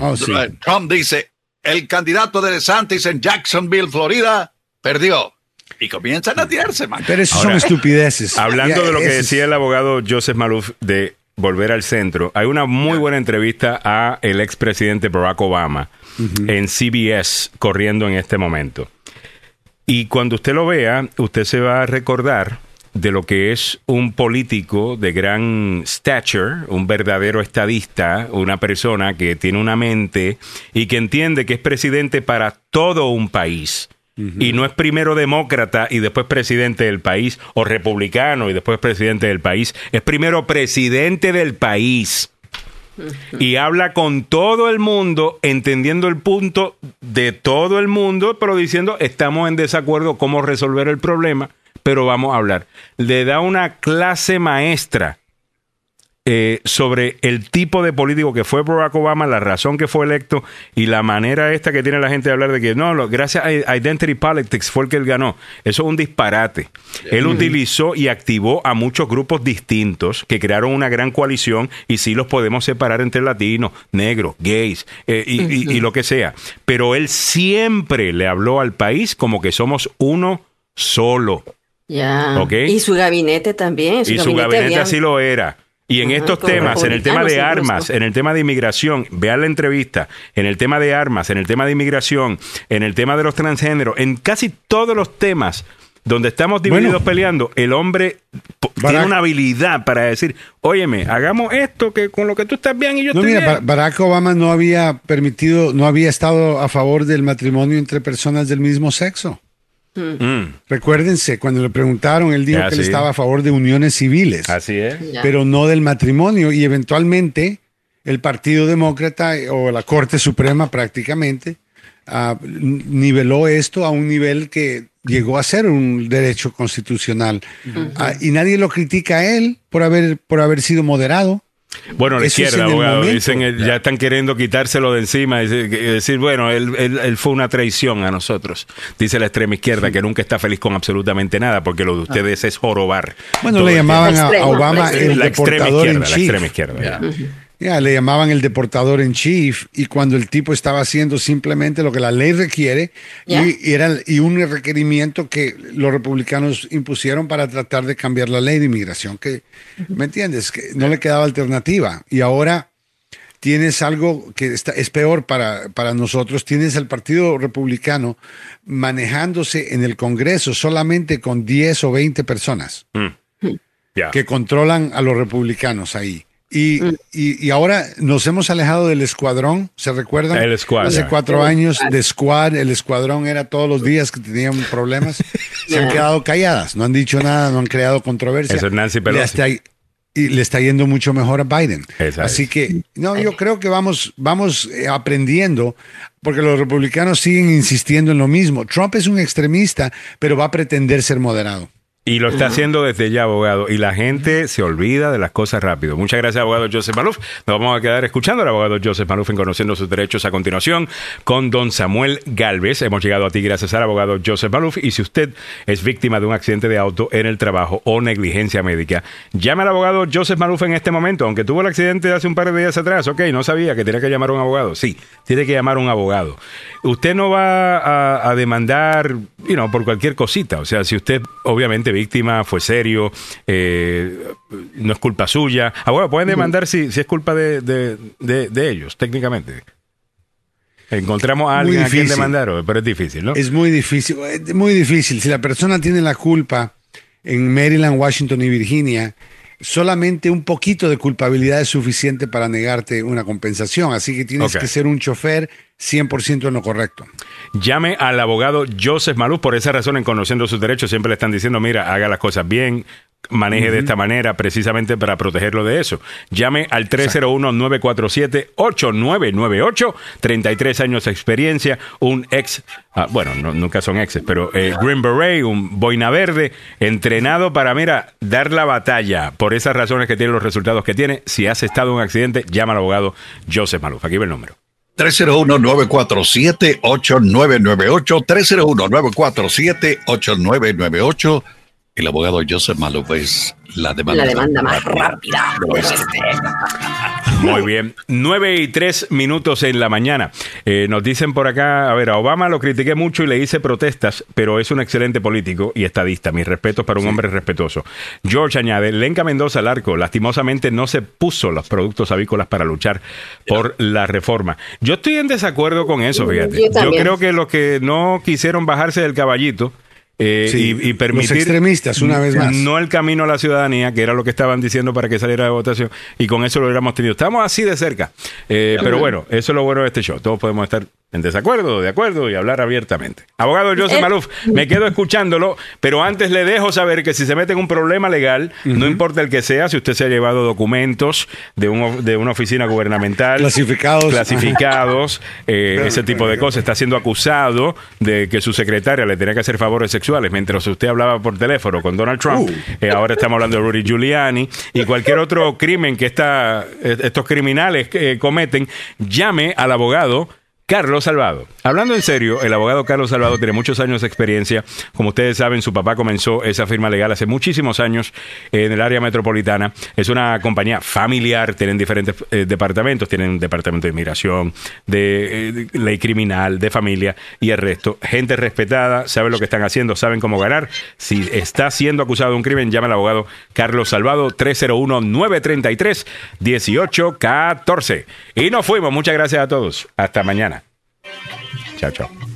Oh, sí. Eh, Trump dice, el candidato de DeSantis en Jacksonville, Florida, perdió. Y comienzan a tirarse, man. Pero eso Ahora, son estupideces. Hablando de lo que decía el abogado Joseph Maluf de volver al centro, hay una muy buena entrevista a el expresidente Barack Obama en CBS corriendo en este momento. Y cuando usted lo vea, usted se va a recordar de lo que es un político de gran stature, un verdadero estadista, una persona que tiene una mente y que entiende que es presidente para todo un país. Y no es primero demócrata y después presidente del país, o republicano y después presidente del país. Es primero presidente del país. Y habla con todo el mundo, entendiendo el punto de todo el mundo, pero diciendo, estamos en desacuerdo cómo resolver el problema, pero vamos a hablar. Le da una clase maestra eh, sobre el tipo de político que fue Barack Obama, la razón que fue electo y la manera esta que tiene la gente de hablar de que no, lo- gracias a Identity Politics fue el que él ganó. Eso es un disparate. Él utilizó y activó a muchos grupos distintos que crearon una gran coalición y sí los podemos separar entre latinos, negros, gays eh, y, y- y lo que sea. Pero él siempre le habló al país como que somos uno solo. Ya. Y su gabinete también. y su gabinete había- así lo era. Y en estos temas, en el tema de republicanos armas, en el tema de inmigración, vean la entrevista, en el tema de armas, en el tema de inmigración, en el tema de los transgéneros, en casi todos los temas donde estamos divididos Bueno. peleando, el hombre tiene Barack- una habilidad para decir, óyeme, hagamos esto que con lo que tú estás bien y yo No, estoy mira, bien. Ba- Barack Obama no había permitido, no había estado a favor del matrimonio entre personas del mismo sexo. Mm, Recuérdense, cuando le preguntaron, él dijo Ya, que él estaba a favor de uniones civiles, así es. Ya. pero no del matrimonio. Y eventualmente el Partido Demócrata o la Corte Suprema prácticamente ah, niveló esto a un nivel que llegó a ser un derecho constitucional. Ah, y nadie lo critica a él por haber, por haber sido moderado. Bueno, la Eso izquierda, abogado, dicen, eh, ya están queriendo quitárselo de encima y decir, decir, bueno, él, él- él fue una traición a nosotros. Dice la extrema izquierda que nunca está feliz con absolutamente nada porque lo de ustedes es jorobar. Bueno, Todo le llamaban a, Obama la el la extrema izquierda, en la chief. extrema izquierda. Ya. Ya, le llamaban el deportador en chief y cuando el tipo estaba haciendo simplemente lo que la ley requiere y, y era y un requerimiento que los republicanos impusieron para tratar de cambiar la ley de inmigración que ¿me entiendes? que no le quedaba alternativa y ahora tienes algo que está, es peor para, para nosotros, tienes el Partido Republicano manejándose en el Congreso solamente con 10 o 20 personas Ya. que controlan a los republicanos ahí. Y, y, y ahora nos hemos alejado del escuadrón, ¿se recuerdan? El squad, Hace cuatro años de squad, el escuadrón era todos los días que tenían problemas. Se han quedado calladas, no han dicho nada, no han creado controversia. Eso es Nancy Le Pelosi. está- y le está yendo mucho mejor a Biden. Exacto. Así que, no, yo creo que vamos, vamos eh, aprendiendo, porque los republicanos siguen insistiendo en lo mismo. Trump es un extremista, pero va a pretender ser moderado. Y lo está haciendo desde ya, abogado. Y la gente se olvida de las cosas rápido. Muchas gracias, abogado Joseph Maluf. Nos vamos a quedar escuchando al abogado Joseph Maluf en Conociendo sus Derechos a continuación con don Samuel Galvez. Hemos llegado a ti gracias al abogado Joseph Maluf. Y si usted es víctima de un accidente de auto en el trabajo o negligencia médica, llame al abogado Joseph Maluf en este momento. Aunque tuvo el accidente hace un par de días atrás, ok, no sabía que tenía que llamar a un abogado. Sí, tiene que llamar a un abogado. Usted no va a, a demandar, you know, por cualquier cosita. O sea, si usted, obviamente, víctima, fue serio, eh, no es culpa suya. Ahora, pueden demandar si, si es culpa de, de- de- de ellos, técnicamente. Encontramos a alguien a quien demandar, pero es difícil, ¿no? Es muy difícil, es muy difícil. Si la persona tiene la culpa en Maryland, Washington y Virginia, solamente un poquito de culpabilidad es suficiente para negarte una compensación. Así que tienes que ser un chofer 100% en lo correcto. Llame al abogado Joseph Maluf. Por esa razón, en Conociendo sus Derechos, siempre le están diciendo, mira, haga las cosas bien, maneje de esta manera, precisamente para protegerlo de eso. Llame al 301-947-8998, 33 años de experiencia, un ex, ah, bueno, no- nunca son exes, pero eh, Green Beret, un boina verde, entrenado para, mira, dar la batalla. Por esas razones que tiene los resultados que tiene, si has estado en un accidente, llama al abogado Joseph Maluf. Aquí va el número. 301-947-8998, 301-947-8998. El abogado Joseph Maluf es la demanda, La demanda más rápida. Muy bien. Nueve y tres minutos en la mañana. Eh, nos dicen por acá, a ver, a Obama lo critiqué mucho y le hice protestas, pero es un excelente político y estadista. Mis respetos para un hombre respetuoso. George añade, Lenca Mendoza al arco, lastimosamente no se puso los productos avícolas para luchar por la reforma. Yo estoy en desacuerdo con eso, fíjate. Yo Yo creo que los que no quisieron bajarse del caballito eh, Sí, y, y permitir los extremistas, una vez más. no el camino a la ciudadanía, que era lo que estaban diciendo para que saliera de votación, y con eso lo hubiéramos tenido. Estamos así de cerca. Eh, pero bueno, eso es lo bueno de este show. Todos podemos estar en desacuerdo, de acuerdo y hablar abiertamente. Abogado Joseph Eh, Maluf, me quedo escuchándolo, pero antes le dejo saber que si se mete en un problema legal, no importa el que sea, si usted se ha llevado documentos de, un de una oficina gubernamental, Clasificados. clasificados, eh, ese tipo de cosas, está siendo acusado de que su secretaria le tenía que hacer favores sexuales mientras usted hablaba por teléfono con Donald Trump. Eh, ahora estamos hablando de Rudy Giuliani y cualquier otro crimen que esta, eh, estos criminales eh, cometen, llame al abogado. Carlos Salvado. Hablando en serio, el abogado Carlos Salvado tiene muchos años de experiencia. Como ustedes saben, su papá comenzó esa firma legal hace muchísimos años en el área metropolitana. Es una compañía familiar, tienen diferentes eh, departamentos, tienen un departamento de inmigración, de, eh, ley criminal, de familia y el resto. Gente respetada, saben lo que están haciendo, saben cómo ganar. Si está siendo acusado de un crimen, llama al abogado Carlos Salvado 301-933-1814. Y nos fuimos. Muchas gracias a todos. Hasta mañana. Ciao, ciao.